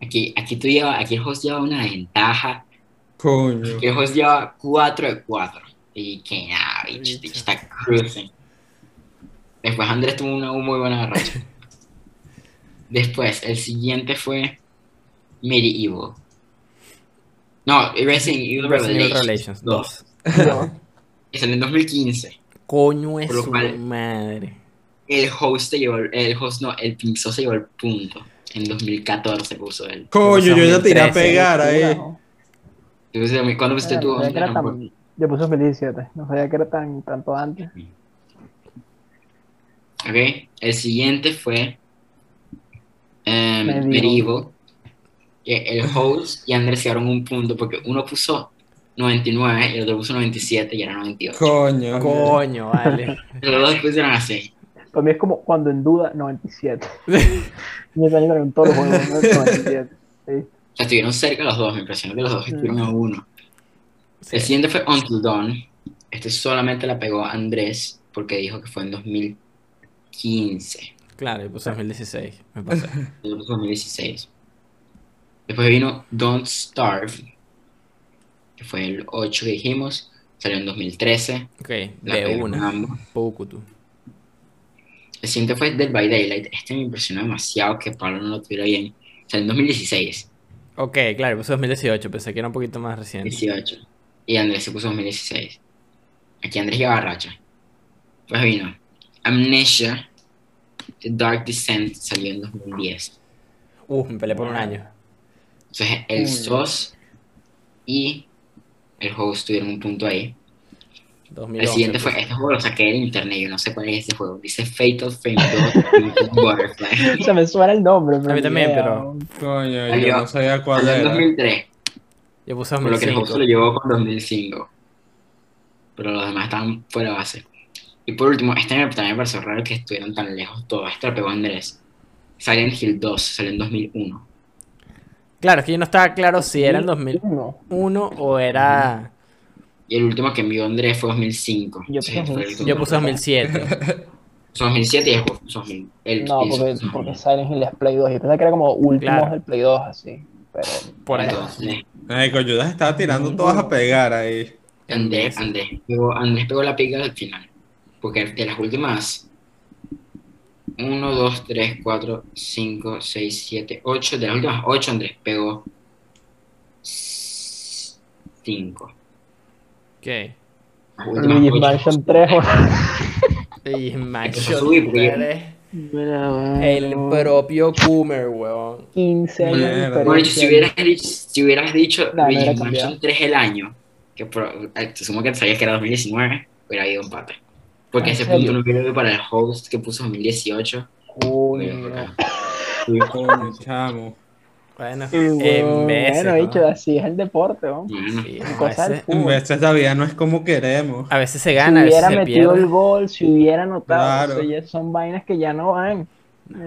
Aquí, aquí, tú lleva, aquí el host lleva una ventaja, Coño. aquí el host lleva 4 de 4. Y que nada, bicho, Bicho. bicho, está cruising. Después Andrés tuvo una muy buena racha. *laughs* Después, el siguiente fue Medieval. No, Resident Evil Resident Evil Revelations Revelations 2. 2. Yo, Que salió en 2015. Coño es Por lo su cual- madre. El host se llevó, el- host no, el Pinzo se llevó el punto. En 2014 puso él. Coño, yo ya tiré a 2013. pegar ahí. ¿Cuándo pusiste tú? Yo puse 2017, no sabía que era tan tanto antes. Ok, el siguiente fue em, Medieval. El host y Andrés se dieron un punto porque uno puso 99 y el otro puso 97 y era 98. Coño. Coño, vale. *laughs* Los dos pusieron así. Para mí es como cuando en duda, 97. Yo también con todos los juegos, ¿no? 97. Sí. O sea, estuvieron cerca los dos, me impresionó que los dos estuvieron a uno. Sí. El siguiente fue Until Dawn. Este solamente la pegó Andrés porque dijo que fue en 2015. Claro, yo puse 2016. Me pasé. Yo puse 2016. Después vino Don't Starve, que fue el 8 que dijimos. Salió en 2013. Ok, La de una. Pucutu. El siguiente fue Dead by Daylight. Este me impresionó demasiado que Pablo no lo tuviera bien. Salió en 2016, Ok, claro, puse 2018. Pensé que era un poquito más reciente. 18. Y Andrés se puso 2016. Aquí Andrés lleva racha. Pues vino Amnesia, The Dark Descent salió en 2010. Uh, me peleé por un año. Entonces el. SOS y el host tuvieron un punto ahí. 2011. El siguiente fue, puse. este juego lo saqué del internet, yo no sé cuál es este juego. Dice Fatal Frame 2 Butterfly. Se me suena el nombre, pero A mí también, idea. pero- Coño, yo no sabía cuál en era. 2003, Yo puse por lo que el host 2005. lo llevó con 2005. Pero los demás estaban fuera de base. Y por último, este también me pareció raro que estuvieran tan lejos todos. Este lo pegó Andrés. Silent Hill 2 salió en 2001. Claro, es que yo no estaba claro si era en 2001 Uno. o era. Y el último que envió Andrés fue 2005. Yo Sí, puse fue el 2005. Yo puse 2007. Puso 2007 y puso 2000. El, No, porque, 2000. porque Silent Hill es Play 2. Yo pensaba que era como últimos Claro. del Play 2, así. Pero, Por ahí. Entonces, Ay, Coyudas estaba tirando todas a pegar ahí. Andrés, Andrés, pegó, Andrés pegó la pica al final. Porque de las últimas 1, 2, 3, 4, 5, 6, 7, 8. De las últimas 8, Andrés pegó 5. ¿Qué? Las últimas Luigi ocho. Mansion 3. Y Empezó a Mansion subir, porque- 3, El propio Coomer, weón. 15 años. Bueno, si hubieras dicho, si hubieras dicho No, no Luigi hubiera Mansion cambiado. 3 el año, que pro- eh, te sumo que sabías que era 2019, hubiera habido empate. Porque ¿En ese serio? punto no hubiera ido para el host que puso 2018. Uy, hubiera no. acá. Coño, chamo. Bueno, en veces. bueno, ¿no? dicho, así es el deporte, ¿no? Sí, cosa del veces, En veces la vida no es como queremos. a veces se Si gana, a veces hubiera se metido el pierde. gol, si hubiera anotado, Claro. eso ya son vainas que ya no van.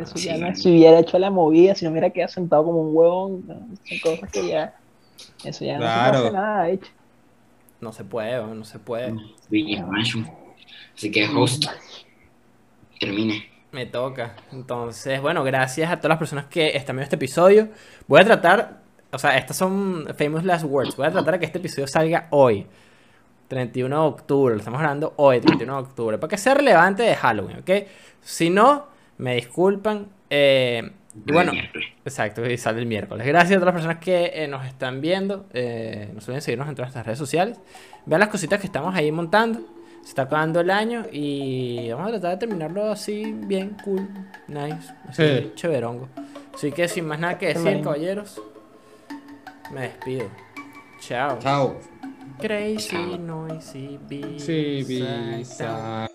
Eso ya sí. no es- si hubiera hecho la movida, si no hubiera quedado sentado como un huevón, no, son cosas que ya, eso ya no se Claro. hacer nada, hecho. No se puede, no se puede. Así que host, termine. Me toca. Entonces, bueno, gracias a todas las personas que están viendo este episodio. Voy a tratar, o sea, estas son famous last words. Voy a tratar de que este episodio salga hoy. 31 de octubre, lo estamos hablando hoy, 31 de octubre, para que sea relevante de Halloween, ¿ok? Si no, me disculpan. eh, y bueno. Exacto, y sale el miércoles. Gracias a todas las personas que eh, nos están viendo. Eh, no se olviden seguirnos en todas nuestras redes sociales. Vean las cositas que estamos ahí montando. Se está acabando el año y vamos a tratar de terminarlo así, bien, cool, nice, así, Sí. chéverongo. Así que sin más nada que decir, caballeros, me despido. Chao. Chao. Crazy, noisy, Sí, bizarre.